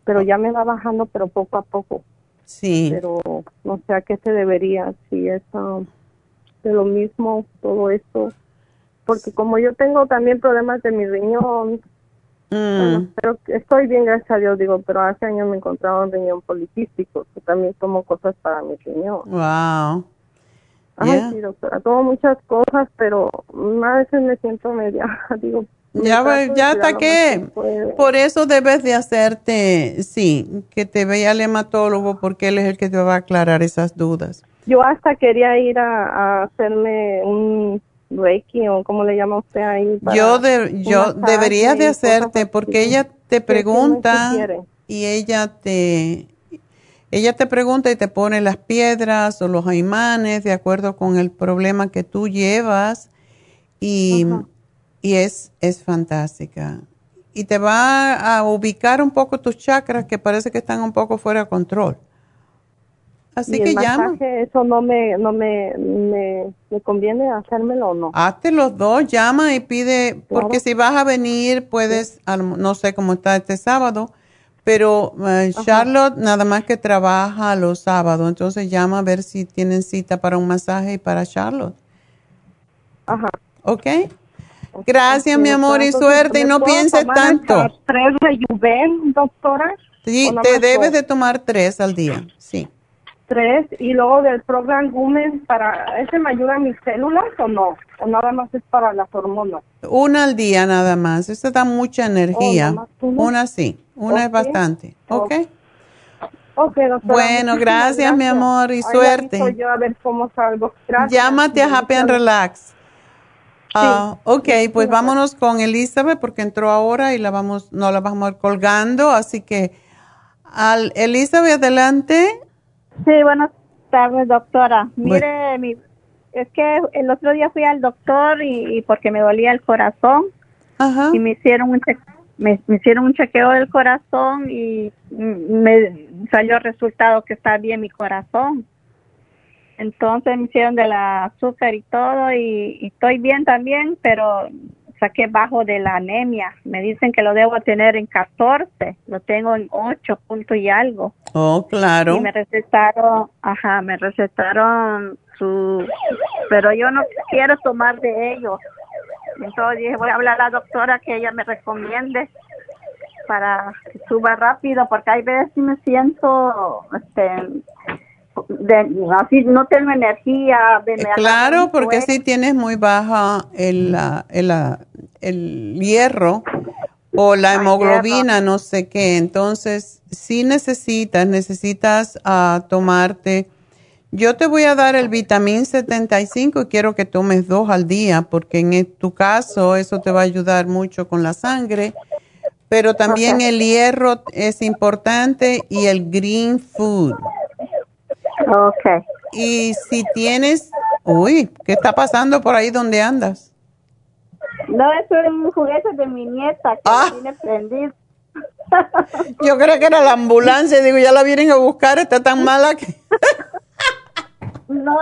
Pero ya me va bajando, pero poco a poco. Sí. Pero no sé a qué se debería, si es... Um, de lo mismo, todo esto. Porque como yo tengo también problemas de mi riñón, mm. pero estoy bien, gracias a Dios, digo, pero hace años me encontraba un riñón policístico, que también tomo cosas para mi riñón. Wow. Ay, sí, doctora, tomo muchas cosas, pero a veces me siento media, (laughs) digo, ya, ya hasta que, por eso debes de hacerte, sí, que te vea el hematólogo porque él es el que te va a aclarar esas dudas. Yo hasta quería ir a, hacerme un Reiki o como le llama usted ahí. yo de, yo deberías de hacerte porque ella te pregunta y ella te ella te pregunta y te pone las piedras o los imanes de acuerdo con el problema que tú llevas y, y es, es fantástica. Y te va a ubicar un poco tus chakras que parece que están un poco fuera de control. Así que llama. Eso no me, no me, me, conviene hacérmelo o no. Hazte los dos, llama y pide, porque si vas a venir, puedes, no sé cómo está este sábado, pero eh, Charlotte nada más que trabaja los sábados, entonces llama a ver si tienen cita para un masaje y para Charlotte. Ajá. ¿Ok? Gracias, mi amor, y suerte, y no pienses tanto. ¿Tres de doctora? Sí, te debes de tomar tres al día, sí tres y luego del Program Women para ese me ayuda a mis células o no o nada más es para las hormonas una al día nada más eso da mucha energía oh, una sí una es bastante ¿ok? Ok, doctora. Bueno, gracias, mi amor, y suerte. Yo a ver cómo salgo. Gracias. Llámate a Happy and Relax. Ah, ok, pues vámonos con Elizabeth porque entró ahora y la vamos, no la vamos a ir colgando, así que al Elizabeth adelante. Sí, buenas tardes, doctora. Mire, mi, es que el otro día fui al doctor y, porque me dolía el corazón y me hicieron un me, hicieron un chequeo del corazón y me salió el resultado que está bien mi corazón. Entonces me hicieron de la azúcar y todo y, estoy bien también, pero saqué bajo de la anemia. Me dicen que lo debo tener en 14, lo tengo en 8 puntos y algo. Oh, claro. Y me recetaron, ajá, me recetaron su, pero yo no quiero tomar de ellos. Entonces dije, voy a hablar a la doctora que ella me recomiende para que suba rápido, porque hay veces me siento, este, así no tengo energía. De, claro, porque si tienes muy baja el, el, el hierro o la hemoglobina, no sé qué. Entonces, si necesitas, necesitas uh, tomarte. Yo te voy a dar el vitamín 75 y quiero que tomes dos al día, porque en tu caso eso te va a ayudar mucho con la sangre. Pero también el hierro es importante y el green food. Ok. Y si tienes, uy, ¿qué está pasando por ahí donde andas? No, eso es un juguete de mi nieta que ah. tiene prendido. (laughs) Yo creo que era la ambulancia, digo, ya la vienen a buscar, está tan mala que... (laughs) no.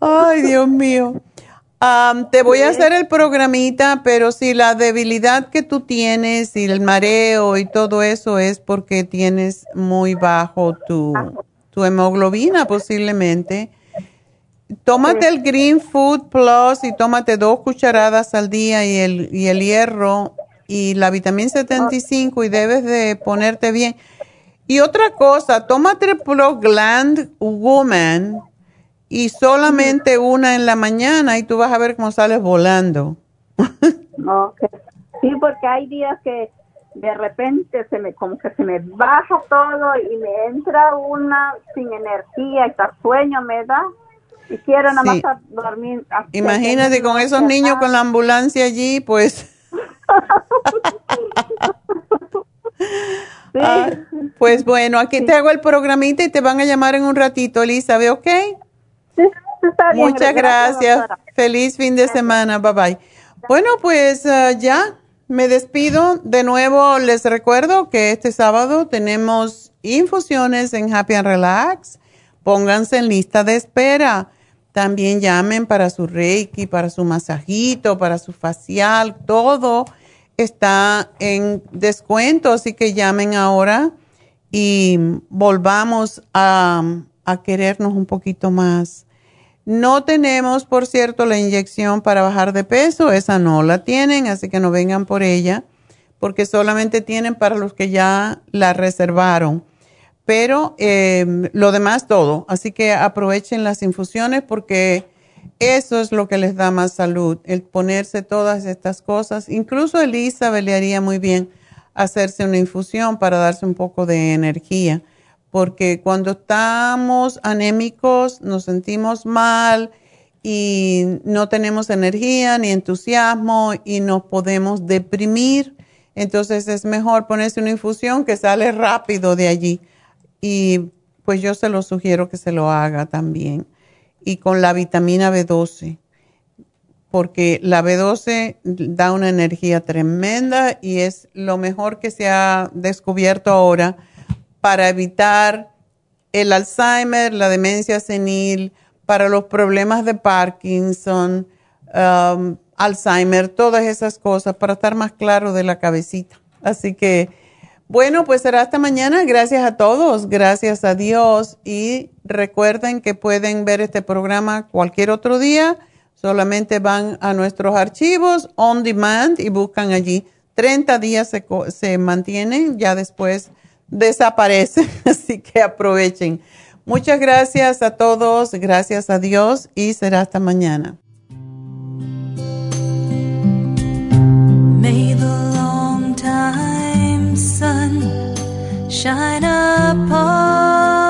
(laughs) Ay, Dios mío. Te voy a hacer el programita, pero si la debilidad que tú tienes y el mareo y todo eso es porque tienes muy bajo tu, tu hemoglobina posiblemente. Tómate el Green Food Plus y tómate dos cucharadas al día y el, y el hierro y la vitamina 75 y debes de ponerte bien. Y otra cosa, tómate el Pro Gland Woman y solamente una en la mañana y tú vas a ver cómo sales volando. Sí, porque hay días que de repente se me como que se me baja todo y me entra una sin energía, y sueño me da y quiero nada más dormir. Imagínate con esos niños con la ambulancia allí, pues. (laughs) Ah, pues bueno, aquí te hago el programita y te van a llamar en un ratito, Elizabeth, ¿ok? Sí, está bien. Muchas gracias. Feliz fin de semana. Bye bye. Bueno, pues ah, ya me despido. De nuevo les recuerdo que este sábado tenemos infusiones en Happy and Relax. Pónganse en lista de espera. También llamen para su reiki, para su masajito, para su facial, todo está en descuento, así que llamen ahora y volvamos a, a querernos un poquito más. No tenemos, por cierto, la inyección para bajar de peso, esa no la tienen, así que no vengan por ella, porque solamente tienen para los que ya la reservaron pero eh, lo demás todo. Así que aprovechen las infusiones porque eso es lo que les da más salud, el ponerse todas estas cosas. Incluso Elizabeth le haría muy bien hacerse una infusión para darse un poco de energía, porque cuando estamos anémicos nos sentimos mal y no tenemos energía ni entusiasmo y nos podemos deprimir. Entonces es mejor ponerse una infusión que sale rápido de allí y pues yo se lo sugiero que se lo haga también. Y con la vitamina B12, porque la B12 da una energía tremenda y es lo mejor que se ha descubierto ahora para evitar el Alzheimer, la demencia senil, para los problemas de Parkinson, um, Alzheimer, todas esas cosas, para estar más claro de la cabecita. Así que bueno, pues será hasta mañana. Gracias a todos, gracias a Dios. Y recuerden que pueden ver este programa cualquier otro día. Solamente van a nuestros archivos on demand y buscan allí. 30 días se, se mantienen, ya después desaparecen. (laughs) Así que aprovechen. Muchas gracias a todos, gracias a Dios y será hasta mañana. shine upon